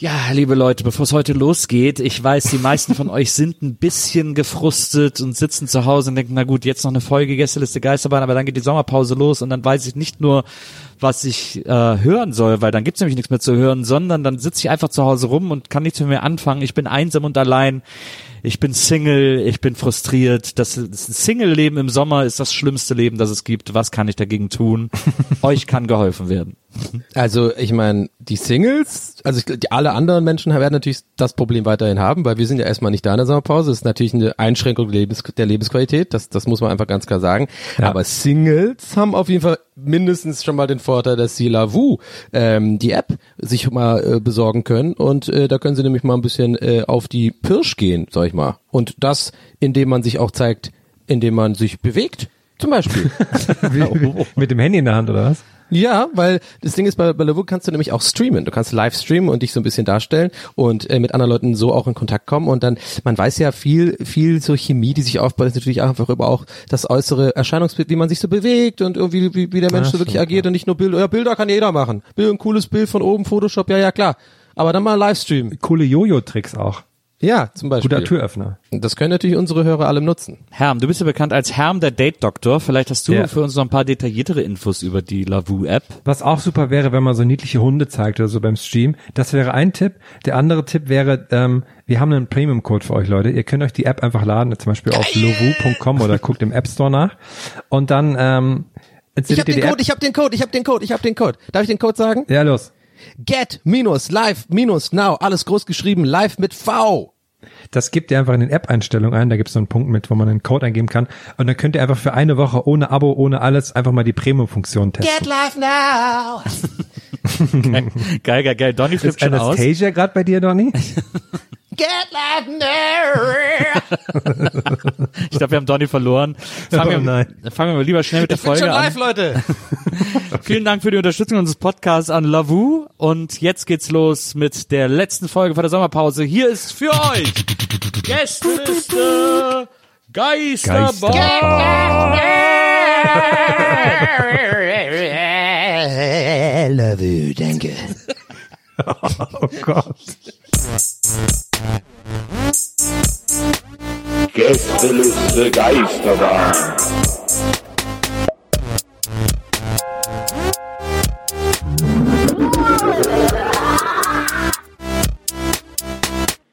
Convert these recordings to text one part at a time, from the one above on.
Ja, liebe Leute, bevor es heute losgeht, ich weiß, die meisten von euch sind ein bisschen gefrustet und sitzen zu Hause und denken, na gut, jetzt noch eine Folge Gästeliste Geisterbahn, aber dann geht die Sommerpause los und dann weiß ich nicht nur, was ich äh, hören soll, weil dann gibt's nämlich nichts mehr zu hören, sondern dann sitze ich einfach zu Hause rum und kann nichts mehr anfangen. Ich bin einsam und allein. Ich bin Single, ich bin frustriert. Das, das Single-Leben im Sommer ist das schlimmste Leben, das es gibt. Was kann ich dagegen tun? Euch kann geholfen werden. Also ich meine, die Singles, also ich, die, alle anderen Menschen werden natürlich das Problem weiterhin haben, weil wir sind ja erstmal nicht da in der Sommerpause. Das ist natürlich eine Einschränkung der, Lebens, der Lebensqualität, das, das muss man einfach ganz klar sagen. Ja. Aber Singles haben auf jeden Fall mindestens schon mal den Vorteil, dass sie Lavu, ähm, die App, sich mal äh, besorgen können und äh, da können sie nämlich mal ein bisschen äh, auf die Pirsch gehen, sag ich mal. Und das, indem man sich auch zeigt, indem man sich bewegt. Zum Beispiel. Wie, mit dem Handy in der Hand oder was? Ja, weil das Ding ist, bei, bei Lavu kannst du nämlich auch streamen. Du kannst live streamen und dich so ein bisschen darstellen und äh, mit anderen Leuten so auch in Kontakt kommen und dann, man weiß ja viel, viel so Chemie, die sich aufbaut, ist natürlich auch einfach über auch das äußere Erscheinungsbild, wie man sich so bewegt und irgendwie, wie, wie der Mensch Ja, so wirklich stimmt, agiert und nicht nur Bilder. Ja, Bilder kann jeder machen. Bild, ein cooles Bild von oben, Photoshop, ja, ja, klar. Aber dann mal Livestream. Coole Jojo-Tricks auch. Ja, zum Beispiel. Guter Türöffner. Das können natürlich unsere Hörer alle nutzen. Herm, du bist ja bekannt als Herm der Date-Doktor. Vielleicht hast du Ja. für uns noch ein paar detailliertere Infos über die Lavu-App. Was auch super wäre, wenn man so niedliche Hunde zeigt oder so beim Stream. Das wäre ein Tipp. Der andere Tipp wäre, ähm, wir haben einen Premium-Code für euch, Leute. Ihr könnt euch die App einfach laden, zum Beispiel auf lovu.com oder guckt im App Store nach. Und dann ähm, Ich hab ihr den die Code, App. ich hab den Code, ich hab den Code, ich hab den Code. Darf ich den Code sagen? Ja, los. Get minus live minus now, alles groß geschrieben, live mit V. Das gebt ihr einfach in den App-Einstellungen ein. Da gibt es so einen Punkt mit, wo man einen Code eingeben kann. Und dann könnt ihr einfach für eine Woche ohne Abo, ohne alles einfach mal die Premium-Funktion testen. live now. Geil, geil, geil. Donny flippt Ist schon aus. Anastasia gerade bei dir, Donny? Get now. Ich glaube, wir haben Donny verloren. Fangen, Oh wir, nein. fangen wir mal lieber schnell mit der Ich bin Folge schon an. live, Leute. Vielen Dank für die Unterstützung unseres Podcasts an Lavu. Und jetzt geht's los mit der letzten Folge vor der Sommerpause. Hier ist für euch Gästeliste Geisterbahn. Love danke. Oh Gott. Gästeliste Geisterbahn.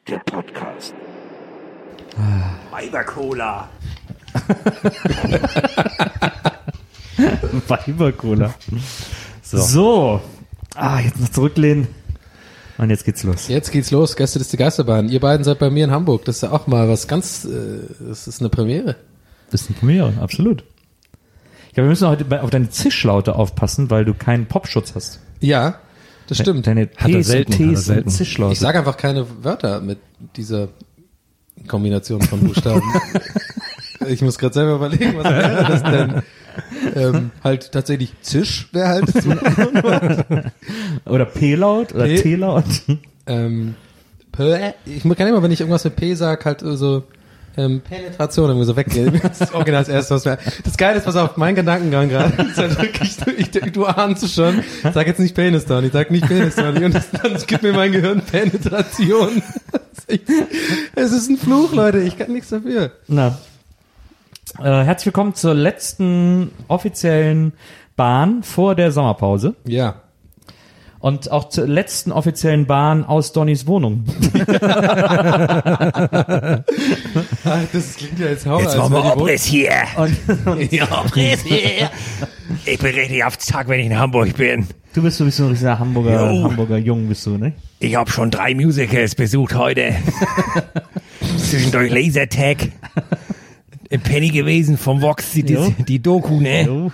Der Podcast. Weibercola. Weibercola. So. so. Ah, jetzt noch zurücklehnen. Und jetzt geht's los. Jetzt geht's los, Gäste des Geisterbahn. Ihr beiden seid bei mir in Hamburg. Das ist ja auch mal was ganz, äh, das ist eine Premiere. Das ist eine Premiere, absolut. Ja, wir müssen heute auf deine Zischlaute aufpassen, weil du keinen Popschutz hast. Ja, das stimmt. Deine Hat er selten, hat er selten. Zischlaute. Ich sage einfach keine Wörter mit dieser Kombination von Buchstaben. ich muss gerade selber überlegen, was wäre das denn? Ähm, halt tatsächlich Zisch wäre halt so. oder P-Laut oder P- T-Laut. ähm, ich kann immer, wenn ich irgendwas mit P sag, halt so ähm, Penetration irgendwie so weggehen. Das ist original das erste, was mir. Das Geile ist, was auf mein Gedankengang gerade ist halt wirklich, du, ich, du ahnst es schon. Sag jetzt nicht Penis, Donny, sag nicht Penis, Donny. Und das, dann gibt mir mein Gehirn Penetration. Es ist ein Fluch, Leute. Ich kann nichts dafür. Na. Äh, herzlich willkommen zur letzten offiziellen Bahn vor der Sommerpause. Ja. Und auch zur letzten offiziellen Bahn aus Donnys Wohnung. Ach, das klingt ja jetzt Horror. Jetzt als machen wir die Wohnung- Abriss hier. ja, Abriss hier. Ich bin richtig auf Zack, wenn ich in Hamburg bin. Du bist so ein richtiger Hamburger, Jo. Hamburger Jung, bist du, ne? Ich habe schon drei Musicals besucht heute. Zwischendurch Lasertag. Im Penny gewesen vom Vox, die, die, die Doku, ne? Jo.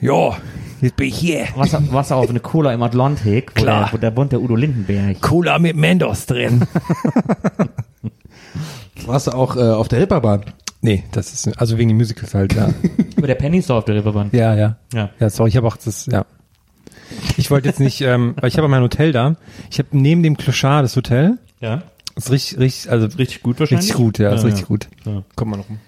Ja, jetzt bin ich hier. Wasser, Wasser auf eine Cola im Atlantik, wo, Klar. der, wo der wohnt der Udo Lindenberg. Cola mit Mendos drin. Warst du auch äh, auf der Ripperbahn? Nee, das ist, also wegen den Musicals halt, ja. Aber der Penny ist doch auf der Reeperbahn. ja, ja. Ja. Ja, sorry, ich habe auch das, ja. Ich wollte jetzt nicht, ähm, weil ich habe mein Hotel da. Ich habe neben dem Clochard das Hotel. Ja. Ist richtig, richtig, also Richtig gut wahrscheinlich? richtig gut, ja, ist Ja, richtig ja. gut. Ja. Kommt mal noch rum.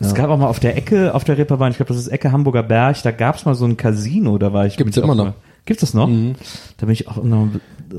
Es gab auch mal auf der Ecke, auf der Reeperbahn, ich glaube, das ist Ecke Hamburger Berg, da gab es mal so ein Casino, da war ich. Gibt's immer noch. Mal, gibt's das noch? Da bin ich auch noch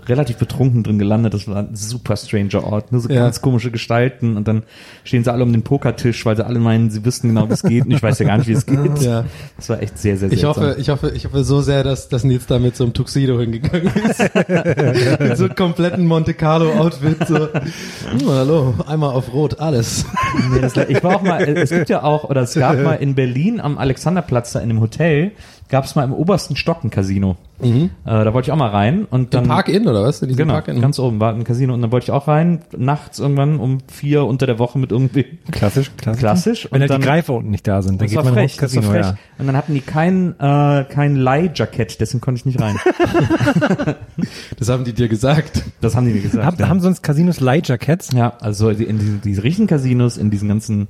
relativ betrunken drin gelandet. Das war ein super stranger Ort. Nur so Ja. ganz komische Gestalten und dann stehen sie alle um den Pokertisch, weil sie alle meinen, sie wüssten genau, wie es geht. Und ich weiß ja gar nicht, wie es geht. Ja. Das war echt sehr, sehr Ich seltsam. hoffe, ich hoffe, ich hoffe so sehr, dass, dass Nils da mit so einem Tuxedo hingegangen ist. mit so einem kompletten Monte Carlo Outfit. So. Hm, hallo, einmal auf Rot, alles. Nee, das, ich war auch mal, es gibt ja auch, oder es gab mal in Berlin am Alexanderplatz da in einem Hotel, gab es mal im obersten Stock ein Casino. Äh, da wollte ich auch mal rein und dann. Im Park Inn oder was? In diesem Genau, Park Inn? ganz oben war ein Casino und dann wollte ich auch rein, nachts irgendwann um vier unter der Woche mit irgendwie. Klassisch, klassisch. Klassisch. Wenn Und halt dann- die Greifer unten nicht da sind, dann geht man frech, Casino, frech. ja. Und dann hatten die kein, äh, kein Leihjackett, deswegen konnte ich nicht rein. Das haben die dir gesagt. Das haben die mir gesagt. Haben, ja. haben sonst Casinos Leihjackets? Ja, also die- in diesen, diese richtigen Casinos, in diesen ganzen,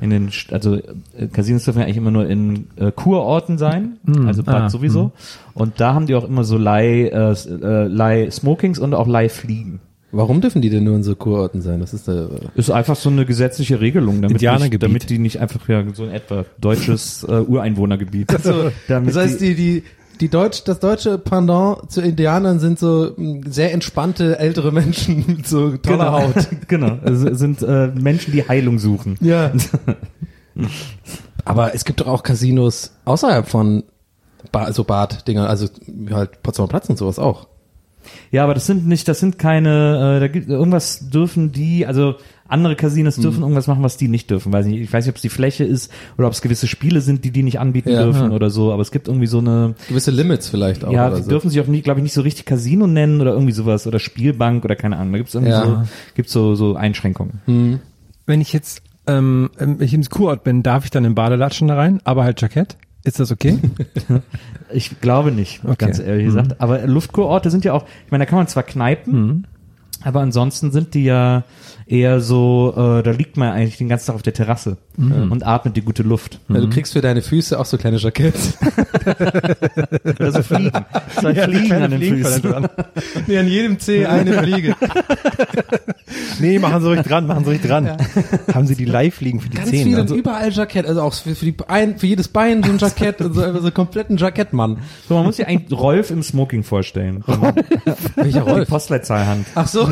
in den, also äh, Casinos dürfen ja eigentlich immer nur in äh, Kurorten sein, also Bad ah, sowieso. Und da haben die auch immer so Leih, äh, äh, Leih Smokings und auch Leih Fliegen. Warum dürfen die denn nur in so Kurorten sein? Das ist äh, Ist einfach so eine gesetzliche Regelung, damit, nicht, damit die nicht einfach ja so in etwa deutsches äh, Ureinwohnergebiet. so. damit Das heißt, die, die, die Deutsch, das deutsche Pendant zu Indianern sind so mh, sehr entspannte ältere Menschen mit so toller genau, Haut. genau, es sind äh, Menschen, die Heilung suchen. Ja. Aber es gibt doch auch Casinos außerhalb von ba so Bad-Dinger, also halt Potsdamer Platz und sowas auch. Ja, aber das sind nicht, das sind keine, äh, da gibt irgendwas dürfen die, also andere Casinos dürfen Mhm. irgendwas machen, was die nicht dürfen. Weiß nicht, ich weiß nicht, ob es die Fläche ist oder ob es gewisse Spiele sind, die die nicht anbieten Ja. dürfen Ja. oder so. Aber es gibt irgendwie so eine, Gewisse Limits vielleicht auch. ja, oder die so. dürfen sich auch nie, glaube ich, nicht so richtig Casino nennen oder irgendwie sowas oder Spielbank oder keine Ahnung. Da gibt es irgendwie Ja. so, gibt's so, so Einschränkungen. Wenn ich jetzt, ähm, wenn ich ins Kurort bin, darf ich dann in Badelatschen da rein, aber halt Jackett? Ist das okay? Ich glaube nicht, Okay. ganz ehrlich gesagt. Aber Luftkurorte sind ja auch, ich meine, da kann man zwar kneipen, aber ansonsten sind die ja eher so, äh, da liegt man eigentlich den ganzen Tag auf der Terrasse und atmet die gute Luft. Ja, du kriegst für deine Füße auch so kleine Jacketts. Oder so Fliegen. Zwei Fliegen an den Füßen. nee, an jedem Zeh eine Fliege. nee, machen Sie ruhig dran, machen Sie ruhig dran. Haben Sie die Live-Liegen für die Ganz Zehen? viel und dann? überall Jackett, also auch für, für, die Bein, für jedes Bein so ein Jackett, und so, also so kompletten Jackettmann. So, man muss sich eigentlich Rolf im Smoking vorstellen. Welcher Die Postleitzahlhand. Ach so.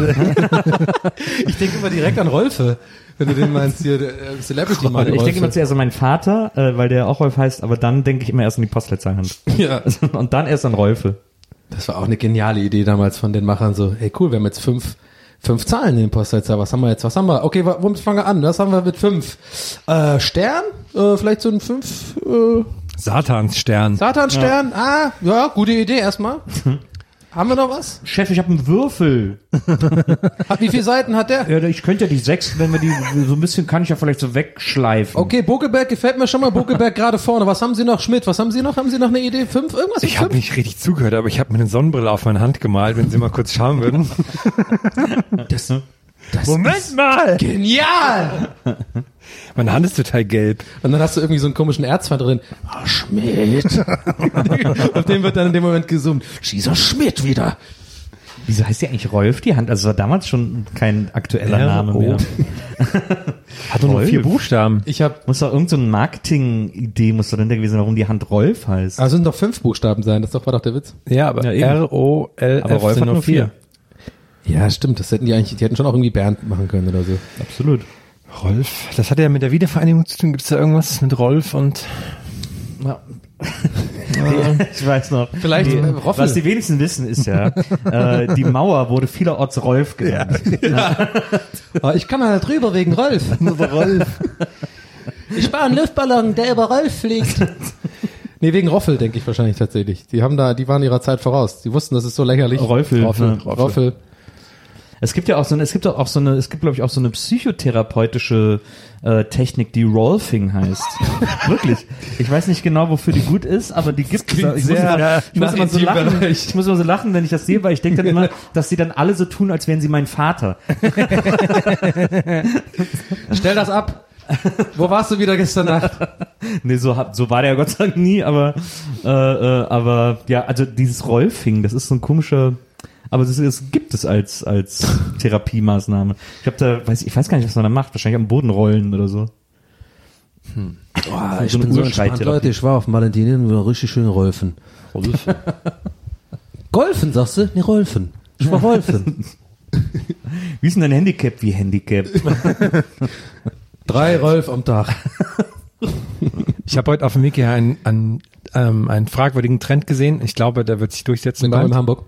ich denke immer direkt an Rolfe, wenn du den meinst hier, äh, Celebrity Mann. Ich denke immer zuerst an meinen Vater, äh, weil der auch Rolf heißt, aber dann denke ich immer erst an die Postleitzahlhand. ja. Und dann erst an Rolfe. Das war auch eine geniale Idee damals von den Machern so, hey cool, wir haben jetzt fünf, fünf Zahlen in den Postleitzahl. Was haben wir jetzt? Was haben wir? Okay, womit fangen wir an? Was haben wir mit fünf? Äh, Stern? Äh, vielleicht so ein fünf, äh, Satansstern. Satanstern? Ah, ja, gute Idee erstmal. haben wir noch was? Chef, ich habe einen Würfel. Hat, wie viele Seiten hat der? Ja, ich könnte ja die sechs, wenn wir die so ein bisschen, kann ich ja vielleicht so wegschleifen. Okay, Bokeberg gefällt mir schon mal. Bokeberg gerade vorne. Was haben Sie noch, Schmidt? Was haben Sie noch? Haben Sie noch eine Idee? Fünf? Irgendwas? Ich habe nicht richtig zugehört, aber ich habe mir eine Sonnenbrille auf meine Hand gemalt, wenn Sie mal kurz schauen würden. Das, das Moment mal! Genial! Meine Hand ist total gelb. Und dann hast du irgendwie so einen komischen Erzfeind drin. Ah, Schmidt. Auf dem wird dann in dem Moment gesummt. Dieser Schmidt wieder. Wieso heißt die eigentlich Rolf, die Hand? Also es war damals schon kein aktueller R.O. Name mehr. Hat doch nur vier Buchstaben. Ich habe, Muss doch irgendeine so Marketing-Idee muss doch dahinter gewesen sein, warum die Hand Rolf heißt. also sind doch fünf Buchstaben sein. Das doch, war doch der Witz. Ja, aber Ja. R-O-L-F Aber Rolf sind hat nur vier. Ja, stimmt. Das hätten die eigentlich, die hätten schon auch irgendwie Bernd machen können oder so. Absolut. Rolf, das hat ja mit der Wiedervereinigung zu tun. Gibt es da irgendwas mit Rolf und Ja. ich weiß noch. Vielleicht, die, äh, Roffel. Was die wenigsten wissen, ist ja, äh, die Mauer wurde vielerorts Rolf genannt. Ah, ich kann mal drüber wegen Rolf. Rolf. Ich baue einen Luftballon, der über Rolf fliegt. Nee, wegen Roffel, denke ich wahrscheinlich tatsächlich. Die haben da, die waren ihrer Zeit voraus. Die wussten, das ist so lächerlich. Rollfil. Roffel. Ja, Roffel. Es gibt ja auch so eine, es gibt auch so eine, es gibt glaube ich auch so eine psychotherapeutische äh, Technik, die Rolfing heißt. Wirklich. Ich weiß nicht genau, wofür die gut ist, aber die gibt es. Ich, sehr muss, ich, muss immer so lachen, ich muss immer so lachen, wenn ich das sehe, weil ich denke dann immer, dass sie dann alle so tun, als wären sie mein Vater. Stell das ab. Wo warst du wieder gestern Nacht? Nee, so, so war der Gott sei Dank nie, aber, äh, äh, aber ja, also dieses Rolfing, das ist so ein komischer, aber das, das gibt es als, als Therapiemaßnahme. Ich habe da, weiß, ich weiß gar nicht, was man da macht, wahrscheinlich am Boden rollen oder so. Boah, ich bin so entspannt, Leute. Ich war auf Valentinien wieder richtig schön Rolfen. Golfen, sagst du? Nee, Rolfen. Ich war Rolfen. Wie ist denn dein Handicap wie Handicap? Drei Rolf am Tag. Ich habe heute auf dem Wiki einen, einen, ähm, einen fragwürdigen Trend gesehen. Ich glaube, der wird sich durchsetzen. Genau, in bald. Hamburg.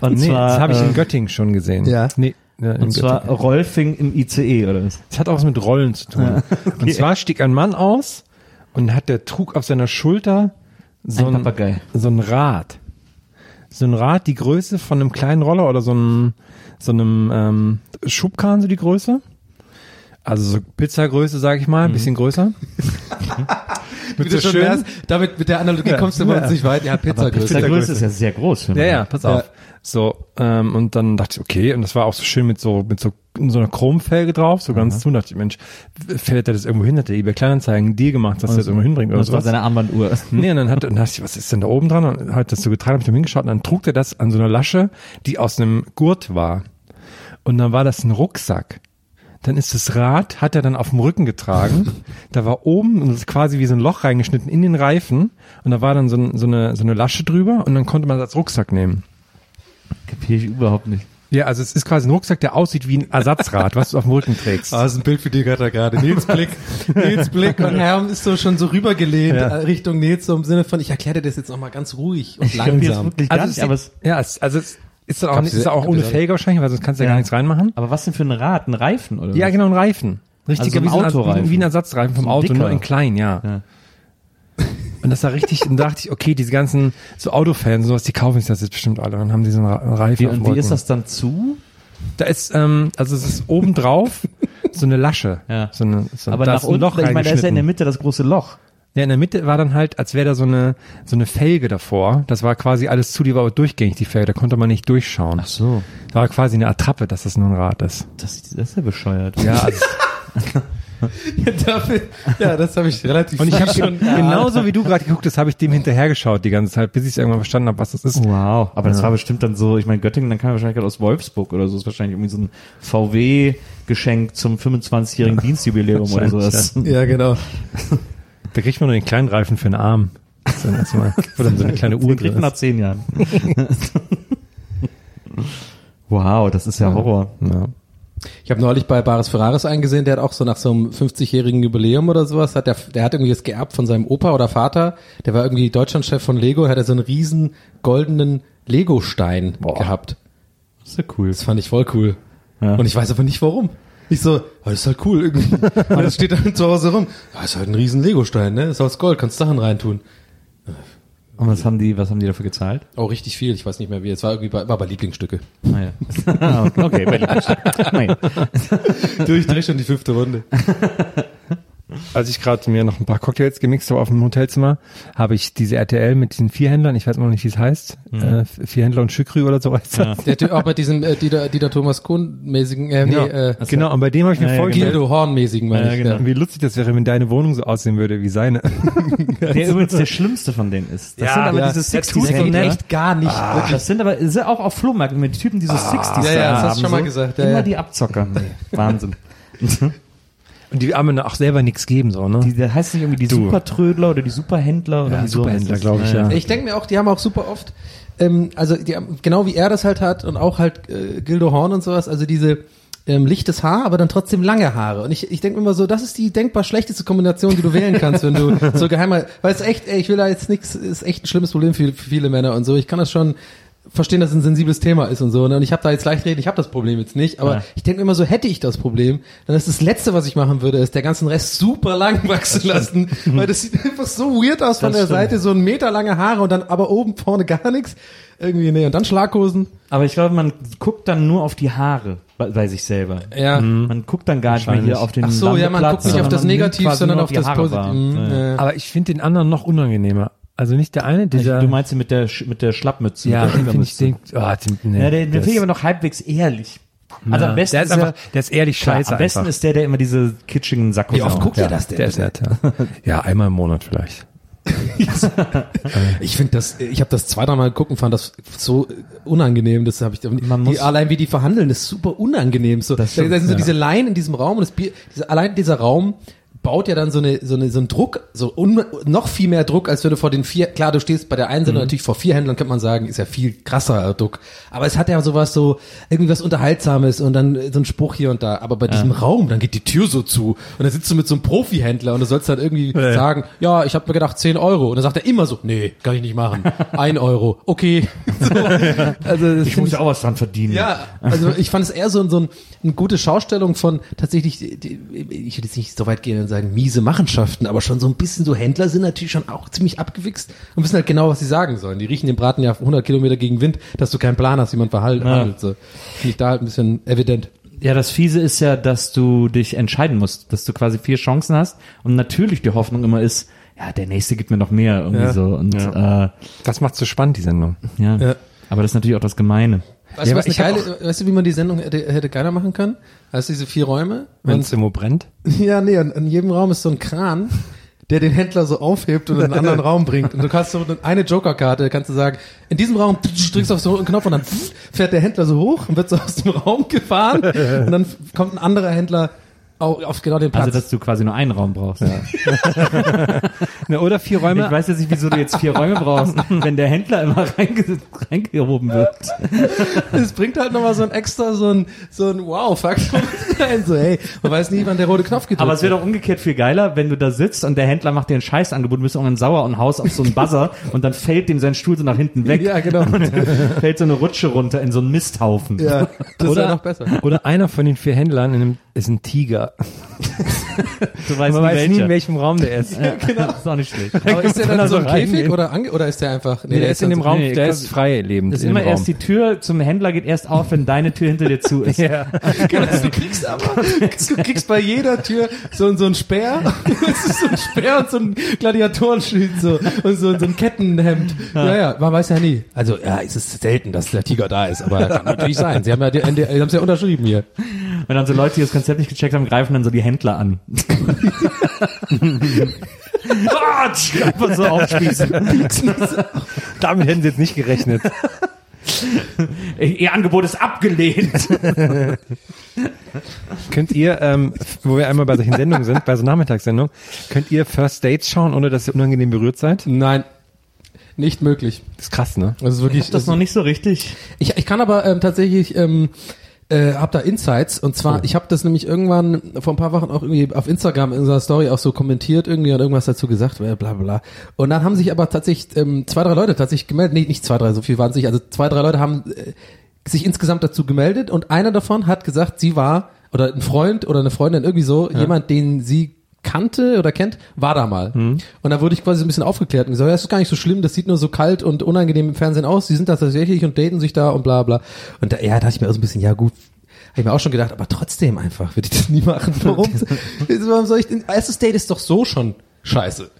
Und nee, zwar, das habe ich äh, in Göttingen schon gesehen. Ja. Nee, ja, in Und zwar Göttingen. Rolfing im ICE, oder was? Das hat auch was mit Rollen zu tun. Und zwar stieg ein Mann aus und hat der trug auf seiner Schulter so Ein ein, so ein Rad. So ein Rad, die Größe von einem kleinen Roller oder so einem, so einem ähm, Schubkahn, so die Größe. Also so Pizzagröße, sage ich mal, ein bisschen größer. Wie du schon merkst, damit mit der Analogie kommst du bei uns nicht weit. Ja, Pizzagröße. Pizzagröße ist ja sehr groß. Ja, ja, pass auf. So, ähm, und dann dachte ich, okay, und das war auch so schön mit so, mit so, so einer Chromfelge drauf, so ganz zu, dachte ich, Mensch, fällt der das irgendwo hin? Hat der eBay Kleinanzeigen dir gemacht, dass der das irgendwo hinbringt oder Das war seine Armbanduhr. Nee, und dann hat, und dann dachte ich, was ist denn da oben dran? Und hat das so getragen, hab ich da hingeschaut, und dann trug der das an so einer Lasche, die aus einem Gurt war. Und dann war das ein Rucksack. Dann ist das Rad, hat er dann auf dem Rücken getragen. da war oben und das ist quasi wie so ein Loch reingeschnitten in den Reifen. Und da war dann so, ein, so, eine, so eine Lasche drüber und dann konnte man das als Rucksack nehmen. Kapiere ich überhaupt nicht. Ja, also es ist quasi ein Rucksack, der aussieht wie ein Ersatzrad, was du auf dem Rücken trägst. Ah, das ist ein Bild für dich hat er gerade. Nils Blick, Nils Blick und Herm ist so schon so rübergelehnt Ja. äh, Richtung Nils, so im Sinne von, ich erkläre dir das jetzt nochmal ganz ruhig und Ich kapiere es langsam. wirklich gar Also nicht, aber, es, ja, es, also es ist dann auch, nicht, ist auch ohne Felge wahrscheinlich, weil sonst kannst du ja, Ja. gar nichts reinmachen. aber was denn für ein Rad? Ein Reifen, oder? Ja, was? genau, ein Reifen. Richtiger Also ein wie, so ein, Autoreifen. wie ein Ersatzreifen vom So ein Auto, nur dicker. in klein, ja. Ja. Und das war richtig, und da dachte ich, okay, diese ganzen so Autofans, sowas, die kaufen sich das jetzt bestimmt alle. Und dann haben die so einen Reifen Wie, und wie ist das dann zu? Da ist, ähm, also es ist oben drauf so eine Lasche. Ja. So eine, so, Aber da nach ist ein unten, Loch ich meine, da ist ja in der. Mitte das große Loch. Ja, in der Mitte war dann halt, als wäre da so eine, so eine Felge davor. Das war quasi alles zu, die war aber durchgängig, die Felge. Da konnte man nicht durchschauen. so. Da war quasi eine Attrappe, dass das nur ein Rad ist. Das, das ist ja bescheuert. Ja, also, Ja, dafür, ja, das habe ich relativ und ich habe schon. genauso wie du gerade geguckt hast, habe ich dem hinterhergeschaut die ganze Zeit, bis ich irgendwann verstanden habe, was das ist. Wow. Aber das Ja. war bestimmt dann so, ich meine, Göttingen, dann kam er wahrscheinlich gerade aus Wolfsburg oder so. Das ist wahrscheinlich irgendwie so ein VW-Geschenk zum 25-jährigen Dienstjubiläum oder sowas. Ja, genau. Da kriegt man nur den kleinen Reifen für einen Arm. Das ist dann erstmal, wo dann so eine kleine Uhr Den kriegt drin man nach ist. zehn Jahren. wow, das ist ja Horror. Ja. Ich habe neulich bei Baris Ferraris eingesehen, der hat auch so nach so einem 50-jährigen Jubiläum oder sowas, hat der, der hat irgendwie das geerbt von seinem Opa oder Vater, der war irgendwie Deutschlandchef von Lego, hat er so einen riesen goldenen Lego-Stein gehabt. Das ist ja cool. Das fand ich voll cool. Ja. Und ich weiß aber nicht warum. Ich so, oh, das ist halt cool irgendwie. Und das steht dann zu Hause rum. Ja, ist halt ein riesen Lego-Stein, ne? Ist aus Gold, kannst Sachen reintun. Und was haben die, was haben die dafür gezahlt? Oh, richtig viel, ich weiß nicht mehr wie. Es war irgendwie bei, war bei Lieblingsstücke. Ah, ja. okay, bei Nein. Du, ich dreh schon die fünfte Runde. Als ich gerade mir noch ein paar Cocktails gemixt habe auf dem Hotelzimmer, habe ich diese RTL mit diesen Vierhändlern, ich weiß immer noch nicht, wie es heißt, äh, Vierhändler und Schükrü oder so heißt das. Der Typ auch mit diesem äh, Dieter, Dieter Thomas Kuhn-mäßigen, äh, nee, Genau, äh, genau, und bei dem habe ich mir Ja, ja, vorgestellt, Gildo Horn-mäßigen, meine Ja, ich. genau. Ja. wie lustig das wäre, wenn deine Wohnung so aussehen würde wie seine. Der übrigens der schlimmste von denen ist. Das Ja, sind aber ja, diese das 60s tut so Händler. echt gar nicht. wirklich. Das sind aber ja auch auf Flohmärkten mit die Typen, die so 60s ja, ja, da das hast du schon mal so. gesagt, ja, Immer ja. die Abzocker. Wahnsinn. Und die haben auch selber nichts geben, so, ne? Die, der heißt nicht irgendwie die Du. Supertrödler oder die Superhändler oder Ja, so Superhändler, heißt das. glaub ich, ja. Ich denke mir auch, die haben auch super oft, ähm, also die haben, genau wie er das halt hat und auch halt äh, Gildo Horn und sowas, also diese ähm, lichtes Haar, aber dann trotzdem lange Haare. Und ich, ich denke immer so, das ist die denkbar schlechteste Kombination, die du wählen kannst, wenn du so geheimer, weil es echt, ey, ich will da jetzt nichts, ist echt ein schlimmes Problem für, für viele Männer und so. Ich kann das schon verstehen, dass es ein sensibles Thema ist und so. Ne? Und ich habe da jetzt leicht reden, ich habe das Problem jetzt nicht, aber Ja. ich denke immer so, hätte ich das Problem, dann ist das Letzte, was ich machen würde, ist der ganzen Rest super lang wachsen lassen, weil das sieht einfach so weird aus von Das der stimmt. Seite, so ein Meter lange Haare und dann aber oben vorne gar nichts. Irgendwie, nee, und dann Schlaghosen. Aber ich glaube, man guckt dann nur auf die Haare bei, bei sich selber. Ja. Man guckt dann gar nicht mehr hier auf den Ach so, ja, man guckt nicht auf das Negativ, sondern auf das Positive. Mhm, ja. Aber ich finde den anderen noch unangenehmer. Also nicht der eine, dieser. Du meinst mit der Sch- mit der Schlappmütze? ja, mit der den finde ich den, oh, den, nee, Ja, den, den das- finde ich aber noch halbwegs ehrlich. Also am besten der ist ist, einfach, der ist ehrlich ja, klar, scheiße am besten einfach. ist der, der immer diese kitschigen Sackos Wie oft guckt ihr das denn? Der ist nett, ja. ja, einmal im Monat vielleicht. Ich finde das, ich habe das zwei, dreimal gucken, fand das so unangenehm. Das habe ich, Man die, muss- allein wie die verhandeln, ist super unangenehm. So, da, da stimmt, sind so ja. diese Laien in diesem Raum und das Bier, diese, allein dieser Raum baut ja dann so eine so eine so einen Druck, so un, noch viel mehr Druck, als wenn du vor den vier. Klar, du stehst bei der einen Mhm. Natürlich vor vier Händlern, könnte man sagen, ist ja viel krasser Druck. Aber es hat ja sowas so irgendwie was Unterhaltsames und dann so ein Spruch hier und da. Aber bei diesem Raum, dann geht die Tür so zu und dann sitzt du mit so einem Profi-Händler und du sollst dann irgendwie sagen, ja, ich habe mir gedacht 10 Euro und dann sagt er immer so, nee, kann ich nicht machen, ein Euro, okay. So, also Ich muss ja auch was dran verdienen. ja, also ich fand es eher so, so ein, eine gute Schaustellung von tatsächlich, ich will jetzt nicht so weit gehen und sagen miese Machenschaften, aber schon so ein bisschen so Händler sind natürlich schon auch ziemlich abgewichst und wissen halt genau, was sie sagen sollen. Die riechen den Braten ja 100 Kilometer gegen Wind, dass du keinen Plan hast, wie man verhal- handelt. So. Finde ich da halt ein bisschen evident. Ja, das Fiese ist ja, dass du dich entscheiden musst, dass du quasi vier Chancen hast und natürlich die Hoffnung immer ist, ja, der nächste gibt mir noch mehr irgendwie Ja. so und ja. Das macht so spannend, die Sendung. Äh, ja. Ja. Aber das ist natürlich auch das Gemeine. Weißt Ja, du, was eine geile, weißt du, wie man die Sendung hätte, hätte geiler machen können? Weißt du, diese vier Räume? Wenn es irgendwo brennt. Ja, nee, und in jedem Raum ist so ein Kran, der den Händler so aufhebt und in einen anderen Raum bringt. Und du kannst so eine Joker-Karte, kannst du sagen, in diesem Raum drückst du auf so einen Knopf und dann fährt der Händler so hoch und wird so aus dem Raum gefahren und dann kommt ein anderer Händler auf, auf genau den Platz. Also, dass du quasi nur einen Raum brauchst. Ne, oder vier Räume. Ich weiß jetzt nicht, wieso du jetzt vier Räume brauchst, wenn der Händler immer reinge reingehoben wird. Es bringt halt nochmal so ein extra, so ein, so ein Wow-Faktor rein. So, hey, man weiß nie, wann der rote Knopf gedrückt Aber es wäre wird. doch umgekehrt viel geiler, wenn du da sitzt und der Händler macht dir ein Scheißangebot, du bist irgendwann sauer und haust auf so einen Buzzer und dann fällt dem sein Stuhl so nach hinten weg. Ja, genau. Und fällt so eine Rutsche runter in so einen Misthaufen. Ja, das oder, wäre noch besser. oder einer von den vier Händlern in einem, ist ein Tiger. Du weißt Man nie weiß nie, welcher. in welchem Raum der ist. Ja, genau. Ist auch nicht schlecht. Aber ist der dann so ein Käfig oder, oder ist der einfach, Nee, der ist in dem Raum, nee, der ist frei lebend. Das ist immer erst die Tür zum Händler geht erst auf, wenn deine Tür hinter dir zu ist. Ja. Genau, du kriegst aber, du kriegst bei jeder Tür so, so ein Speer, so ein Speer und so ein Gladiatorenschild so, und so, so ein Kettenhemd. Ja, ja, man weiß ja nie. Also, ja, es ist selten, dass der Tiger da ist, aber kann natürlich sein. Sie haben ja, die, die haben es ja unterschrieben hier. Wenn dann so Leute, die das Konzept nicht gecheckt haben, greifen dann so die Händler an. Einfach so aufspießen. Damit hätten sie jetzt nicht gerechnet. Ihr Angebot ist abgelehnt. Könnt ihr, ähm, wo wir einmal bei solchen Sendungen sind, bei so Nachmittagssendungen, könnt ihr First Dates schauen, ohne dass ihr unangenehm berührt seid? Nein, nicht möglich. Das ist krass, ne? Das ist wirklich, Das ist noch nicht so richtig. Ich, ich kann aber ähm, tatsächlich, ähm, äh, hab da Insights. Und zwar, ich habe das nämlich irgendwann vor ein paar Wochen auch irgendwie auf Instagram in unserer Story auch so kommentiert irgendwie und irgendwas dazu gesagt, bla bla bla. Und dann haben sich aber tatsächlich ähm, zwei, drei Leute tatsächlich gemeldet, nee, nicht zwei, drei, so viel waren es nicht, also zwei, drei Leute haben äh, sich insgesamt dazu gemeldet und einer davon hat gesagt, sie war, oder ein Freund oder eine Freundin, irgendwie so, jemand, den sie kannte oder kennt, war da mal. Und da wurde ich quasi so ein bisschen aufgeklärt und gesagt, ja, das ist gar nicht so schlimm, das sieht nur so kalt und unangenehm im Fernsehen aus, sie sind da tatsächlich und daten sich da und bla bla. Und da, ja, da dachte ich mir auch so ein bisschen, ja gut, habe ich mir auch schon gedacht, aber trotzdem einfach, würde ich das nie machen. Warum, warum soll ich, denn, erstes Date ist doch so schon scheiße.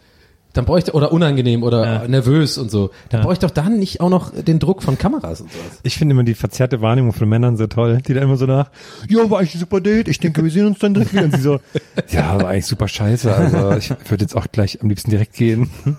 Dann bräuchte, oder unangenehm oder nervös und so. Dann brauche ich doch dann nicht auch noch den Druck von Kameras und sowas. Ich finde immer die verzerrte Wahrnehmung von Männern so toll, die da immer so nach, ja, war eigentlich ein super Date, ich denke, wir sehen uns dann direkt wieder. Und sie so, ja, war eigentlich super scheiße, also ich würde jetzt auch gleich am liebsten direkt gehen.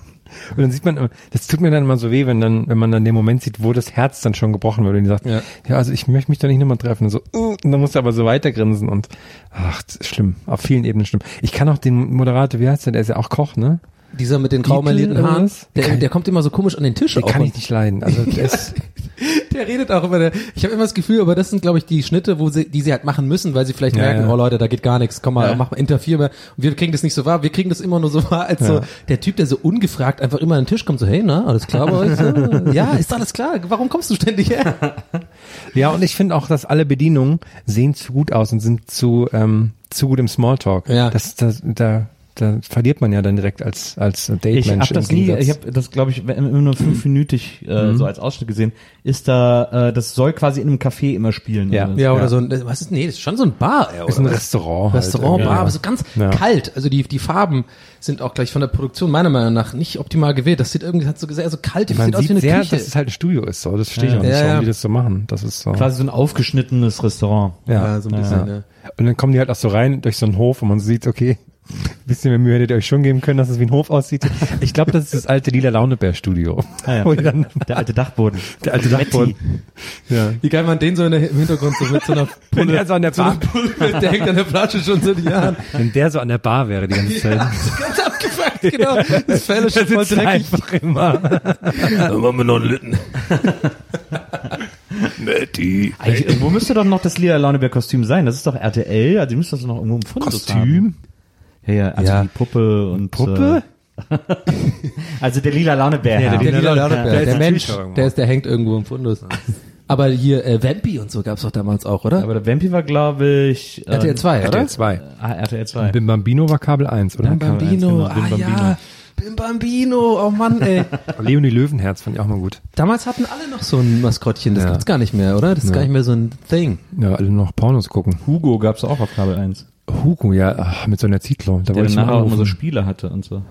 Und dann sieht man, immer- das tut mir dann immer so weh, wenn dann, wenn man dann den Moment sieht, wo das Herz dann schon gebrochen wird und die sagt, Ja. ja, also ich möchte mich da nicht nochmal treffen. Und so, uh, und dann muss er aber so weitergrinsen und ach, das ist schlimm, auf vielen Ebenen schlimm. Ich kann auch den Moderator, wie heißt der, der ist ja auch Koch, ne? Dieser mit den grau malierten Haaren, der, der kommt immer so komisch an den Tisch Den kann ich nicht leiden. Also der ist, Der redet auch über der, ich habe immer das Gefühl, aber das sind, glaube ich, die Schnitte, wo sie, die sie halt machen müssen, weil sie vielleicht Ja, merken, ja. oh Leute, da geht gar nichts, komm mal, mach mal Interview mehr. Und wir kriegen das nicht so wahr, wir kriegen das immer nur so wahr, als so der Typ, der so ungefragt einfach immer an den Tisch kommt, so, hey, na, alles klar bei euch? So? Ja, ist alles klar, warum kommst du ständig her? Ja, und ich finde auch, dass alle Bedienungen sehen zu gut aus und sind zu, ähm, zu gut im Smalltalk. Ja. Das, das, da, da verliert man ja dann direkt als, als Ich Date-Mensch. habe das im nie, ich habe das glaube ich immer nur fünfminütig äh, so als Ausschnitt gesehen. Ist da, äh, das soll quasi in einem Café immer spielen. Ja. oder so. Ja, oder so ein, was ist, nee, das ist schon so ein Bar, ey, ist ein? Restaurant. halt Restaurant. Bar, aber so ganz Ja. kalt. Also die, die Farben sind auch gleich von der Produktion meiner Meinung nach nicht optimal gewählt. Das sieht irgendwie, hat so sehr so kalt, das Man sieht aus wie eine sehr, Küche. dass es halt ein Studio ist. So. Das verstehe ich auch nicht, Ja, warum ja. die das so machen. Das ist so. Quasi so ein aufgeschnittenes Restaurant. ja, so ein bisschen, ja. Und dann kommen die halt auch so rein durch so einen Hof und man sieht, okay, ein bisschen mehr Mühe hättet ihr euch schon geben können, dass es wie ein Hof aussieht. Ich glaube, das ist das alte Lila Launebär Studio. Ah, ja. Wo dann, Der alte Dachboden. der alte Dachboden. Ja. Wie geil man den so in der, im Hintergrund so mit so einer Wenn Pulle, der so an der so Bar, Pulle, der hängt an der Flasche schon seit Jahren. wenn der so an der Bar wäre die ganze Zeit. Ja, so ganz abgefuckt, genau. Das Fell ist schon Das voll dreckig. einfach immer. Dann machen wir noch einen Litten. Matti. Eigentlich, irgendwo müsste doch noch das Lila Launeberg-Kostüm sein. Das ist doch RTL, also die müssen das noch irgendwo im Fundus haben. Ja, ja, also Ja. die Puppe und Puppe? Äh, also der lila Launebär. Ja, ja, Der lila Der Launebär, der natürlich Mensch, der ist, der hängt irgendwo im Fundus. Aber hier, äh, Vampi und so gab's doch damals auch, oder? Aber der Vampi war, glaube ich, äh, RTL 2, oder? RTL 2. Ah, RTL 2. Bim Bambino war Kabel 1, oder? Bim Bambino, Genau, ah Bim Bambino. ja, Bim Bambino, oh Mann, ey. Leonie Löwenherz fand ich auch mal gut. Damals hatten alle noch so ein Maskottchen, das Ja. gibt's gar nicht mehr, oder? Das ist gar nicht mehr so ein Thing. Ja, alle noch Pornos gucken. Hugo gab's auch auf Kabel 1. Hugo, ja, ach, mit so einer Zitlo. Da Der ich nachher auch immer so. Spiele hatte und so.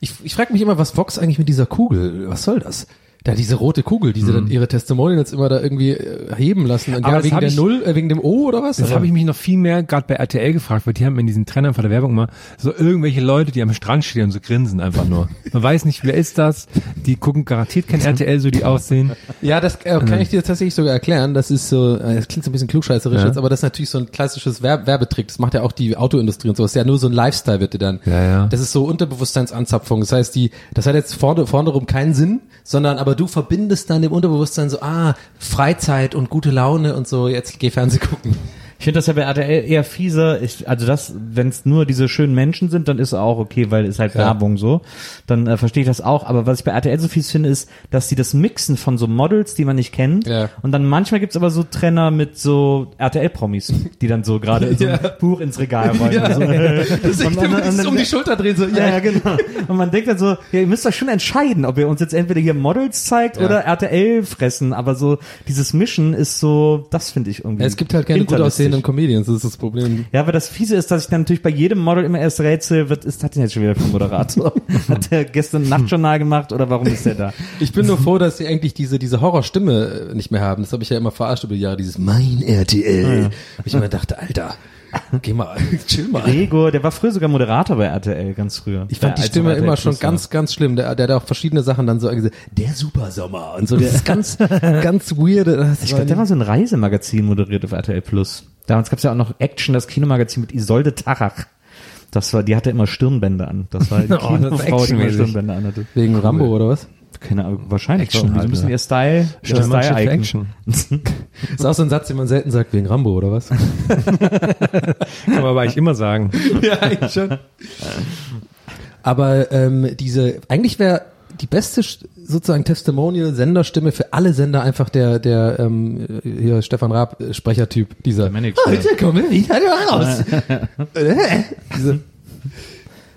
Ich, ich frage mich immer, was Vox eigentlich mit dieser Kugel, was soll das? Da diese rote Kugel, die sie dann ihre Testimonials immer da irgendwie äh, heben lassen. Und Aber ja, das wegen hab der ich- Null, äh, wegen dem O oder was? Das Aber- habe ich mich noch viel mehr gerade bei RTL gefragt, weil die haben in diesen Trennern vor der Werbung immer so irgendwelche Leute, die am Strand stehen und so grinsen einfach nur. Man weiß nicht, wer ist das. Die gucken garantiert kein RTL, so die aussehen. Ja, das äh, kann ich dir tatsächlich sogar erklären. Das ist so, äh, das klingt so ein bisschen klugscheißerisch Ja. jetzt, aber das ist natürlich so ein klassisches Werb Werbetrick. Das macht ja auch die Autoindustrie und so. Das ist ja nur so ein Lifestyle, wird dir dann. Ja, ja. Das ist so Unterbewusstseinsanzapfung. Das heißt, die, das hat jetzt vorne, vorne rum keinen Sinn, sondern aber du verbindest dann im Unterbewusstsein so, ah, Freizeit und gute Laune und so, jetzt geh Fernseh gucken. Ich finde das ja bei RTL eher fieser. Ich, also das, wenn es nur diese schönen Menschen sind, dann ist auch okay, weil ist halt Ja. Werbung so. Dann äh, verstehe ich das auch. Aber was ich bei RTL so fies finde, ist, dass sie das mixen von so Models, die man nicht kennt. Ja. Und dann manchmal gibt's aber so Trenner mit so RTL-Promis, die dann so gerade in so ein Buch ins Regal rollen. Ja, und so. Das Und und dieses dann- um die Schulter drehen, so, Ja, ja, genau. Und man denkt dann so, ja, ihr müsst euch schon entscheiden, ob ihr uns jetzt entweder hier Models zeigt Ja. oder RTL fressen. Aber so dieses Mischen ist so, das finde ich irgendwie. Ja, es gibt halt keine gut hinterlistig. Aussehenden Comedians, das ist das Problem. Ja, aber das Fiese ist, dass ich dann natürlich bei jedem Model immer erst rätsel, was ist das denn jetzt schon wieder für ein Moderator? Hat der gestern Nachtjournal gemacht oder warum ist der da? Ich bin nur froh, dass sie eigentlich diese, diese Horrorstimme äh, nicht mehr haben. Das habe ich ja immer verarscht über die Jahre, dieses Mein RTL. Und ich immer dachte, Alter, geh mal, chill mal. Gregor, der war früher sogar Moderator bei RTL, ganz früher. Ich fand die Als Stimme immer schon ganz, ganz schlimm. Der, der hat auch verschiedene Sachen dann so gesagt, der Supersommer und so. Das ist ganz, ganz weirde. Das Ich glaube, der war so ein Reisemagazin moderiert auf RTL Plus. Damals gab's ja auch noch Action, das Kinomagazin mit Isolde Tarach. Das war, die hatte immer Stirnbänder an. Das war die Oh, Kinofrau, die immer. Stirnbänder an hatte. wegen Rambo oder was? Keine Ahnung, wahrscheinlich. Action ein bisschen ja. ihr Style, ihr mal Style. Action. Ist auch so ein Satz, den man selten sagt, wegen Rambo oder was? Kann man aber eigentlich immer sagen. ja, eigentlich schon. Aber ähm, diese, eigentlich wäre die beste st- sozusagen Testimonial-Senderstimme für alle Sender einfach der, der ähm, hier Stefan Raab äh, Sprechertyp, dieser Manic Heute kommen wir wieder raus. Äh, diese,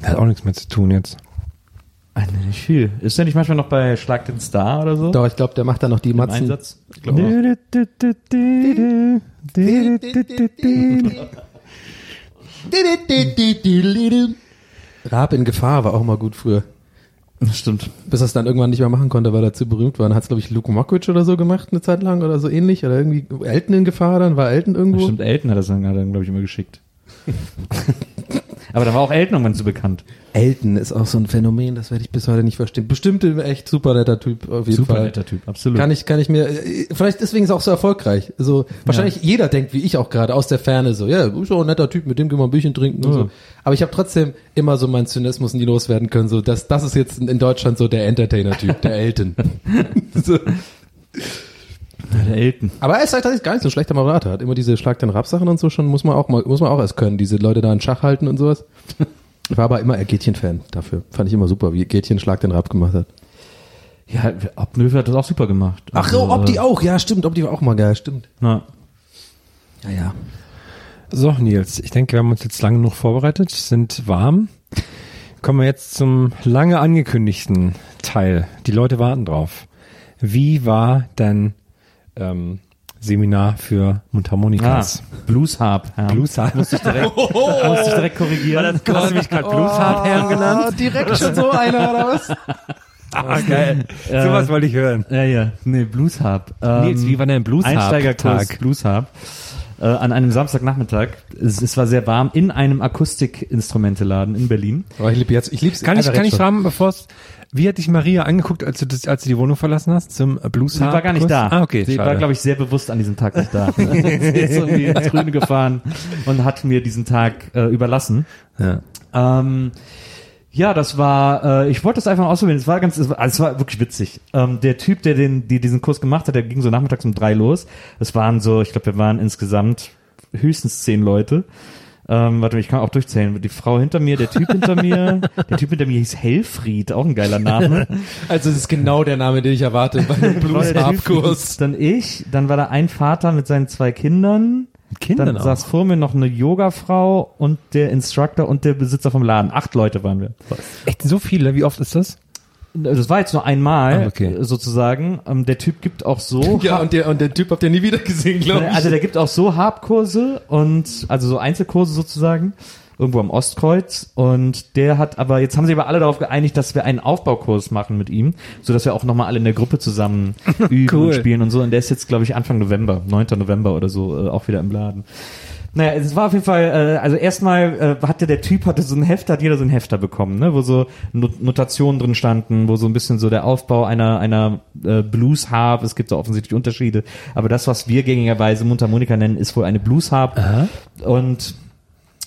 Hat auch nichts mehr zu tun jetzt. Ah, nee, nicht viel. Ist der nicht manchmal noch bei Schlag den Star oder so? doch, ich glaube, der macht da noch die Im Matzen. Einsatz? Ich glaube auch. Raab in Gefahr war auch mal gut früher. Das stimmt. Bis er es dann irgendwann nicht mehr machen konnte, weil er zu berühmt war. Dann hat es, glaube ich, Luke Mockridge oder so gemacht eine Zeit lang oder so ähnlich. Oder irgendwie Elton in Gefahr dann, war Elton irgendwo. Stimmt, Elton hat das dann, er, glaube ich, immer geschickt. Aber da war auch Elton irgendwann so bekannt. Elton ist auch so ein Phänomen, das werde ich bis heute nicht verstehen. Bestimmt ein echt super netter Typ auf jeden Super Fall. netter Typ, absolut. Kann ich, kann ich mir, äh, vielleicht deswegen ist er auch so erfolgreich. So, wahrscheinlich jeder denkt, wie ich auch gerade, aus der Ferne so, ja, ist auch ein netter Typ, mit dem können wir ein Bierchen trinken und Ja. so. Aber ich habe trotzdem immer so meinen Zynismus nie loswerden können, so, das, das ist jetzt in in Deutschland so der Entertainer-Typ, der Elton. so. Der Elton. Aber er ist halt tatsächlich gar nicht so ein schlechter Moderator. Hat immer diese Schlag den Rab Sachen und so schon, muss man auch mal, muss man auch erst können. Diese Leute da in Schach halten und sowas. Ich war aber immer ein Gätchen-Fan dafür. Fand ich immer super, wie Gätchen Schlag den Rab gemacht hat. Ja, Obnöwe hat das auch super gemacht. Ach, Also, oh, ob die auch, ja, stimmt, ob die war auch mal geil, stimmt. Na, Ja, ja. So, Nils, ich denke, wir haben uns jetzt lange genug vorbereitet, sind warm. Kommen wir jetzt zum lange angekündigten Teil. Die Leute warten drauf. Wie war dein ähm, Seminar für ah, Mundharmonikas? Blues Harp. Ja. Blues Harp. Musste ich direkt, musste ich direkt korrigieren. Hast du mich gerade Blues Harp Herren genannt? Oh, direkt schon so einer, oder was? Ah, geil. Äh, Sowas wollte ich hören. Ja, ja. Nee, Blues Harp. Ähm, Nils, wie war dein Blues Harp Einsteigerkurs? Blues Harp. Äh, an einem Samstagnachmittag. Es, es war sehr warm in einem Akustikinstrumenteladen in Berlin. Oh, ich lieb jetzt, ich lieb's. Kann ich, kann ich fragen, bevor es, wie hat dich Maria angeguckt, als du, das, als du die Wohnung verlassen hast, zum Blues Sie war gar nicht da. Ah, okay. Sie schade. war, glaube ich, sehr bewusst an diesem Tag nicht da. Sie ist irgendwie ins Grüne gefahren und hat mir diesen Tag äh, überlassen. ja. Ähm, ja, das war, äh, ich wollte das einfach mal ausprobieren. Es war ganz, es war, also es war wirklich witzig. Ähm, der Typ, der den, die diesen Kurs gemacht hat, der ging so nachmittags um drei los. Es waren so, ich glaube, wir waren insgesamt höchstens zehn Leute. Ähm, warte, ich kann auch durchzählen. Die Frau hinter mir, der Typ hinter mir, der Typ hinter mir hieß Helfried, auch ein geiler Name. Also, das ist genau der Name, den ich erwarte bei einem Typ, Blues-Harp-Kurs. Dann ich, dann war da ein Vater mit seinen zwei Kindern. Kindern dann auch. saß vor mir noch eine Yogafrau und der Instructor und der Besitzer vom Laden. Acht Leute waren wir. Echt so viele? Wie oft ist das? Das war jetzt nur einmal, Ah, okay. sozusagen. Ähm, der Typ gibt auch so. Ja, und der, und der Typ habt ihr nie wieder gesehen, glaube ich. also der gibt auch so Harp-Kurse und also so Einzelkurse sozusagen irgendwo am Ostkreuz und der hat aber jetzt haben sie aber alle darauf geeinigt, dass wir einen Aufbaukurs machen mit ihm, so dass wir auch noch mal alle in der Gruppe zusammen üben Cool. und spielen und so und der ist jetzt glaube ich Anfang November, 9. November oder so äh, auch wieder im Laden. Naja, es war auf jeden Fall, äh, also erstmal äh, hatte der Typ, hatte so ein Hefter, hat jeder so ein Hefter bekommen, ne, wo so Not Notationen drin standen, wo so ein bisschen so der Aufbau einer, einer äh, Blues Harp, es gibt so offensichtlich Unterschiede, aber das, was wir gängigerweise Mundharmonika nennen, ist wohl eine Blues Harp. Und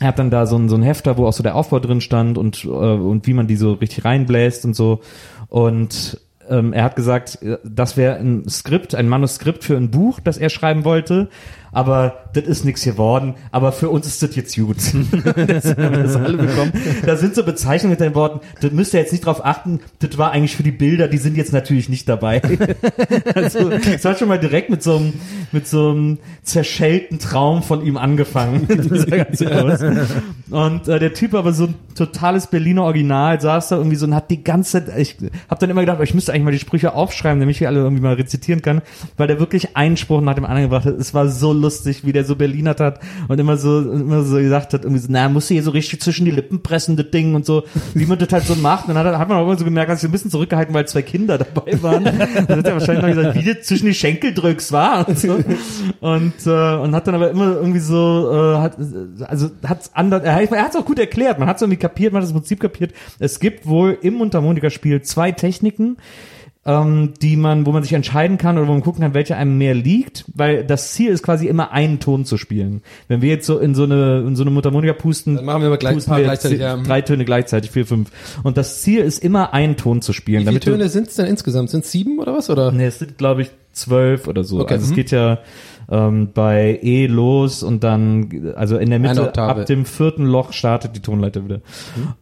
er hat dann da so ein, so ein Hefter, wo auch so der Aufbau drin stand und, äh, und wie man die so richtig reinbläst und so. Und ähm, er hat gesagt, äh, das wäre ein Skript, ein Manuskript für ein Buch, das er schreiben wollte. Aber das ist nichts geworden. Aber für uns ist das jetzt gut. das haben wir das alle bekommen. Da sind so Bezeichnungen mit den Worten, das müsst ihr jetzt nicht drauf achten, das war eigentlich für die Bilder, die sind jetzt natürlich nicht dabei. also, es hat schon mal direkt mit so einem, mit so einem zerschellten Traum von ihm angefangen. Und äh, der Typ aber so ein totales Berliner Original saß da irgendwie so und hat die ganze Zeit, ich habe dann immer gedacht, ich müsste eigentlich mal die Sprüche aufschreiben, damit ich die alle irgendwie mal rezitieren kann, weil der wirklich einen Spruch nach dem anderen gebracht hat. Es war so lustig, wie der so Berlinert hat und immer so immer so gesagt hat, irgendwie so, na, musst du hier so richtig zwischen die Lippen pressen, das Ding und so, wie man das halt so macht. Und dann hat, hat man auch immer so gemerkt, dass ich ein bisschen zurückgehalten, weil zwei Kinder dabei waren. Dann hat er wahrscheinlich noch gesagt, wie du zwischen die Schenkel drückst, war und so. Und, äh, und hat dann aber immer irgendwie so, äh, hat, also hat's anders, er, er hat es auch gut erklärt, man hat es irgendwie kapiert, man hat das Prinzip kapiert. Es gibt wohl im Mundharmonika-Spiel zwei Techniken, ähm, die man, wo man sich entscheiden kann oder wo man gucken kann, welche einem mehr liegt, weil das Ziel ist quasi immer einen Ton zu spielen. Wenn wir jetzt so in so eine in so eine Mundharmonika pusten, Dann machen wir aber gleich- pusten paar wir gleichzeitig, ja. drei Töne gleichzeitig, vier, fünf. Und das Ziel ist immer einen Ton zu spielen. Wie viele Töne sind es denn insgesamt? Sind sieben oder was? Oder? Nee, es sind, glaube ich, zwölf oder so. Okay, Also es mhm. geht ja ähm, bei E los und dann, also in der Mitte, ab dem vierten Loch startet die Tonleiter wieder.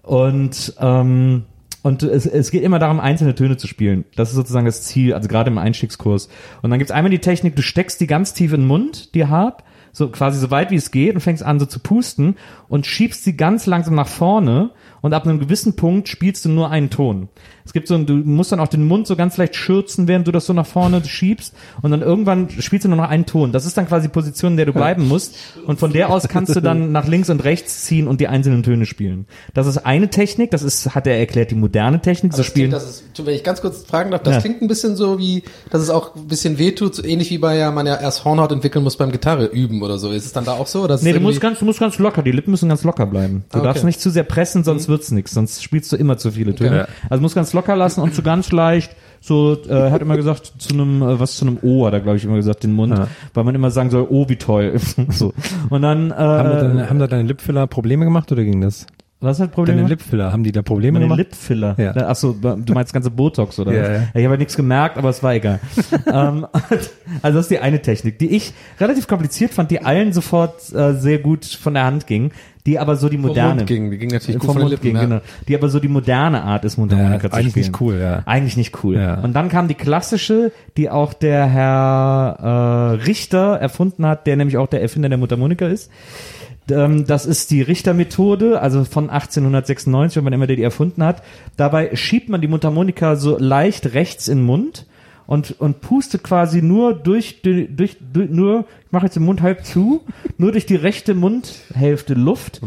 Und ähm, und es, es geht immer darum, einzelne Töne zu spielen. Das ist sozusagen das Ziel, also gerade im Einstiegskurs. Und dann gibt's einmal die Technik, du steckst die ganz tief in den Mund, die Harp, so quasi so weit wie es geht und fängst an so zu pusten und schiebst sie ganz langsam nach vorne und ab einem gewissen Punkt spielst du nur einen Ton. Es gibt so, ein- du musst dann auch den Mund so ganz leicht schürzen, während du das so nach vorne schiebst und dann irgendwann spielst du nur noch einen Ton. Das ist dann quasi die Position, in der du bleiben musst und von der aus kannst du dann nach links und rechts ziehen und die einzelnen Töne spielen. Das ist eine Technik, das ist, hat er erklärt, die moderne Technik. So Das spielen. klingt, das ist, wenn ich ganz kurz fragen darf, das Ja. klingt ein bisschen so wie, dass es auch ein bisschen wehtut, so ähnlich wie bei ja, man ja erst Hornhaut entwickeln muss beim Gitarre üben oder so. Ist es dann da auch so? Oder Nee, du musst ganz, du musst ganz locker, die Lippen müssen ganz locker bleiben. Du Ah, okay. darfst nicht zu sehr pressen, sonst wird's nix, sonst spielst du immer zu viele Töne. Ja. Also musst ganz locker lassen und so ganz leicht, so, äh, hat immer gesagt, zu einem, äh, was zu einem O, hat er, glaube ich, immer gesagt, den Mund, Ja. weil man immer sagen soll, oh, wie toll. so. Und dann, äh, Haben, da deine, haben da deine Lipfiller Probleme gemacht oder ging das? Was hat Probleme? Deine Lipfiller, haben die da Probleme Meine gemacht? Lipfiller. Ja. Ach so, du meinst ganze Botox oder? Ja, was? ja. Ich habe ja nichts gemerkt, aber es war egal. ähm, also das ist die eine Technik, die ich relativ kompliziert fand, die allen sofort äh, sehr gut von der Hand ging, die aber so die Vom moderne Mund ging, die ging natürlich gut vom Mund Lippen. ging, ja. genau. Die aber so die moderne Art ist, Mundharmonika Ja, zu eigentlich spielen. nicht cool, ja. Eigentlich nicht cool. Ja. Und dann kam die klassische, die auch der Herr äh, Richter erfunden hat, der nämlich auch der Erfinder der Mundharmonika ist. Ähm, Das ist die Richter-Methode, also von 1896, wenn man immer die erfunden hat. Dabei schiebt man die Mundharmonika so leicht rechts in den Mund und, und pustet quasi nur durch, durch, durch nur, mache jetzt den Mund halb zu, nur durch die rechte Mundhälfte Luft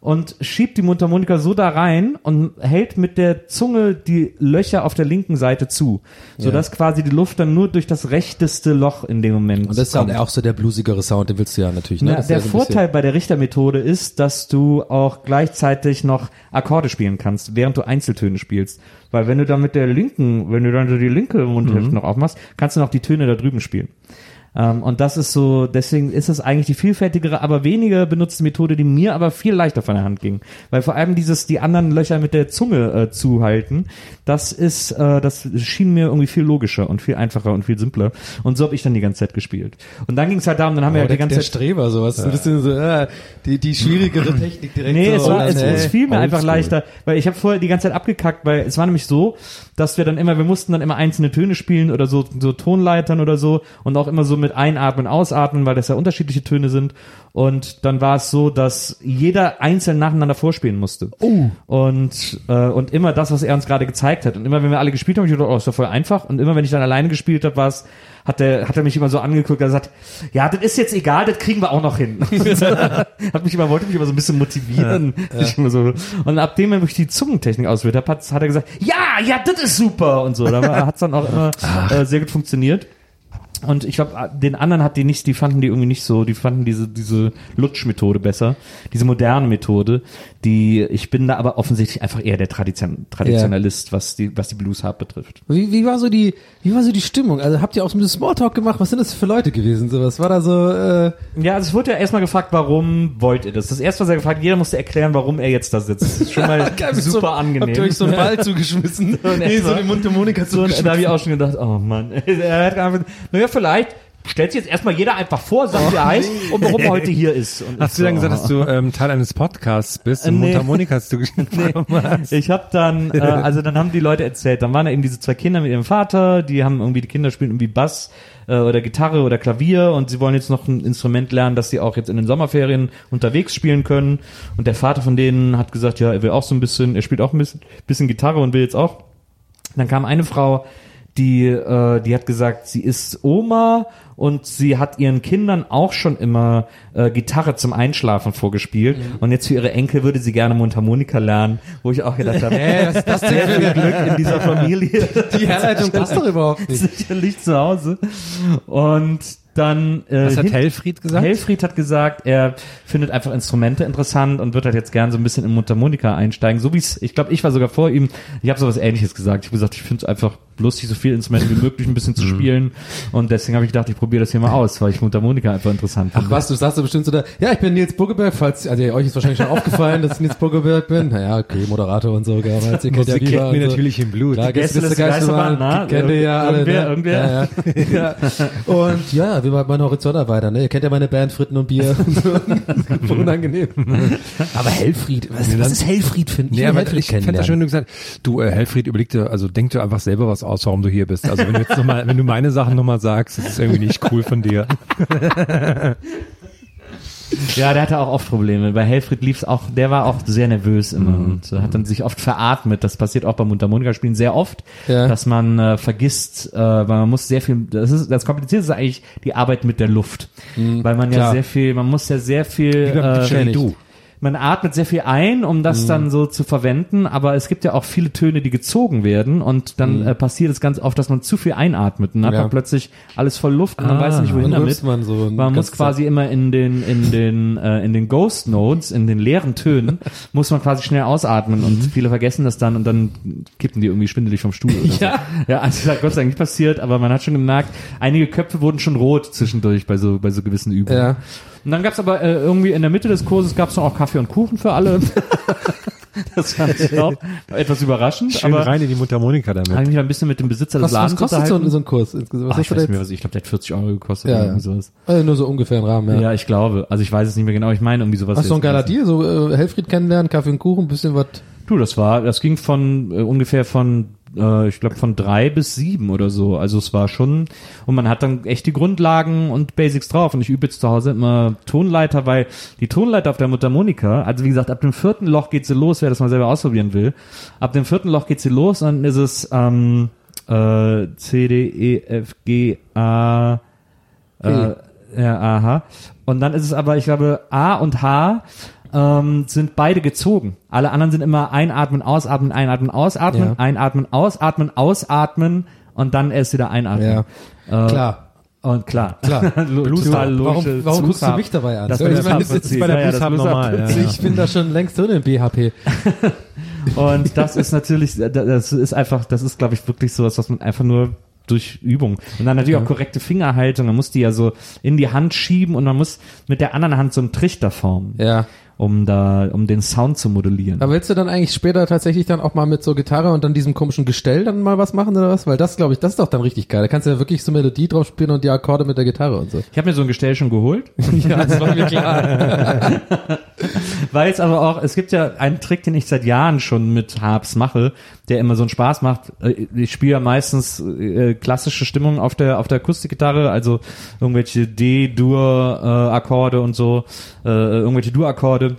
und schiebt die Mundharmonika so da rein und hält mit der Zunge die Löcher auf der linken Seite zu, sodass quasi die Luft dann nur durch das rechteste Loch in dem Moment Und das ist kommt. dann auch so der bluesigere Sound, den willst du ja natürlich. Ne? Ja, der ja so ein bisschen- Vorteil bei der Richtermethode ist, dass du auch gleichzeitig noch Akkorde spielen kannst, während du Einzeltöne spielst. Weil wenn du dann mit der linken, wenn du dann so die linke Mundhälfte Mhm. noch aufmachst, kannst du noch die Töne da drüben spielen. Ähm, und das ist so, deswegen ist es eigentlich die vielfältigere, aber weniger benutzte Methode, die mir aber viel leichter von der Hand ging. Weil vor allem dieses, die anderen Löcher mit der Zunge äh, zuhalten, das ist, äh, das schien mir irgendwie viel logischer und viel einfacher und viel simpler. Und so habe ich dann die ganze Zeit gespielt. Und dann ging es halt darum, dann haben wir Oh, ja die der, ganze der Zeit Streber, sowas. Ein bisschen so, äh, die, die schwierigere Technik direkt Nee, so. es, war, es, fiel mir einfach oldschool. leichter, weil ich habe vorher die ganze Zeit abgekackt, weil es war nämlich so, dass wir dann immer, wir mussten dann immer einzelne Töne spielen oder so, so Tonleitern oder so und auch immer so mit Einatmen, Ausatmen, weil das ja unterschiedliche Töne sind. Und dann war es so, dass jeder einzeln nacheinander vorspielen musste. Oh. Und, äh, und immer das, was er uns gerade gezeigt hat. Und immer, wenn wir alle gespielt haben, hab ich gedacht, oh, ist doch voll einfach. Und immer, wenn ich dann alleine gespielt habe, war es, hat er, hat er mich immer so angeguckt und gesagt, ja, das ist jetzt egal, das kriegen wir auch noch hin. hat mich immer, wollte mich immer so ein bisschen motivieren. Ich immer so, und ab dem, wenn ich die Zungentechnik ausgewählt habe, hat, hat er gesagt, ja, ja, das ist super und so. Da hat es dann auch immer äh, sehr gut funktioniert. Und ich glaube, den anderen hat die nicht, die fanden die irgendwie nicht so, die fanden diese, diese Lutsch-Methode besser, diese moderne Methode, die, ich bin da aber offensichtlich einfach eher der Tradition, Traditionalist, was die, was die Blues Harp betrifft. Wie, wie war so die, wie war so die Stimmung? Also habt ihr auch so ein bisschen Smalltalk gemacht? Was sind das für Leute gewesen? So, was war da so, äh, Ja, also es wurde ja erstmal gefragt, warum wollt ihr das? Das erste, was er gefragt, jeder musste erklären, warum er jetzt da sitzt. Das ist schon mal super so, angenehm. Habt ihr euch so einen Ball zugeschmissen? nee, so eine Mundharmonika So, und zugeschmissen. da habe ich auch schon gedacht, oh Mann. Er hat einfach, naja, vielleicht stellt sich jetzt erstmal jeder einfach vor, sagt, wie er heißt und warum er heute hier ist. Und Hast ich du dann so, gesagt, dass du ähm, Teil eines Podcasts bist und nee. Mundharmonika hast du gespielt? Ich habe dann, äh, also dann haben die Leute erzählt, dann waren da eben diese zwei Kinder mit ihrem Vater, die haben irgendwie, die Kinder spielen irgendwie Bass äh, oder Gitarre oder Klavier und sie wollen jetzt noch ein Instrument lernen, das sie auch jetzt in den Sommerferien unterwegs spielen können. Und der Vater von denen hat gesagt, ja, er will auch so ein bisschen, er spielt auch ein bisschen, bisschen Gitarre und will jetzt auch. Dann kam eine Frau, die, äh, die hat gesagt, sie ist Oma und sie hat ihren Kindern auch schon immer äh, Gitarre zum Einschlafen vorgespielt und jetzt für ihre Enkel würde sie gerne Mundharmonika lernen, wo ich auch gedacht habe, Äh, was ist das denn für eine Glück in dieser Familie. Die Herleitung passt doch überhaupt nicht. Sicherlich zu Hause. Und dann äh, Was hat Helfried gesagt? Helfried hat gesagt, er findet einfach Instrumente interessant und wird halt jetzt gern so ein bisschen in Mundharmonika einsteigen. So wie es, ich glaube, ich war sogar vor ihm, ich habe sowas ähnliches gesagt. Ich habe gesagt, ich finde es einfach lustig, so viele Instrumente wie möglich ein bisschen zu spielen. Und deswegen habe ich gedacht, ich probiere das hier mal aus, weil ich Mundharmonika einfach interessant finde. Ach was, du sagst doch bestimmt so da, ja, ich bin Nils Buggeberg, falls, also euch ist wahrscheinlich schon aufgefallen, dass ich Nils Buggeberg bin. Naja, okay, Moderator und so, gell, aber jetzt, ihr kennt ja kennt mir so. natürlich im Blut. Gäste, Gästeliste Gäste, Geisterbahn, na, kennt ihr ja alle. irgendwer, ne? irgendwer. Ja, ja. ja. Und ja, wir machen meinen Horizont erweitern, ne? Ihr kennt ja meine Band Fritten und Bier. unangenehm. Aber Helfried, was, was ist Helfried finden? Nee, aber ich fände das schön, du gesagt, du, äh, Helfried, überleg dir, also denk dir einfach selber was aus, warum du hier bist. Also wenn du jetzt nochmal, wenn du meine Sachen nochmal sagst, das ist irgendwie nicht cool von dir. Ja, der hatte auch oft Probleme. Bei Helfried lief's auch, der war auch sehr nervös immer Mhm. und äh, hat dann sich oft veratmet. Das passiert auch beim Mundharmonika-Spielen sehr oft, Ja. dass man äh, vergisst, äh, weil man muss sehr viel, das ist, das Komplizierte ist eigentlich die Arbeit mit der Luft. weil man ja Mhm. klar. sehr viel, man muss ja sehr viel, Wie äh, Didgeridoo. Man atmet sehr viel ein, um Mhm. das dann so zu verwenden, aber es gibt ja auch viele Töne, die gezogen werden und dann äh, passiert es ganz oft, dass man zu viel einatmet und dann hat Mhm. Ja. man plötzlich alles voll Luft und man Ah, weiß nicht, wohin damit. man so man muss quasi immer in den in den äh, in den Ghost Notes, in den leeren Tönen, muss man quasi schnell ausatmen und viele vergessen das dann und dann kippen die irgendwie schwindelig vom Stuhl. Oder Ja. so. ja, also das hat Gott sei Dank nicht passiert, aber man hat schon gemerkt, einige Köpfe wurden schon rot zwischendurch bei so bei so gewissen Übungen. Ja. Und dann gab's aber äh, irgendwie in der Mitte des Kurses gab's noch auch Kaffee und Kuchen für alle. Das fand ich auch etwas überraschend, Schön aber rein in die Mundharmonika damit. habe mich ein bisschen mit dem Besitzer des Was, was Ladens kostet so, ein- so ein Kurs insgesamt? Was Ach, ich weiß nicht mehr, was ich glaube, der hat 40 Euro gekostet Ja, oder ja. irgendwie sowas. Also nur so ungefähr im Rahmen, ja. Ja. ich glaube. Also ich weiß es nicht mehr genau. Ich meine irgendwie sowas. Hast du einen jetzt. geiler Deal? So äh, Helfried kennenlernen, Kaffee und Kuchen, bisschen was. Du, das war, das ging von äh, ungefähr von, äh, ich glaube von drei bis sieben oder so. Also es war schon, und man hat dann echt die Grundlagen und Basics drauf. Und ich übe jetzt zu Hause immer Tonleiter, weil die Tonleiter auf der Mundharmonika, also wie gesagt, ab dem vierten Loch geht sie los, wer das mal selber ausprobieren will. Ab dem vierten Loch geht sie los und dann ist es ähm, äh, C, D, E, F, G, A, äh, ja, aha. Und dann ist es aber, ich glaube, A und H ähm, sind beide gezogen. Alle anderen sind immer einatmen, ausatmen, einatmen, ausatmen, Ja. einatmen, ausatmen, ausatmen und dann erst wieder einatmen. Ja. Äh, Klar. Und klar. Klar. Warum, warum guckst du mich dabei an? Das Ja, ich meine, das ist bei der ja, ja, normal, ja. Ich bin da schon längst drin im BHP. Und das ist natürlich, das ist einfach, das ist, glaube ich, wirklich so was, was man einfach nur durch Übung. Und dann natürlich auch korrekte Fingerhaltung. Man muss die ja so in die Hand schieben und man muss mit der anderen Hand so einen Trichter formen, Ja. Um da, um den Sound zu modellieren. Aber willst du dann eigentlich später tatsächlich dann auch mal mit so Gitarre und dann diesem komischen Gestell dann mal was machen oder was? Weil das, glaube ich, das ist doch dann richtig geil. Da kannst du ja wirklich so Melodie drauf spielen und die Akkorde mit der Gitarre und so. Ich habe mir so ein Gestell schon geholt, ja, das war mir klar. weil es aber auch, es gibt ja einen Trick, den ich seit Jahren schon mit Harps mache, der immer so einen Spaß macht. Äh, Ich spiele ja meistens äh, klassische Stimmungen auf der auf der Akustikgitarre, also irgendwelche D-Dur-Akkorde und so, äh, irgendwelche Dur-Akkorde.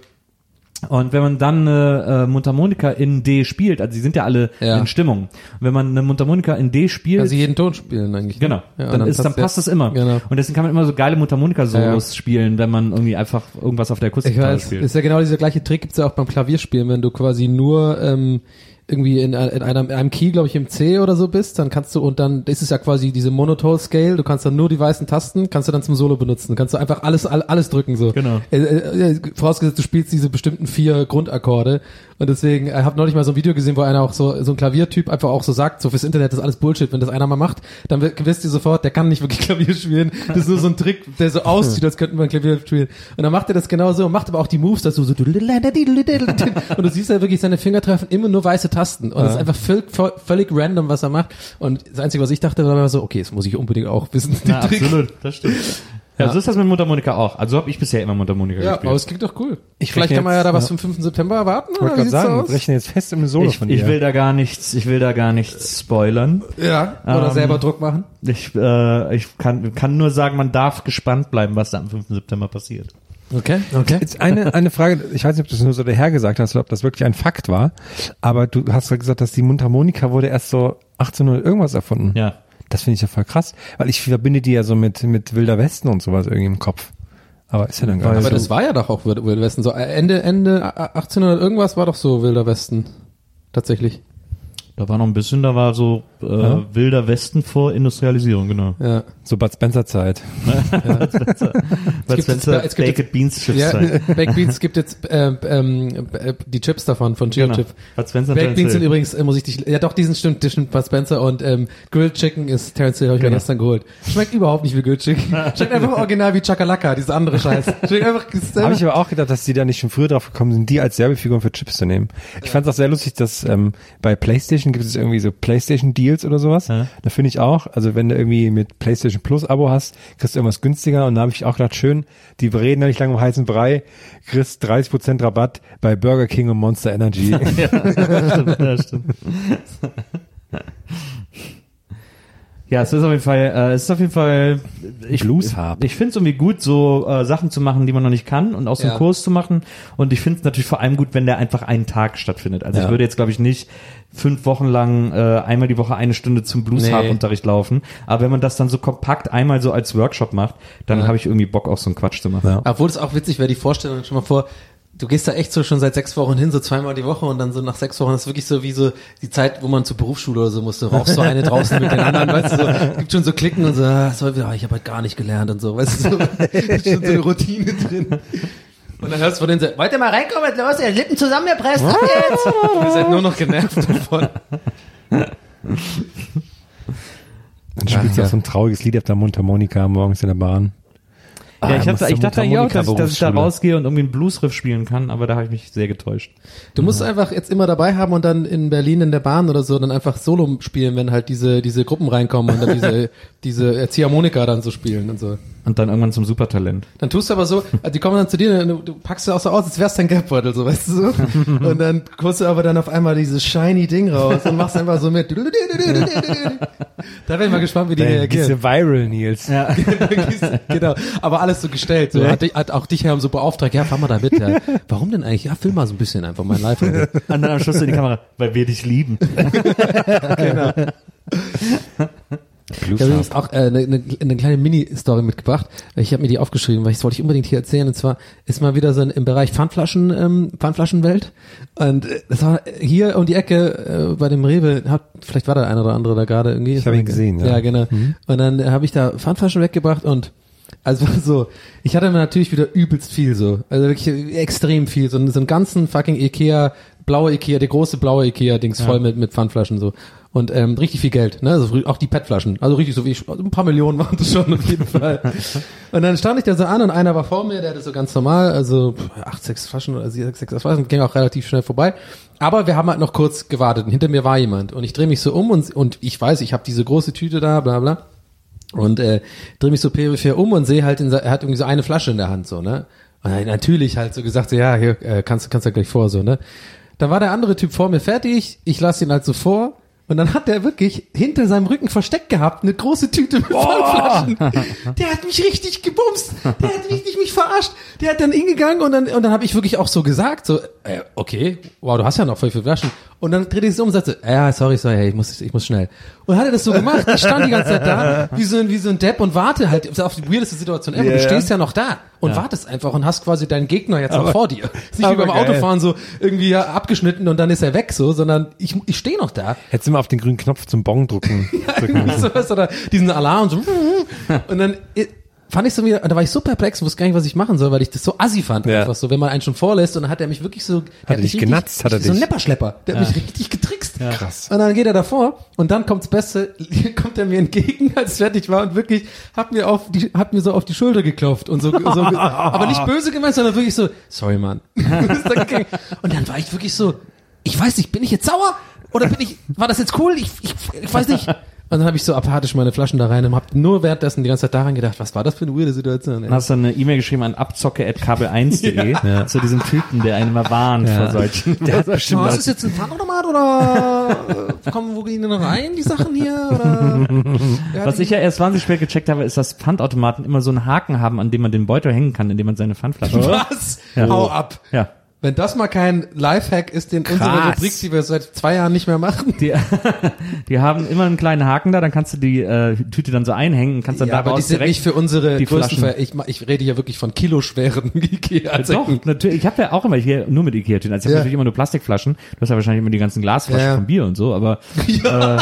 Und wenn man dann eine äh, Mundharmonika in D spielt, also die sind ja alle Ja. in Stimmung. Und wenn man eine Mundharmonika in D spielt, Also jeden Ton spielen eigentlich. ne? Genau, Ja, dann, ist, dann passt ja- passt es immer. Genau. Und deswegen kann man immer so geile Mundharmonika-Solos spielen, wenn man irgendwie einfach irgendwas auf der Akustikgitarre spielt. ist ja genau dieser gleiche Trick, gibt's ja auch beim Klavierspielen, wenn du quasi nur ähm, irgendwie in, in, einem, in einem Key, glaube ich, im C oder so bist, dann kannst du, und dann ist es ja quasi diese Monotone-Scale, du kannst dann nur die weißen Tasten, kannst du dann zum Solo benutzen, kannst du einfach alles, all, alles drücken so. Genau. Äh, äh, äh, vorausgesetzt, du spielst diese bestimmten vier Grundakkorde und deswegen, ich habe neulich mal so ein Video gesehen, wo einer auch so, so ein Klaviertyp einfach auch so sagt, so fürs Internet das ist alles Bullshit, wenn das einer mal macht, dann wi- wisst ihr sofort, der kann nicht wirklich Klavier spielen, das ist nur so ein Trick, der so aussieht, als könnte man Klavier spielen und dann macht er das genau so, macht aber auch die Moves dazu, so und du siehst ja wirklich, seine Finger treffen immer nur weiße Tasten und es ist einfach völlig, völlig random, was er macht und das Einzige, was ich dachte, war so, okay, das muss ich unbedingt auch wissen, Ja, absolut, das stimmt. Ja, Ja. so ist das mit Mundharmonika auch. Also habe ich bisher immer Mundharmonika Ja, gespielt. aber es klingt doch cool. Ich Vielleicht kann man ja da was ja. zum 5. September erwarten, wollte gerade sagen, aus? wir rechnen jetzt fest im Solo ich, von dir. ich will da gar nichts, ich will da gar nichts spoilern. Ja, oder Ähm, selber Druck machen. Ich, äh, ich kann, kann nur sagen, man darf gespannt bleiben, was da am 5. September passiert. Okay, okay. Jetzt eine, eine Frage, ich weiß nicht, ob du das nur so daher gesagt hast oder ob das wirklich ein Fakt war, aber du hast ja gesagt, dass die Mundharmonika wurde erst so 1800 irgendwas erfunden. Ja. Das finde ich ja voll krass, weil ich verbinde die ja so mit, mit Wilder Westen und sowas irgendwie im Kopf. Aber ist ja dann gar Aber nicht das so. war ja doch auch Wild- Wilder Westen. So äh, Ende, Ende 1800 irgendwas war doch so Wilder Westen. Tatsächlich. Da war noch ein bisschen, da war so äh, wilder Westen vor Industrialisierung, genau. Ja. So Bud Spencer Zeit. Jetzt- Spencer es gibt Baked Beans Chips Ja, sein. Baked Beans gibt jetzt äh, ähm, äh, die Chips davon, von Geo Genau. Chip. Hat Spencer Baked Beans sind übrigens, äh, muss ich dich, ja doch, diesen stimmt, das stimmt, Bud Spencer und ähm, Grilled Chicken ist Terence Hill, habe ich mir Genau. gestern geholt. Schmeckt überhaupt nicht wie Grilled Chicken. Schmeckt einfach original wie Chakalaka, dieses andere Scheiß. Schmeckt einfach, Habe ich aber auch gedacht, dass die da nicht schon früher drauf gekommen sind, die als Werbefiguren für Chips zu nehmen. Ich fand es auch sehr lustig, dass ähm, bei PlayStation gibt es irgendwie so PlayStation Deals oder sowas. Ja. Da finde ich auch, also wenn du irgendwie mit PlayStation Plus Abo hast, kriegst du irgendwas günstiger und da habe ich auch gedacht, schön, die reden ja nicht lange um heißen Brei, kriegst 30% Rabatt bei Burger King und Monster Energy. ja, stimmt. Ja, es ist auf jeden Fall, äh, es ist auf jeden Fall, ich, Blues Harp. ich finde es irgendwie gut, so äh, Sachen zu machen, die man noch nicht kann und aus dem Ja. Kurs zu machen. Und ich finde es natürlich vor allem gut, wenn der einfach einen Tag stattfindet. Also Ja. ich würde jetzt, glaube ich, nicht fünf Wochen lang äh, einmal die Woche eine Stunde zum Blues Harp Nee. Unterricht laufen. Aber wenn man das dann so kompakt einmal so als Workshop macht, dann Ja. habe ich irgendwie Bock, auch so einen Quatsch zu machen. Ja. Obwohl es auch witzig wäre, die Vorstellung schon mal vor, du gehst da echt so schon seit sechs Wochen hin, so zweimal die Woche und dann so nach sechs Wochen, das ist wirklich so wie so die Zeit, wo man zur Berufsschule oder so musste, rauchst so eine draußen mit den anderen, weißt du, so, gibt schon so Klicken und so, ah, so, ah, ich habe halt gar nicht gelernt und so, weißt du, so, ist schon so eine Routine drin. Und dann hörst du von denen so, wollt ihr mal reinkommen, was los, ihr Lippen zusammengepresst, ab jetzt! Ihr seid nur noch genervt davon. Dann spielst du ja. auch so ein trauriges Lied auf der Mundharmonika morgens in der Bahn. Ja, ich, hatte, ich dachte eigentlich auch, dass ich, dass ich da rausgehe und irgendwie einen Bluesriff spielen kann, aber da habe ich mich sehr getäuscht. Du musst einfach jetzt immer dabei haben und dann in Berlin in der Bahn oder so dann einfach Solo spielen, wenn halt diese diese Gruppen reinkommen und dann diese diese Ziehharmonika dann so spielen und so. Und dann irgendwann zum Supertalent. Dann tust du aber so, die kommen dann zu dir, du, du packst du auch so aus, als wär's dein Geldbeutel, so weißt du so. Und dann holst du aber dann auf einmal dieses shiny Ding raus und machst einfach so mit. Da bin ich mal gespannt, wie die reagieren. du viral, Nils. Ja. genau, aber alles so gestellt. So. Hat, hat auch dich haben so beauftragt, ja, fahr mal da mit. Ja. Warum denn eigentlich? Ja, film mal so ein bisschen einfach mein Live. Und dann am Schluss in die Kamera, weil wir dich lieben. Ich habe übrigens auch äh, eine, eine, eine kleine Mini-Story mitgebracht. Ich habe mir die aufgeschrieben, weil ich das wollte ich unbedingt hier erzählen. Und zwar ist mal wieder so ein, im Bereich Pfandflaschen, ähm, Pfandflaschenwelt. Und äh, das war hier um die Ecke äh, bei dem Rewe, hat, vielleicht war der eine oder andere da gerade irgendwie. Ich hab ihn gesehen, ja. Ja, genau. Und dann äh, habe ich da Pfandflaschen weggebracht und also so, ich hatte natürlich wieder übelst viel so, also wirklich extrem viel, so, so einen ganzen fucking Ikea, blaue Ikea, der große blaue Ikea-Dings voll mit, mit Pfandflaschen so. Und ähm, richtig viel Geld, ne? Also auch die PET-Flaschen. Also richtig so wie ich, also ein paar Millionen waren das schon auf jeden Fall. und dann stand ich da so an und einer war vor mir, der hatte so ganz normal, also acht, sechs Flaschen oder sechs, sechs Flaschen, ging auch relativ schnell vorbei. Aber wir haben halt noch kurz gewartet und hinter mir war jemand. Und ich drehe mich so um und, und ich weiß, ich habe diese große Tüte da, bla bla. Und äh, drehe mich so peripher um und sehe halt, in, er hat irgendwie so eine Flasche in der Hand, so, ne? Und dann natürlich halt so gesagt, so, ja, hier, äh, kannst, kannst du gleich vor, so, ne? Dann war der andere Typ vor mir fertig, ich lasse ihn halt so vor. Und dann hat der wirklich hinter seinem Rücken versteckt gehabt, eine große Tüte mit Pfandflaschen. Der hat mich richtig gebumst. Der hat richtig mich verarscht. Der hat dann hingegangen und dann, und dann habe ich wirklich auch so gesagt, so, äh, okay, wow, du hast ja noch voll viele Flaschen. Und dann drehte ich sich um und sagte, ja, sorry, sorry, hey, ich muss, ich muss schnell. Und hat er das so gemacht. Ich stand die ganze Zeit da, wie so ein, wie so ein Depp und warte halt auf die weirdeste Situation ever. Du stehst ja noch da und wartest einfach und hast quasi deinen Gegner jetzt noch vor dir. Nicht wie aber beim geil. Autofahren so irgendwie ja, abgeschnitten und dann ist er weg so, sondern ich, ich stehe noch da. Hättest du mal auf den grünen Knopf zum Bon drücken. drücken Irgendwie müssen. sowas oder diesen Alarm so und dann fand ich so wieder, da war ich so perplex, wusste gar nicht, was ich machen soll, weil ich das so assi fand, Ja. einfach so, wenn man einen schon vorlässt und dann hat er mich wirklich so, der er dich genatzt, hat er so ein dich? Nepperschlepper, der hat mich richtig getrickst. Krass. Und dann geht er davor und dann kommt's Beste, kommt er mir entgegen, als ich fertig war und wirklich hat mir auf die, hat mir so auf die Schulter geklopft und so, so aber nicht böse gemeint, sondern wirklich so, sorry Mann. Und dann war ich wirklich so, ich weiß nicht, bin ich jetzt sauer oder bin ich, war das jetzt cool? Ich, ich, ich weiß nicht. Und dann habe ich so apathisch meine Flaschen da rein und hab nur währenddessen die ganze Zeit daran gedacht, was war das für eine weirde Situation? Ey? Dann hast du eine E-Mail geschrieben an abzocke.kabel1.de zu diesem Typen, der einen immer warnt vor solchen. Der hat bestimmt Oh, ist das jetzt ein Pfandautomat oder äh, kommen wo gehen die noch rein, die Sachen hier? Oder? Ja, Was ich ja erst wahnsinnig spät gecheckt habe, ist, dass Pfandautomaten immer so einen Haken haben, an dem man den Beutel hängen kann, in dem man seine Pfandflasche Was? Hau ab. Ja. Wenn das mal kein Lifehack ist, den unsere Krass. Rubrik, die wir seit zwei Jahren nicht mehr machen. Die, die haben immer einen kleinen Haken da, dann kannst du die äh, Tüte dann so einhängen und kannst dann Ja, aber die daraus sind nicht für unsere die größten Flaschen. Ver ich, ich rede hier wirklich von kiloschweren ikea Doch, natürlich. Ich habe ja auch immer hier nur mit Ikea-Tüten. Also ich habe Ja. natürlich immer nur Plastikflaschen. Du hast ja wahrscheinlich immer die ganzen Glasflaschen Ja, ja. von Bier und so, aber äh,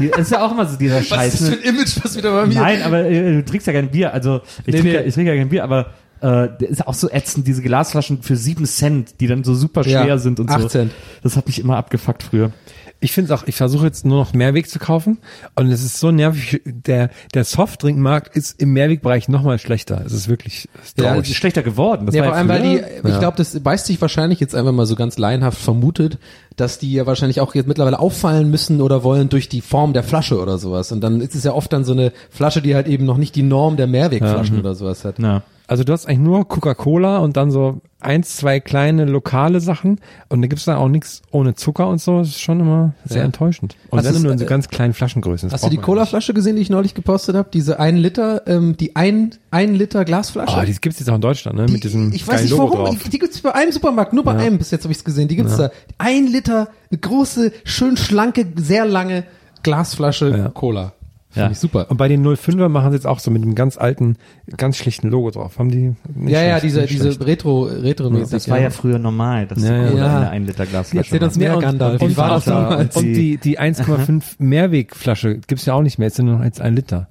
die, ist ja auch immer so dieser Was Scheiß. ist das Ne? für ein Image, was wieder bei mir... Nein, aber äh, du trinkst ja kein Bier. Also ich Nee, trinke nee. ja, ich trinke ja kein Bier, aber äh, der ist auch so ätzend, diese Glasflaschen für sieben Cent, die dann so super schwer Ja, sind und acht so. Cent. Das hat mich immer abgefuckt früher. Ich finde es auch, ich versuche jetzt nur noch Mehrweg zu kaufen und es ist so nervig. Der, der Softdrinkmarkt ist im Mehrwegbereich nochmal schlechter. Es ist wirklich ist Ja, ist schlechter geworden. Das Ja, war vor allem, weil die, ich glaube, das beißt sich wahrscheinlich jetzt einfach mal so ganz laienhaft vermutet, dass die ja wahrscheinlich auch jetzt mittlerweile auffallen müssen oder wollen durch die Form der Flasche oder sowas. Und dann ist es ja oft dann so eine Flasche, die halt eben noch nicht die Norm der Mehrwegflaschen oder sowas hat. Ja. Also du hast eigentlich nur Coca-Cola und dann so eins, zwei kleine lokale Sachen und da gibt's dann auch nichts ohne Zucker und so. Das ist schon immer sehr Ja. enttäuschend. Und Hast dann nur in so äh, ganz kleinen Flaschengrößen. Das Hast du die Colaflasche gesehen, die ich neulich gepostet habe? Diese ein Liter, ähm, die ein, ein Liter. Glasflasche? Oh, die gibt's jetzt auch in Deutschland, ne? Mit diesem ich weiß nicht Logo warum, drauf. die, die gibt's bei einem Supermarkt, nur bei einem, bis jetzt habe ich es gesehen, die gibt's da. Ein Liter, eine große, schön schlanke, sehr lange Glasflasche Ja. Cola. Finde Ja. ich super. Und bei den 05er machen sie jetzt auch so mit einem ganz alten, ganz schlichten Logo drauf. Haben die nicht Ja, ja, diese, nicht diese schlecht. Retro, Retro-mäßig. Das war ja früher normal, dass Ja, ja. eine 1 Liter Glasflasche Erzähl uns mehr, und, Gandalf. Und, Wie war das und, damals? und die, die 1,5 Mehrwegflasche gibt's ja auch nicht mehr. Jetzt sind nur noch jetzt ein Liter.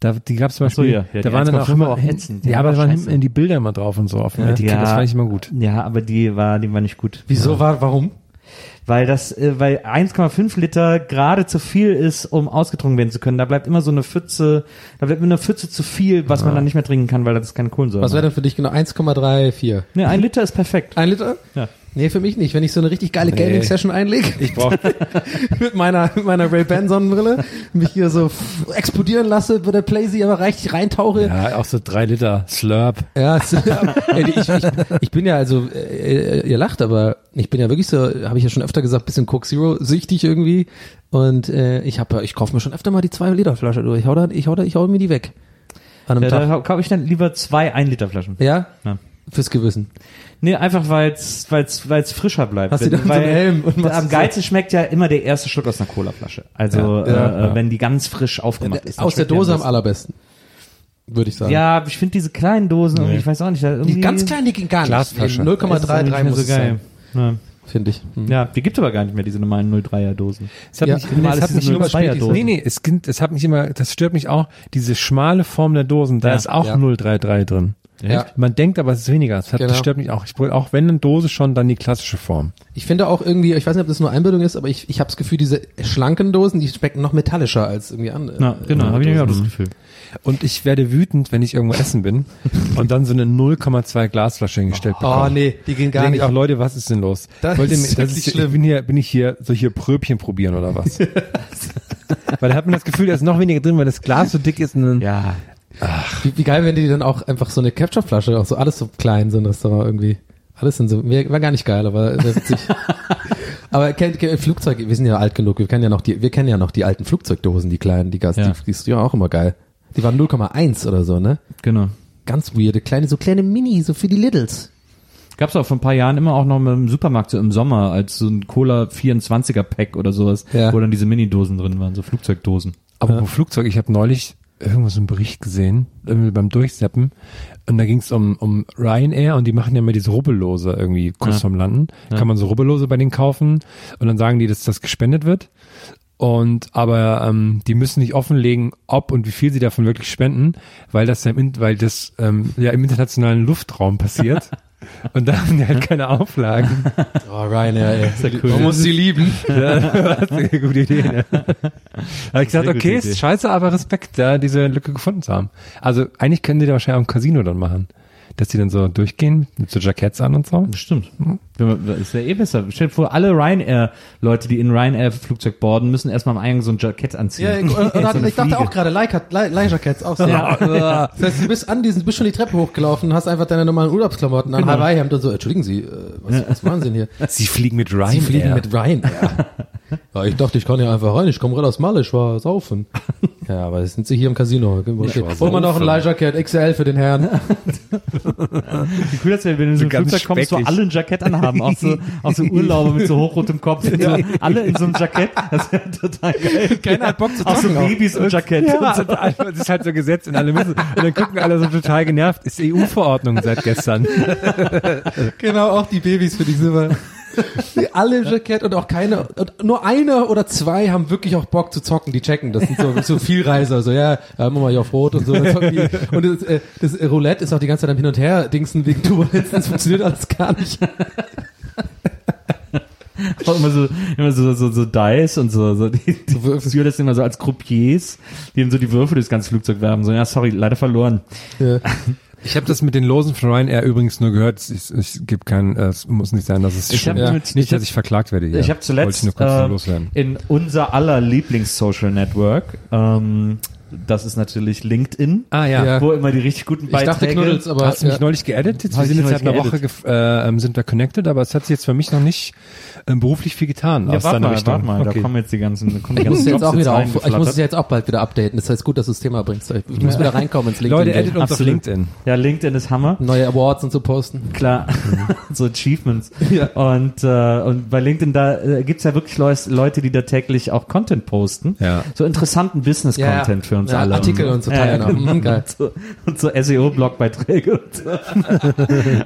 Da, die gab's zum Ach so, Beispiel, ja. Ja, da waren dann auch 1,5 immer, auch ätzend. Die ja, aber da waren scheiße. hinten in die Bilder immer drauf und so auf dem Ja. Etikett. Das Ja. fand ich immer gut. Ja, aber die war, die war nicht gut. Wieso war, warum? Weil das, äh, weil 1,5 Liter gerade zu viel ist, um ausgetrunken werden zu können. Da bleibt immer so eine Pfütze, da bleibt immer eine Pfütze zu viel, was man dann nicht mehr trinken kann, weil das keine Kohlensäure Was wäre denn für dich genau? 1,34. Ne, ein Liter ist perfekt. Ein Liter? Ja. Nee, für mich nicht. Wenn ich so eine richtig geile Gaming-Session einlege, Ich brauche mit meiner, mit meiner Ray-Ban-Sonnenbrille, mich hier so explodieren lasse, bei der Playsee aber richtig reintauche. ja auch so drei Liter Slurp. Ja, es, ey, ich, ich, ich bin ja also, äh, ihr lacht, aber ich bin ja wirklich so, habe ich ja schon öfter gesagt, bisschen Coke Zero süchtig irgendwie. Und äh, ich habe, ich kaufe mir schon öfter mal die zwei Liter Flasche durch. Ich hau da, ich hau da, ich hau mir die weg. An einem Ja, Tag. da kaufe ich dann lieber zwei 1 Liter Flaschen. Ja? Ja. Fürs Gewissen. Nee, einfach weil's, weil's, weil's frischer bleibt. Hast du dann so Weil einen Helm und machst am so- geilsten schmeckt ja immer der erste Schluck aus einer Colaflasche. Also Ja, ja, äh, wenn die ganz frisch aufgemacht ist. Aus der Dose am am besten. allerbesten. Würde ich sagen. Ja, ich finde diese kleinen Dosen, irgendwie, ich weiß auch nicht. Die ganz kleinen, die gehen gar nicht. Glasflasche. Nee, ist es irgendwie 0,33 nicht mehr muss so es geil. sein, Ja. finde ich. Hm. ja, die gibt aber gar nicht mehr, diese normalen 03er Dosen. Es hat Ja, mich, nee, es hat mich diese immer 02er Dosen. Nee, nee, es, gibt- es hat mich immer, das stört mich auch, diese schmale Form der Dosen, da Ja. ist auch Ja. 033 drin. Ja. Man denkt aber, es ist weniger. Das, hat, Genau. das stört mich auch. Ich wollte auch, wenn eine Dose schon, dann die klassische Form. Ich finde auch irgendwie, ich weiß nicht, ob das nur Einbildung ist, aber ich, ich habe das Gefühl, diese schlanken Dosen, die schmecken noch metallischer als irgendwie andere. Ja, genau, habe ich auch das. Gefühl. Und ich werde wütend, wenn ich irgendwo essen bin und dann so eine 0,2 Glasflasche hingestellt bekomme. Oh nee, die gehen gar nicht. ich auch, Leute, was ist denn los? Das Wollt ihr ist mir- das ist, schlimm. Ich bin hier, bin ich hier, hier Pröbchen probieren oder was? weil da hat man das Gefühl, da ist noch weniger drin, weil das Glas so dick ist und dann, Ja, Wie, wie geil, wenn die dann auch einfach so eine Capture-Flasche, auch so alles so klein so ein Restaurant irgendwie. Alles sind so, mir war gar nicht geil, aber sehr witzig. aber kennt, kennt Flugzeug, wir sind ja alt genug, wir kennen ja noch die, wir kennen ja noch die alten Flugzeugdosen, die kleinen, die Gas, Ja. die, die ist ja auch immer geil. Die waren 0,1 oder so, ne? genau. Ganz weirde, kleine, so kleine Mini, so für die Littles. Gab's auch vor ein paar Jahren immer auch noch im Supermarkt so im Sommer als so ein Cola 24er Pack oder sowas, Ja. wo dann diese Mini-Dosen drin waren, so Flugzeugdosen. Aber wo Flugzeug, ich habe neulich irgendwo so einen Bericht gesehen, irgendwie beim Durchseppen, und da ging es um, um Ryanair und die machen ja immer diese Rubbellose irgendwie kurz Ja. vorm Landen. Kann man so Rubbellose bei denen kaufen und dann sagen die, dass das gespendet wird. Und aber ähm, die müssen nicht offenlegen, ob und wie viel sie davon wirklich spenden, weil das ja im, weil das ähm, ja im internationalen Luftraum passiert. und da haben die halt keine Auflagen. Oh, Ryanair, ey. ja cool. Man muss sie lieben. Ja, das ist eine gute Idee. Ne? Da habe ich gesagt, okay, ist scheiße, aber Respekt, da diese Lücke gefunden zu haben. Also eigentlich können die da wahrscheinlich auch im Casino dann machen. Dass die dann so durchgehen mit so Jacketts an und so. Bestimmt. Man- Ist ja eh besser. Stell dir vor, alle Ryanair-Leute, die in Ryanair-Flugzeug boarden, müssen erstmal am Eingang so ein Jackett anziehen. Ja, und, und, So ich dachte auch gerade, Leica- Le- Leisure Cats auch so. Ja. Das heißt, du bist an diesen, bist schon die Treppe hochgelaufen, hast einfach deine normalen Urlaubsklamotten an, Genau. Hawaii-Hemd und so. Entschuldigen Sie, äh, was, was machen Sie denn hier? Sie fliegen mit Ryanair. Sie fliegen mit Ryanair. ja, ich dachte, ich kann ja einfach rein. Ich komme gerade aus Malle, ich war saufen. Ja, aber jetzt sind Sie hier im Casino. Hol mal noch ein Leisure Cat XL für den Herrn. Wie cool das wäre, wenn du in so ein ganz Flugzeug kommst, wo speckig. alle ein Jackett anhaben, auch so, auch so Urlauber mit so hochrotem Kopf. So, alle in so einem Jackett. Das wäre total geil. Keiner hat Bock zu Auch so. Babys im Jackett. Ja, und das ist halt so Gesetz und alle müssen, und dann gucken alle so total genervt. Ist EU-Verordnung seit gestern. Genau, auch die Babys für die Silber. Die alle Jackett und auch keine, und nur einer oder zwei haben wirklich auch Bock zu zocken, die checken. Das sind so, so Vielreiser, so, ja, machen wir hier auf Rot und so. Und das, äh, das Roulette ist auch die ganze Zeit am Hin und Her dingsen wegen Turbulenzen, das funktioniert alles gar nicht. Auch immer so, immer so, so, so Dice und so, so, die, die Würfel. das immer so als Croupiers, die eben so die Würfel durchs ganze Flugzeug werfen. So, ja, sorry, leider verloren. Ja. Ich habe das mit den Losen von Ryanair übrigens nur gehört. Es, es, gibt kein, äh, es muss nicht sein, dass es Ich hab Ja. mit- nicht, dass ich verklagt werde hier. Ich habe zuletzt äh, in unser aller Lieblings-Social Network, ähm, das ist natürlich LinkedIn, Ah ja. Ja. wo immer die richtig guten Ich Beiträge... dachte Knuddels, aber Hast du mich ja. neulich geedit? Jetzt, wir ich sind jetzt seit einer Woche äh, ähm, sind wir connected, aber es hat sich jetzt für mich noch nicht ähm, beruflich viel getan ja, aus warte mal, Richtung. warte mal, okay. da kommen jetzt die ganzen, da kommen die Ich muss es ganzen jetzt auch Jobs wieder auf, ich muss es jetzt auch bald wieder updaten. Das heißt gut, dass du das Thema bringst. Ich muss wieder reinkommen ins LinkedIn. Leute, edit uns auf Absolut. LinkedIn. Ja, LinkedIn ist Hammer. Neue Awards und so posten. Klar, so Achievements. Ja. Und, äh, und bei LinkedIn, da äh, gibt's ja wirklich Leute, die da täglich auch Content posten. Ja. So interessanten Business-Content für uns Ja, alle. Artikel und so teilen auch. Mhm, geil. Und so, und so SEO-Blogbeiträge und so. und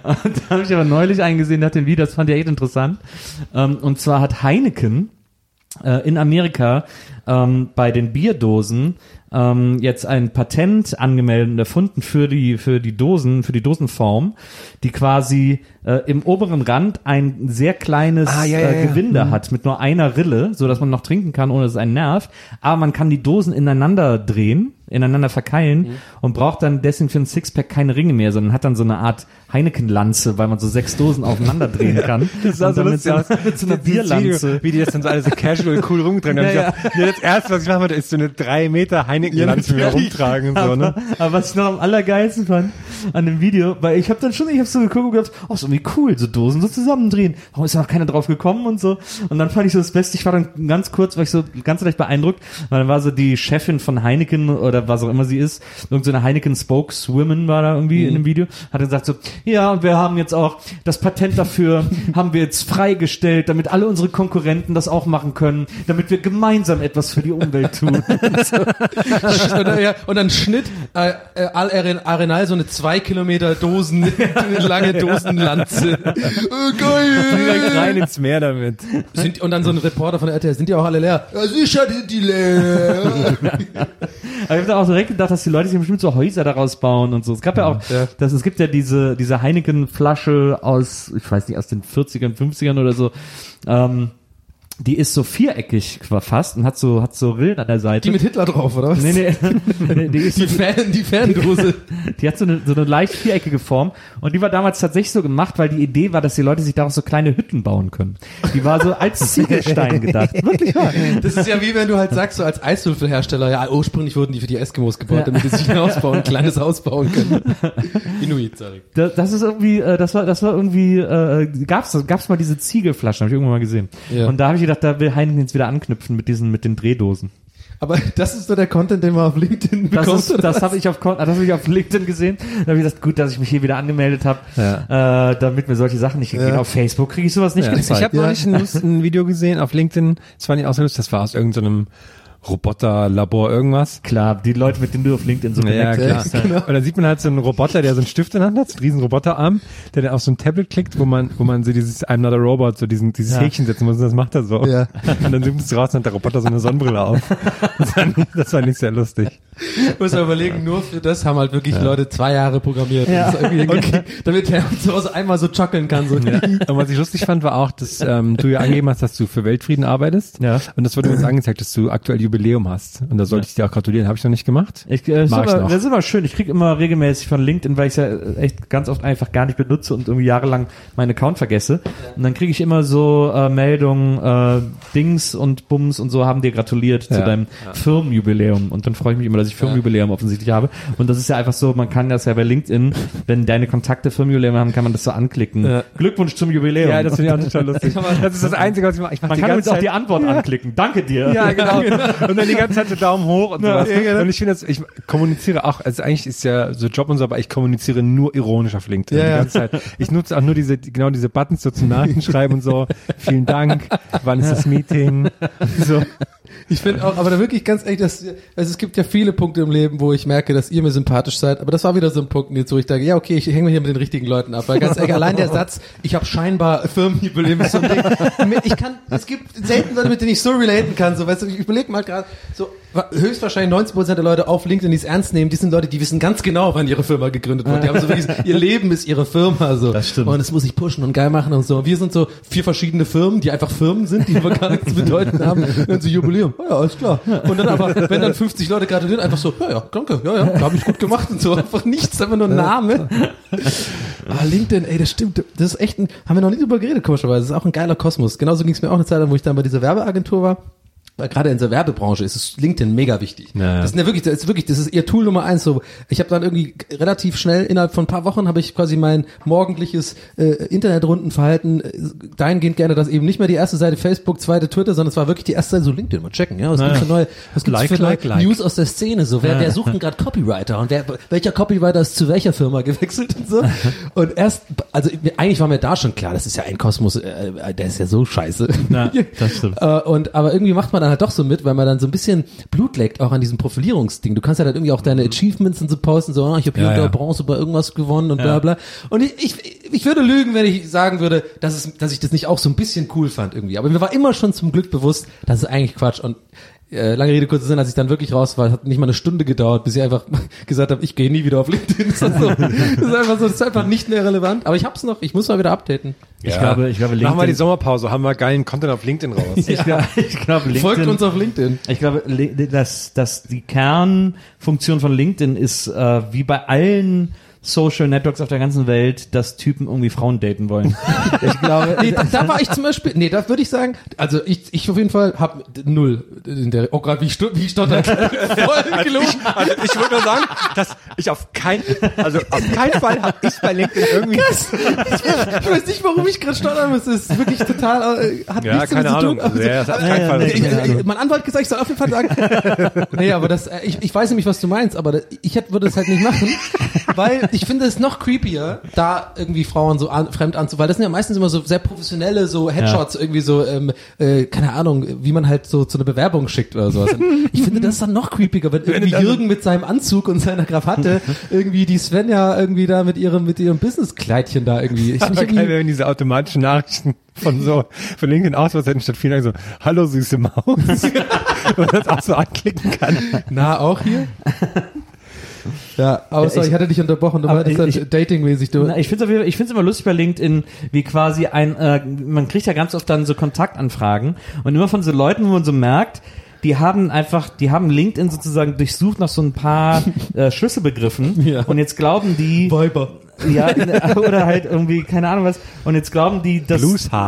da habe ich aber neulich eingesehen, hat den Video, das fand ich echt interessant. Ähm, und zwar hat Heineken äh, in Amerika ähm, bei den Bierdosen ähm, jetzt ein Patent angemeldet und erfunden für die für die Dosen, für die Dosenform, die quasi äh, im oberen Rand ein sehr kleines Ah, ja, ja, äh, ja. Gewinde hat mit nur einer Rille, so dass man noch trinken kann, ohne dass es einen nervt. Aber man kann die Dosen ineinander drehen, ineinander verkeilen und braucht dann deswegen für ein Sixpack keine Ringe mehr, sondern hat dann so eine Art Heineken-Lanze, weil man so sechs Dosen aufeinander drehen kann. Das sah so lustig aus. mit so einer Bierlanze. Wie die das dann so alle so casual cool rumdrehen. Ja, Ja, ja. ja, das erste, was ich machen würde, ist so eine drei Meter Heineken-Lanze mir rumtragen und so, ne? Aber, aber was ich noch am allergeilsten fand an dem Video, weil ich habe dann schon, ich habe so geguckt und gedacht, oh, ist irgendwie cool, so Dosen so zusammendrehen. Warum ist da noch keiner drauf gekommen und so? Und dann fand ich so das Beste, ich war dann ganz kurz, war ich so ganz leicht beeindruckt, weil dann war so die Chefin von Heineken oder was auch immer sie ist, irgend so eine Heineken Spokeswoman war da irgendwie in dem Video, hat dann gesagt so, ja, und wir haben jetzt auch das Patent dafür, haben wir jetzt freigestellt, damit alle unsere Konkurrenten das auch machen können, damit wir gemeinsam etwas für die Umwelt tun. und, dann, ja, und dann Schnitt äh, äh, Al Aren- Arenal so eine zwei Kilometer Dosen, lange Dosenlanze. Direkt geil. rein ins Meer damit. Sind, und dann so ein Reporter von der RTL, sind die auch alle leer? Ja, sicher sind die leer. Dann auch direkt gedacht, dass die Leute sich bestimmt so Häuser daraus bauen und so. Es gab ja auch, Ja. das, es gibt ja diese, diese Heineken-Flasche aus, ich weiß nicht, aus den 40ern, 50ern oder so, ähm, die ist so viereckig fast und hat so, hat so Rillen an der Seite. Die mit Hitler drauf, oder was? nee, nee, nee, die ist Die, Fan, die Fandose. Die hat so eine, so eine leicht viereckige Form und die war damals tatsächlich so gemacht, weil die Idee war, dass die Leute sich daraus so kleine Hütten bauen können. Die war so als Ziegelstein gedacht. Wirklich wahr. Das ist ja wie wenn du halt sagst, so als Eiswürfelhersteller, ja, ursprünglich wurden die für die Eskimos gebaut, damit die sich ein Haus bauen, ein kleines Haus bauen können. Inuit, sorry. Das, das ist irgendwie, äh, das war, das war irgendwie, äh, gab's, gab's mal diese Ziegelflaschen, habe ich irgendwann mal gesehen. Ja. Und da habe ich gedacht, da will Heineken jetzt wieder anknüpfen mit diesen, mit den Drehdosen. Aber das ist so der Content, den man auf LinkedIn Das, bekommt. ist, oder das habe ich auf, das habe ich auf LinkedIn gesehen. Da habe ich gesagt, gut, dass ich mich hier wieder angemeldet habe, äh, damit mir solche Sachen nicht gehen. Auf Facebook kriege ich sowas nicht Ich gezeigt. habe neulich ein, ein Video gesehen auf LinkedIn, das war nicht so lustig, das war aus irgendeinem Roboterlabor irgendwas. Klar, die Leute, mit denen du auf LinkedIn so Ja, connected klar. bist. Und dann sieht man halt so einen Roboter, der so einen Stift in der Hand hat, so einen riesen Roboterarm, der dann auf so ein Tablet klickt, wo man, wo man so dieses I'm not a robot, so diesen, dieses Ja. Häkchen setzen muss und das macht er so. Ja. Und dann zoomt es raus und hat der Roboter so eine Sonnenbrille auf. Das war nicht, das war nicht sehr lustig. muss man überlegen, nur für das haben halt wirklich Leute zwei Jahre programmiert. Ja. Das ist irgendwie hingekriegt, damit er zu Hause einmal so chuckeln kann. So. Ja. Und was ich lustig fand, war auch, dass ähm, du ja angegeben hast, dass du für Weltfrieden arbeitest. Ja. Und das wurde jetzt angezeigt, dass du aktuell Jubiläum hast. Und da sollte ich dir auch gratulieren. Habe ich noch nicht gemacht. Ich, äh, das, ist Mach ich noch. das ist immer schön. Ich kriege immer regelmäßig von LinkedIn, weil ich ja äh, echt ganz oft einfach gar nicht benutze und irgendwie jahrelang meinen Account vergesse. Und dann kriege ich immer so äh, Meldungen, äh, Dings und Bums und so haben dir gratuliert zu Ja. deinem Firmenjubiläum. Und dann freue ich mich immer, dass ich Firmenjubiläum offensichtlich habe. Und das ist ja einfach so, man kann das ja bei LinkedIn, wenn deine Kontakte Firmenjubiläum haben, kann man das so anklicken. Ja. Glückwunsch zum Jubiläum. Ja, das finde ich auch total lustig. Das ist das Einzige, was ich mache. Ich mache man kann übrigens auch die Antwort anklicken. Danke dir. Ja, genau. Und dann die ganze Zeit so Daumen hoch und sowas. Ja, genau. Und ich finde das, ich kommuniziere auch, also eigentlich ist ja so Job und so, aber ich kommuniziere nur ironisch auf LinkedIn Ja, die ganze Zeit. Ich nutze auch nur diese, genau diese Buttons so zum Nachrichtenschreiben und so. Vielen Dank. Wann ist das Meeting? So. Ich finde auch, aber da wirklich ganz ehrlich, dass, also es gibt ja viele Punkte im Leben, wo ich merke, dass ihr mir sympathisch seid, aber das war wieder so ein Punkt, jetzt, wo ich denke, ja, okay, ich hänge hier mit den richtigen Leuten ab, weil ganz ehrlich, allein der Satz, ich habe scheinbar Firmenjubiläum ist so ein Ding. Ich kann, es gibt selten Leute, mit denen ich so relaten kann, so, weißt du, ich überlege mal gerade, so, höchstwahrscheinlich 90% der Leute auf LinkedIn, die es ernst nehmen, die sind Leute, die wissen ganz genau, wann ihre Firma gegründet wurde. Die haben so wirklich, ihr Leben ist ihre Firma, so. Das stimmt. Und es muss ich pushen und geil machen und so. Wir sind so vier verschiedene Firmen, die einfach Firmen sind, die aber gar nichts bedeuten haben. Und so Jubiläum. Oh ja, alles klar. Und dann aber, wenn dann 50 Leute gratulieren, einfach so, ja, ja, danke, ja, ja, habe ich gut gemacht und so. Einfach nichts, einfach nur ein Name. Ah, LinkedIn, ey, das stimmt. Das ist echt ein, haben wir noch nie drüber geredet, komischerweise. Das ist auch ein geiler Kosmos. Genauso ging es mir auch eine Zeit lang, wo ich dann bei dieser Werbeagentur war. Gerade in der Werbebranche ist es LinkedIn mega wichtig. Ja, ja. Das ist ja wirklich, das ist wirklich, das ist ihr Tool Nummer eins. So, ich habe dann irgendwie relativ schnell innerhalb von ein paar Wochen habe ich quasi mein morgendliches äh, Internetrundenverhalten äh, dahingehend geändert, dass eben nicht mehr die erste Seite Facebook, zweite Twitter, sondern es war wirklich die erste Seite so LinkedIn mal checken. Ja, was gibt's für neue, was gibt's Like, für neue like, like. News aus der Szene? So, wer, wer sucht denn gerade Copywriter und wer, welcher Copywriter ist zu welcher Firma gewechselt und so? Und erst, also eigentlich war mir da schon klar, das ist ja ein Kosmos, äh, der ist ja so scheiße. Ja, das stimmt. Äh, und aber irgendwie macht man dann halt doch so mit, weil man dann so ein bisschen Blut leckt auch an diesem Profilierungsding. Du kannst ja dann irgendwie auch deine Achievements und so posten, so, ah, ich habe hier Ja, ja. Bronze bei irgendwas gewonnen und bla bla. Und ich, ich, ich würde lügen, wenn ich sagen würde, dass, es, dass ich das nicht auch so ein bisschen cool fand irgendwie. Aber mir war immer schon zum Glück bewusst, das ist eigentlich Quatsch. Und äh, lange Rede, kurzer Sinn, als ich dann wirklich raus war, hat nicht mal eine Stunde gedauert, bis ich einfach gesagt habe, ich gehe nie wieder auf LinkedIn. Das ist, so, das ist einfach so, das ist einfach nicht mehr relevant. Aber ich hab's noch, ich muss mal wieder updaten. Ich glaube, ich glaube, Machen wir die LinkedIn, Sommerpause, haben wir geilen Content auf LinkedIn raus. ich glaube, ich glaube, LinkedIn, Folgt uns auf LinkedIn. Ich glaube, dass, dass die Kernfunktion von LinkedIn ist, äh, wie bei allen Social Networks auf der ganzen Welt, dass Typen irgendwie Frauen daten wollen. Ich glaube, Nee, da, da war ich zum Beispiel, nee, da würde ich sagen, also ich, ich auf jeden Fall habe null in der, oh gerade wie, ich sto- wie ich stotter. Voll gelogen. Also ich würde nur sagen, dass ich auf keinen, also auf keinen Fall habe ich bei LinkedIn irgendwie. Ich weiß nicht, warum ich gerade stottern muss. Das ist wirklich total, äh, hat Ja, nichts keine damit zu Ahnung. tun. Also, Also, ja, Ja, Fall. nee, Ich, ich, mein Anwalt gesagt, ich soll auf jeden Fall sagen. nee, aber das, äh, ich, ich weiß nämlich, was du meinst, aber ich hätte, würde es halt nicht machen, weil ich finde es noch creepier, da irgendwie Frauen so an, fremd weil das sind ja meistens immer so sehr professionelle, so Headshots, irgendwie so, ähm, äh, keine Ahnung, wie man halt so zu einer Bewerbung schickt oder sowas. Und ich finde das dann noch creepiger, wenn irgendwie Jürgen mit seinem Anzug und seiner Krawatte irgendwie die Svenja irgendwie da mit ihrem, mit ihrem Businesskleidchen da irgendwie. Ich, ich, geil, wenn diese automatischen Nachrichten von so, von LinkedIn aus, was hätten statt vielen Dank so, hallo süße Maus. Und das auch so anklicken kann. na, auch hier? Ja, aber sorry, ich- hatte dich unterbrochen, du aber meintest ich- datingmäßig, du. Na, ich finde es ich find's immer lustig bei LinkedIn, wie quasi ein, äh, man kriegt ja ganz oft dann so Kontaktanfragen und immer von so Leuten, wo man so merkt, die haben einfach, die haben LinkedIn sozusagen durchsucht nach so ein paar äh, Schlüsselbegriffen Ja. und jetzt glauben die, Weiber. Ja, oder halt irgendwie, keine Ahnung was. Und jetzt glauben die, dass,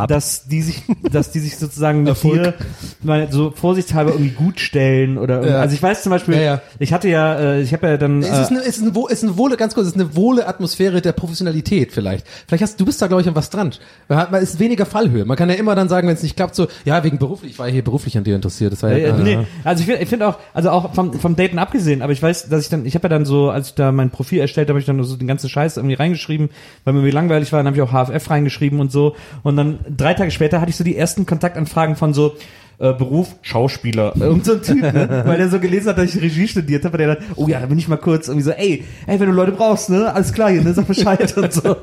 dass die sich, dass die sich sozusagen mit dir mal so vorsichtshalber irgendwie gut stellen oder irgendwie. Ja. also ich weiß zum Beispiel, Ja, ja. ich hatte ja, äh, ich habe ja dann, Es äh, ist eine, es ist eine, wo- es ist eine wohle, ganz kurz, es ist eine wohle Atmosphäre der Professionalität vielleicht. Vielleicht hast du bist da glaube ich an was dran. Man hat- man ist weniger Fallhöhe. Man kann ja immer dann sagen, wenn es nicht klappt, so ja wegen beruflich. Ich war ja hier beruflich an dir interessiert. Das war ja, ja, nee, also ich finde find auch, also auch vom, vom Daten abgesehen, aber ich weiß, dass ich dann, ich habe ja dann so, als ich da mein Profil erstellt habe, habe ich dann so den ganzen Scheiß irgendwie reingeschrieben, weil mir irgendwie langweilig war, dann habe ich auch HFF reingeschrieben und so. Und dann drei Tage später hatte ich so die ersten Kontaktanfragen von so, äh, Beruf Schauspieler. Irgend so ein Typ, ne? weil der so gelesen hat, dass ich Regie studiert habe, der dann, oh ja, da bin ich mal kurz irgendwie so, ey, ey, wenn du Leute brauchst, ne, alles klar hier, ne, sag Bescheid und so.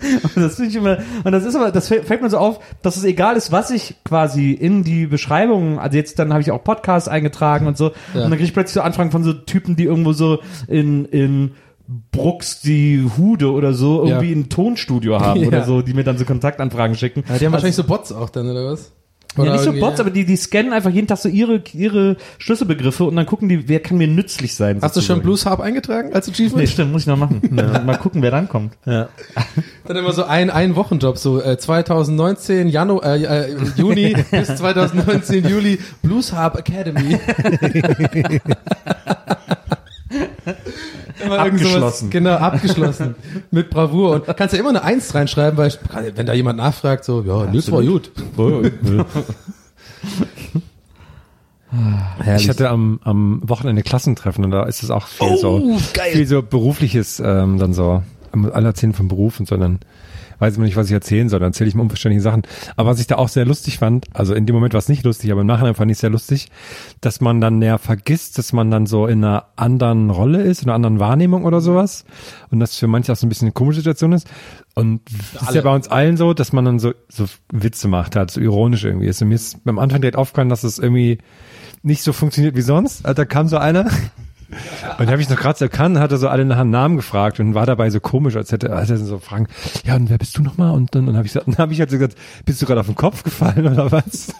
Und das finde ich immer, und das ist aber, das fällt mir so auf, dass es egal ist, was ich quasi in die Beschreibung, also jetzt dann habe ich auch Podcasts eingetragen und so, und dann kriege ich plötzlich so Anfragen von so Typen, die irgendwo so in, in Brooks die Hude oder so irgendwie Ja. ein Tonstudio haben Ja. oder so, die mir dann so Kontaktanfragen schicken. Ja, die haben wahrscheinlich so Bots auch dann oder was? Ja, Oder nicht so Bots, aber die, die scannen einfach jeden Tag so ihre, ihre Schlüsselbegriffe und dann gucken die, wer kann mir nützlich sein. Hast du schon sozusagen. Blues Harp eingetragen als Nee, Achievement? stimmt, muss ich noch machen. Ja, mal gucken, wer dann kommt. Ja. Dann immer so ein ein Wochenjob so äh, 2019 Januar äh, äh, Juni bis 2019 Juli Blues Harp Academy. Immer Abgeschlossen. Genau, abgeschlossen. Mit Bravour. Und kannst ja immer eine Eins reinschreiben, weil ich- wenn da jemand nachfragt, so, ja, nützt war gut. Ich hatte am, am Wochenende Klassentreffen und da ist es auch viel so, viel so berufliches, ähm, dann so, alle erzählen vom Beruf und so, dann weiß man nicht, was ich erzählen soll, dann erzähle ich mir unverständliche Sachen. Aber was ich da auch sehr lustig fand, also in dem Moment war es nicht lustig, aber im Nachhinein fand ich es sehr lustig, dass man dann ja vergisst, dass man dann so in einer anderen Rolle ist, in einer anderen Wahrnehmung oder sowas und das für manche auch so ein bisschen eine komische Situation ist. Und das ist ja bei uns allen so, dass man dann so, so Witze macht, halt so ironisch irgendwie ist. Und mir ist beim Anfang direkt aufgefallen, dass es irgendwie nicht so funktioniert wie sonst. Also da kam so einer und da habe ich noch gerade so erkannt, hat er so alle nach einem Namen gefragt und war dabei so komisch, als hätte er so fragen, ja, und wer bist du nochmal? Und dann, dann habe ich, so- dann hab ich halt so gesagt, bist du gerade auf den Kopf gefallen oder was?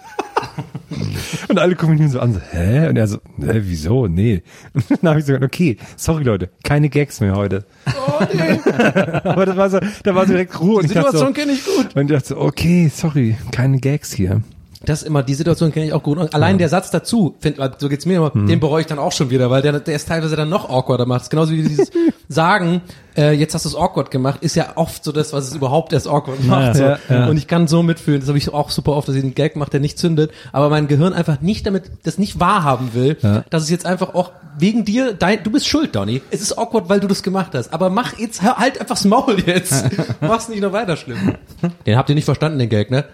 und alle gucken ihn so an, so, hä? Und er so, hä, wieso? Nee. Und dann habe ich so gesagt, okay, sorry Leute, keine Gags mehr heute. Oh, nee. Aber das war so, da war so direkt Ruhe. Und Die ich dachte so, Situation kenne ich gut. und ich dachte so, okay, sorry, keine Gags hier. Das ist immer, die Situation kenne ich auch gut. Und allein der Satz dazu, find, so geht's mir immer, den bereue ich dann auch schon wieder, weil der, der ist teilweise dann noch awkwarder macht. Ist genauso wie dieses Sagen, äh, jetzt hast du es awkward gemacht, ist ja oft so das, was es überhaupt erst awkward macht. so. ja, ja. Und ich kann so mitfühlen, das habe ich auch super oft, dass ich einen Gag mache, der nicht zündet, aber mein Gehirn einfach nicht damit, das nicht wahrhaben will, dass es jetzt einfach auch wegen dir, dein, du bist schuld, Donny. Es ist awkward, weil du das gemacht hast. Aber mach jetzt, halt einfach das Maul jetzt. Mach's nicht noch weiter schlimm. Den habt ihr nicht verstanden, den Gag, ne?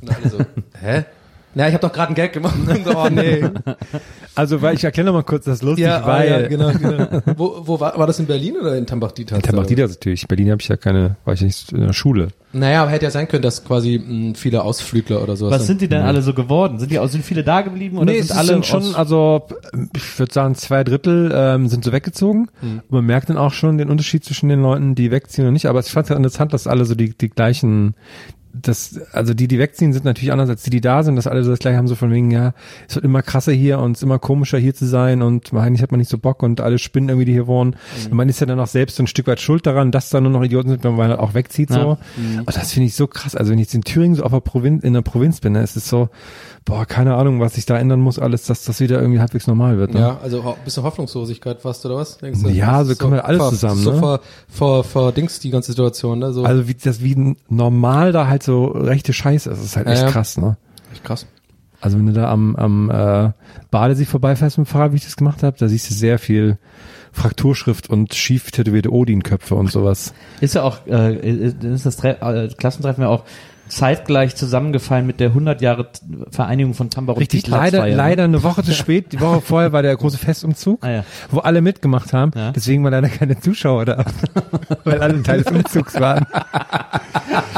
Und alle so, hä? Na, ich habe doch gerade ein Gag gemacht. oh nee. Also, weil ich erkläre noch mal kurz das lustig, Ja, weil ah, ja, genau, genau. Wo, wo war, war das in Berlin oder in Tambach-Dieter? Tambach-Dieter natürlich. Berlin habe ich ja keine, war ich nicht in der Schule. Naja, aber hätte ja sein können, dass quasi mh, viele Ausflügler oder sowas. Was sind die denn alle so geworden? Sind die auch, sind viele da geblieben oder nee, sind es alle sind schon, aus- also ich würde sagen, zwei Drittel ähm, sind so weggezogen. Hm. Und man merkt dann auch schon den Unterschied zwischen den Leuten, die wegziehen und nicht. Aber ich fand es interessant, dass alle so die, die gleichen, das, also die, die wegziehen, sind natürlich anders als die, die da sind, dass alle so das gleiche haben, so von wegen, ja, es wird immer krasser hier und es ist immer komischer hier zu sein und eigentlich hat man nicht so Bock und alle spinnen irgendwie, die hier wohnen. Mhm. Und man ist ja dann auch selbst so ein Stück weit schuld daran, dass da nur noch Idioten sind, wenn man halt auch wegzieht, so. Mhm. Und das finde ich so krass. Also wenn ich jetzt in Thüringen so auf der Provinz, in der Provinz bin, ne, ist es so, boah, keine Ahnung, was sich da ändern muss, alles, dass das wieder irgendwie halbwegs normal wird. Ne? Ja, also ho- bisschen Hoffnungslosigkeit fast, oder was? Denkst du? Ja, so kommt halt alles vor, zusammen, So ne? vor, vor, vor Dings die ganze Situation, ne? So, Also wie das wie normal da halt so rechte Scheiße ist, das ist halt echt Ja, ja. krass, ne? echt krass. Also wenn du da am, am äh, Badesee vorbeifährst mit dem Fahrrad, wie ich das gemacht habe, da siehst du sehr viel Frakturschrift und schief tätowierte Odin-Köpfe und sowas. Ist ja auch, äh, ist das Tre äh, Klassentreffen ja auch zeitgleich zusammengefallen mit der 100 Jahre Vereinigung von Tambach und Richtig, leider, leider eine Woche zu spät. Die Woche vorher war der große Festumzug, Ah, ja. wo alle mitgemacht haben. Ja. Deswegen waren leider keine Zuschauer da, weil alle Teil des Umzugs waren.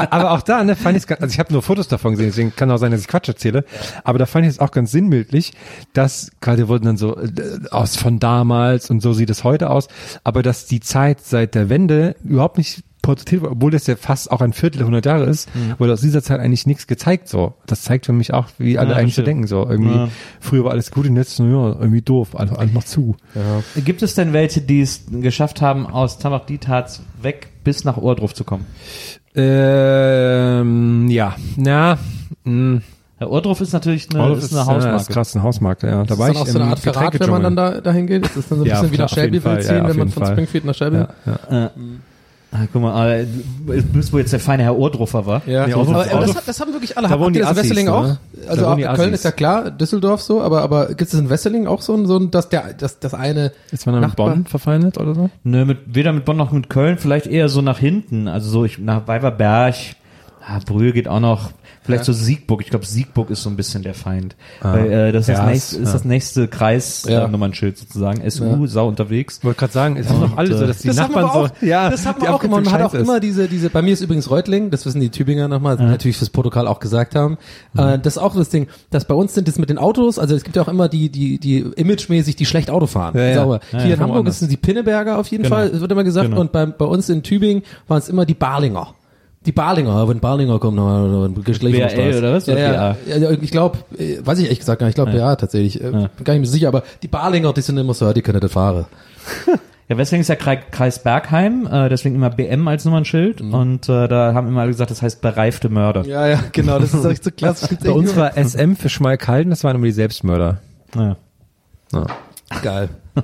Aber auch da, ne, fand ich ganz, also ich habe nur Fotos davon gesehen, deswegen kann auch sein, dass ich Quatsch erzähle. Aber da fand ich es auch ganz sinnbildlich, dass gerade wurden dann so äh, aus von damals und so sieht es heute aus, aber dass die Zeit seit der Wende überhaupt nicht porträtiert wurde, obwohl das ja fast auch ein Viertel hundert Jahre ist, wurde aus dieser Zeit eigentlich nichts gezeigt so. Das zeigt für mich auch, wie alle Ja, eigentlich so denken so. Irgendwie Ja. früher war alles gut und jetzt ja, irgendwie doof, also einfach zu. Gibt es denn welche, die es geschafft haben, aus Tambach Dietharz weg bis nach Ohrdruf zu kommen? Ähm, ja, na, mh. Ja, Ohrdruf ist natürlich eine, ist eine Ja, Hausmarke. ist krass, eine Hausmarke, ja. Da ist war dann ich auch so eine Art Verrat, wenn man dann da dahin geht? Ist das dann so ein Ja, bisschen wie nach Shelbyville ziehen, ja, wenn man von Fall. Springfield nach Shelbyville? Ja, ja. Ah, guck mal, äh, du bist wohl jetzt der feine Herr Ohrdruffer war. Ja, Nee, aber, aber das, das haben wirklich alle. Da Habt ihr die das in Assis, Wesseling ne? auch? Also die Köln ist ja klar, Düsseldorf so, aber aber gibt es in Wesseling auch so ein, so ein dass der das das eine Ist man dann mit Bonn verfeindet oder so? Nö, mit, weder mit Bonn noch mit Köln, vielleicht eher so nach hinten. Also so ich, nach Weiberberg, ah, Brühl geht auch noch, vielleicht so Siegburg. Ich glaube, Siegburg ist so ein bisschen der Feind. Weil, äh, das ist, Ja, das, nächste, ist- ist ja. das nächste Kreis Ja. äh, Nummernschild sozusagen. SU, Sau unterwegs. Ich wollte gerade sagen, es haben doch alle so, dass die das haben Nachbarn wir auch, so, ja, das haben die wir auch immer. Man hat auch ist. immer diese, diese, bei mir ist übrigens Reutling, das wissen die Tübinger nochmal, natürlich fürs Protokoll auch gesagt haben. Äh, das ist auch das Ding, dass bei uns sind es mit den Autos, also es gibt ja auch immer die, die, die imagemäßig, die schlecht Auto fahren. Ja, ja. Sauber. Ja, Hier ja, in Hamburg sind die Pinneberger auf jeden Genau. Fall, es wird immer gesagt, Genau. und bei, bei uns in Tübingen waren es immer die Barlinger. Die Barlinger, wenn Barlinger kommen, dann gleich von der BRL Straße. oder was? Ja, ja, ja, ich glaube, weiß ich ehrlich gesagt gar nicht, ich glaube, ja. tatsächlich, äh, bin gar nicht mehr sicher, aber die Barlinger, die sind immer so, die können nicht fahren. Ja, Wesseling ist ja Kreis, Bergheim, äh, deswegen immer BM als Nummernschild. Und äh, da haben immer alle gesagt, das heißt bereifte Mörder. Ja, ja, genau, das ist echt so klassisch. Bei uns war SM für Schmalkalden, das waren immer die Selbstmörder. Ja. Ja. geil.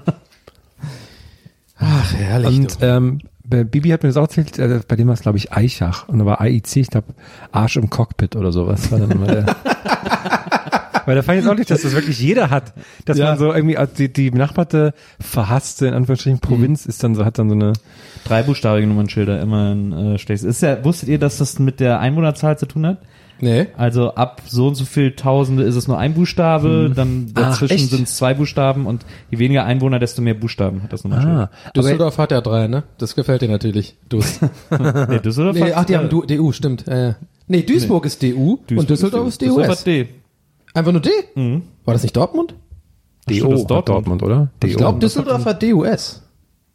Ach, herrlich. Und ähm, bei Bibi hat mir das auch erzählt, äh, bei dem war es glaube ich Eichach und da war AIC, ich glaube Arsch im Cockpit oder sowas. War dann immer der. Weil da fand ich jetzt auch nicht, dass das wirklich jeder hat. Dass Ja. man so irgendwie, also die, die benachbarte, verhasste, in Anführungsstrichen, Provinz ist dann so, hat dann so eine, Dreibuchstabige Nummernschilder immer in äh, Stechs. Ist ja, wusstet ihr, dass das mit der Einwohnerzahl zu tun hat? Nee. Also ab so und so viel Tausende ist es nur ein Buchstabe, dann dazwischen sind es zwei Buchstaben und je weniger Einwohner, desto mehr Buchstaben hat das Nummernschild. ah, Düsseldorf hat ja drei, ne? Das gefällt dir natürlich. Dus. Nee, Düsseldorf nee, hat, ach, die haben du, DU, stimmt. Äh, nee, Duisburg ist DU und Düsseldorf ist Düsseldorf DUS. hat D. Einfach nur D? War das nicht Dortmund? Das ist DO, hat Dortmund, oder? Ich glaube, Düsseldorf hat DUS.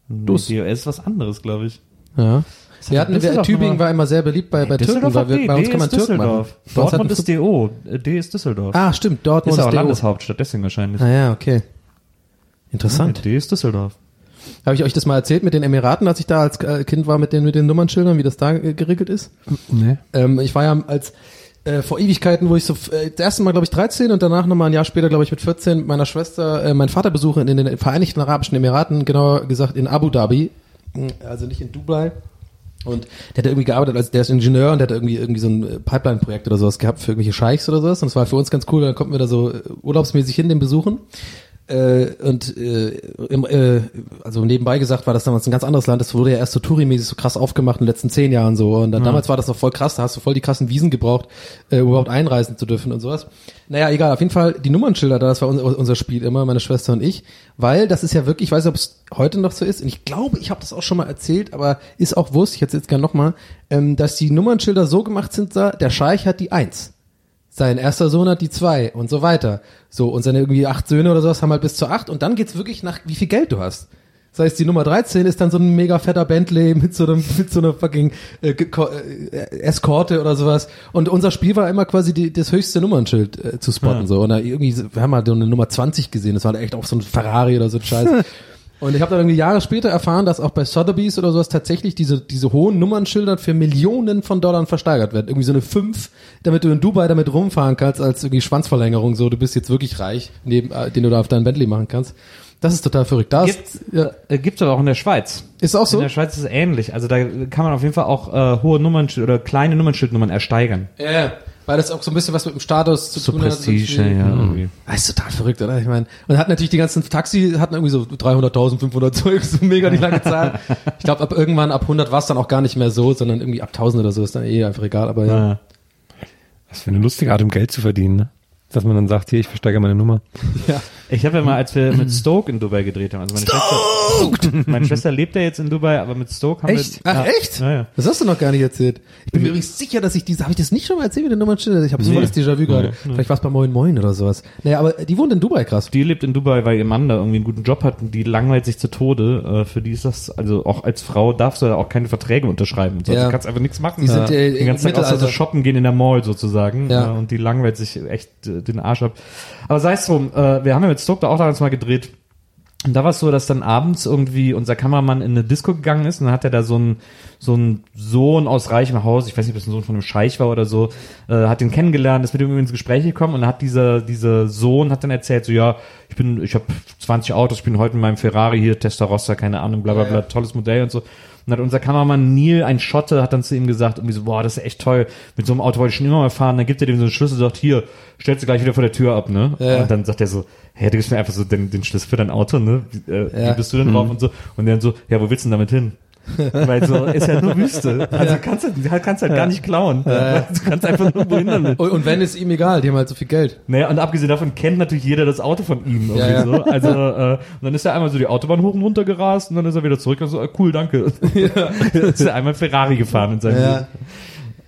Dus. DOS ist was anderes, glaube ich. Ja. Wir hatten, Düsseldorf Tübingen war immer sehr beliebt bei, bei Türken, weil wir, D. bei uns D kann man ist Türken machen. Düsseldorf. Uns Dortmund ist DO. D ist Düsseldorf. Ah, stimmt, Dortmund ist ja auch DO. Landeshauptstadt, deswegen wahrscheinlich. Ah ja, okay. Interessant. D ist Düsseldorf. Habe ich euch das mal erzählt mit den Emiraten, als ich da als äh, Kind war mit den, mit den Nummernschildern, wie das da geregelt ist? Nee. Ähm, ich war ja als äh, vor Ewigkeiten, wo ich so äh, das erste Mal, glaube ich, 13 und danach nochmal ein Jahr später, glaube ich, mit 14 mit meiner Schwester äh, meinen Vater besuchen in den Vereinigten Arabischen Emiraten, genauer gesagt in Abu Dhabi, Mm, also nicht in Dubai. Und der hat irgendwie gearbeitet, als der ist Ingenieur und der hat irgendwie irgendwie so ein äh, Pipeline-Projekt oder sowas gehabt für irgendwelche Scheichs oder sowas. Und das war für uns ganz cool, dann konnten wir da so äh, urlaubsmäßig hin, den besuchen. Äh, und äh, im, äh, also nebenbei gesagt war das damals ein ganz anderes Land. Das wurde ja erst so Touri-mäßig so krass aufgemacht in den letzten zehn Jahren so. Und dann, damals war das noch voll krass. Da hast du voll die krassen Wiesen gebraucht, äh, um überhaupt einreisen zu dürfen und sowas. Naja, egal. Auf jeden Fall die Nummernschilder da. Das war unser, unser Spiel immer, meine Schwester und ich. Weil das ist ja wirklich, ich weiß nicht, ob es heute noch so ist. Und ich glaube, ich habe das auch schon mal erzählt, aber ist auch Wurst. Ich erzähle jetzt gerne nochmal, ähm, dass die Nummernschilder so gemacht sind, da, der Scheich hat die Eins. Sein erster Sohn hat die zwei und so weiter. So, und seine irgendwie acht Söhne oder sowas haben halt bis zu acht und dann geht's wirklich nach, wie viel Geld du hast. Das heißt, die Nummer 13 ist dann so ein mega fetter Bentley mit so einem, mit so einer fucking äh, äh, Eskorte oder sowas. Und unser Spiel war immer quasi die, das höchste Nummernschild äh, zu spotten. So. Und da irgendwie, wir haben halt so eine Nummer 20 gesehen. Das war echt auch so ein Ferrari oder so ein Scheiß. Und ich habe dann irgendwie Jahre später erfahren, dass auch bei Sotheby's oder sowas tatsächlich diese, diese hohen Nummernschilder für Millionen von Dollar versteigert werden. Irgendwie so eine 5, damit du in Dubai damit rumfahren kannst, als irgendwie Schwanzverlängerung. So, du bist jetzt wirklich reich, neben, äh, den du da auf deinen Bentley machen kannst. Das ist total verrückt. Da ist, Gibt's, ja, äh, gibt's aber auch in der Schweiz. ist auch In so. der Schweiz ist es ähnlich. Also da kann man auf jeden Fall auch äh, hohe Nummernschild oder kleine Nummernschildnummern ersteigern. Ja, ja. Weil das auch so ein bisschen was mit dem Status zu So tun hat. Prestige, ja, irgendwie. Das ist total verrückt, oder? Ich meine, und hat natürlich die ganzen Taxi hatten irgendwie so 300.000, 500 Zeug, so mega die lange Zahl. ich glaube, ab irgendwann ab 100 war es dann auch gar nicht mehr so, sondern irgendwie ab 1000 oder so ist dann eh einfach egal. Aber ja, Ja. Was für eine lustige Art, um Geld zu verdienen, ne? Dass man dann sagt, hier, ich versteigere meine Nummer. ja. Ich habe ja mal, als wir mit Stoke in Dubai gedreht haben, also meine Schwester, meine Schwester lebt ja jetzt in Dubai, aber mit Stoke haben Echt? wir... Ach ja, echt? Ja, ja. Das hast du noch gar nicht erzählt. Ich bin mir übrigens sicher, dass ich diese, habe ich das nicht schon mal erzählt mit der Nummernstelle? Ich habe so Nee. volles Déjà-vu gerade. Vielleicht war es bei Moin Moin oder sowas. Naja, aber die wohnt in Dubai, krass. Die lebt in Dubai, weil ihr Mann da irgendwie einen guten Job hat und die langweilt sich zu Tode. Äh, für die ist das, also auch als Frau darfst du da auch keine Verträge unterschreiben. So. Ja. Du kannst einfach nichts machen. Die sind, äh, den ganzen Tag außer so Mittelalter. shoppen gehen in der Mall sozusagen. Ja. Äh, und die langweilt sich echt äh, den Arsch ab. Aber sei es drum, äh, wir haben ja mit Stoke da auch damals mal gedreht. Und da war es so, dass dann abends irgendwie unser Kameramann in eine Disco gegangen ist und dann hat er da so ein so Sohn aus reichem Haus, ich weiß nicht, ob das ein Sohn von einem Scheich war oder so, äh, hat ihn kennengelernt, ist mit ihm ins Gespräch gekommen und dann hat dieser dieser Sohn hat dann erzählt so ja, ich bin ich habe 20 Autos, ich bin heute mit meinem Ferrari hier Testarossa, keine Ahnung, bla bla bla, tolles Modell und so. Und hat unser Kameramann Neil, ein Schotte, hat dann zu ihm gesagt, irgendwie so, boah, das ist echt toll, mit so einem Auto wollte ich schon immer mal fahren. Dann gibt er dem so einen Schlüssel und sagt, hier, stellst du gleich wieder vor der Tür ab, ne? Ja. Und dann sagt er so, hey, du gibst mir einfach so den, den Schlüssel für dein Auto, ne? Wie, äh, Ja. wie bist du denn drauf und so? Und dann so, ja, wo willst du denn damit hin? Weil so, ist ja nur Wüste. Also kannst du kannst halt gar nicht klauen. Du kannst einfach nur wohin damit. Und, und wenn, ist ihm egal, die haben halt so viel Geld. Naja, und abgesehen davon kennt natürlich jeder das Auto von ihm. Irgendwie Ja, ja. So. Also, äh, und dann ist er einmal so die Autobahn hoch und runter gerast und dann ist er wieder zurück und so, äh, cool, danke. Ja. ist er einmal Ferrari gefahren in seinem Ja. Leben.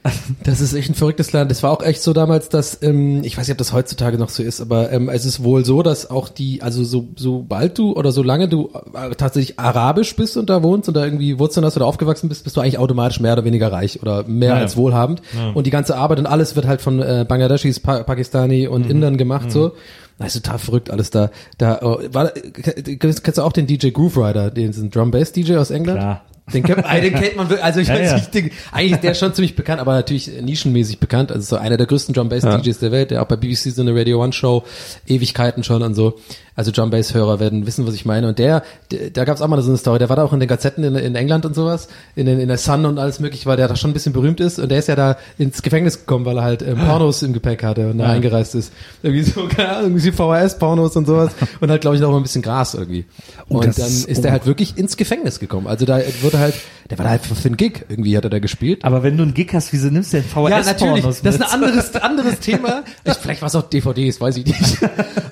Das ist echt ein verrücktes Land. Das war auch echt so damals, dass, ähm, ich weiß nicht, ob das heutzutage noch so ist, aber ähm, es ist wohl so, dass auch die, also so, sobald du oder solange du äh, tatsächlich arabisch bist und da wohnst und da irgendwie Wurzeln hast oder aufgewachsen bist, bist du eigentlich automatisch mehr oder weniger reich oder mehr Ja, ja. als wohlhabend. Und die ganze Arbeit und alles wird halt von äh, Bangladeschis, pa Pakistani Mhm. und Indern gemacht so. Das ist total verrückt alles da. Da äh, war, kennst, kennst du auch den DJ Groove Rider, den Drum Bass DJ aus England? Klar. Den kennt, den kennt man wirklich, also ich Ja, weiß nicht, den, eigentlich ist der schon ziemlich bekannt, aber natürlich nischenmäßig bekannt. Also so einer der größten Drum Bass DJs der Welt, der auch bei BBC so eine Radio One Show Ewigkeiten schon und so. Also Drum Bass Hörer werden wissen, was ich meine. Und der, der da gab es auch mal so eine Story. Der war da auch in den Gazetten in, in England und sowas, in, den, in der Sun und alles mögliche, weil der da schon ein bisschen berühmt ist. Und der ist ja da ins Gefängnis gekommen, weil er halt ähm, Pornos im Gepäck hatte und da eingereist ist. Irgendwie so, keine Ahnung, irgendwie VHS-Pornos und sowas. Und halt, glaube ich, noch mal ein bisschen Gras irgendwie. Und das dann ist- ist der halt wirklich ins Gefängnis gekommen. Also da wurde halt, der war da halt für einen Gig irgendwie hat er da gespielt. Aber wenn du einen Gig hast, wieso nimmst du denn VHS Ja, natürlich. Das ist ein anderes, anderes Thema. Ich, vielleicht war es auch DVDs, weiß ich nicht.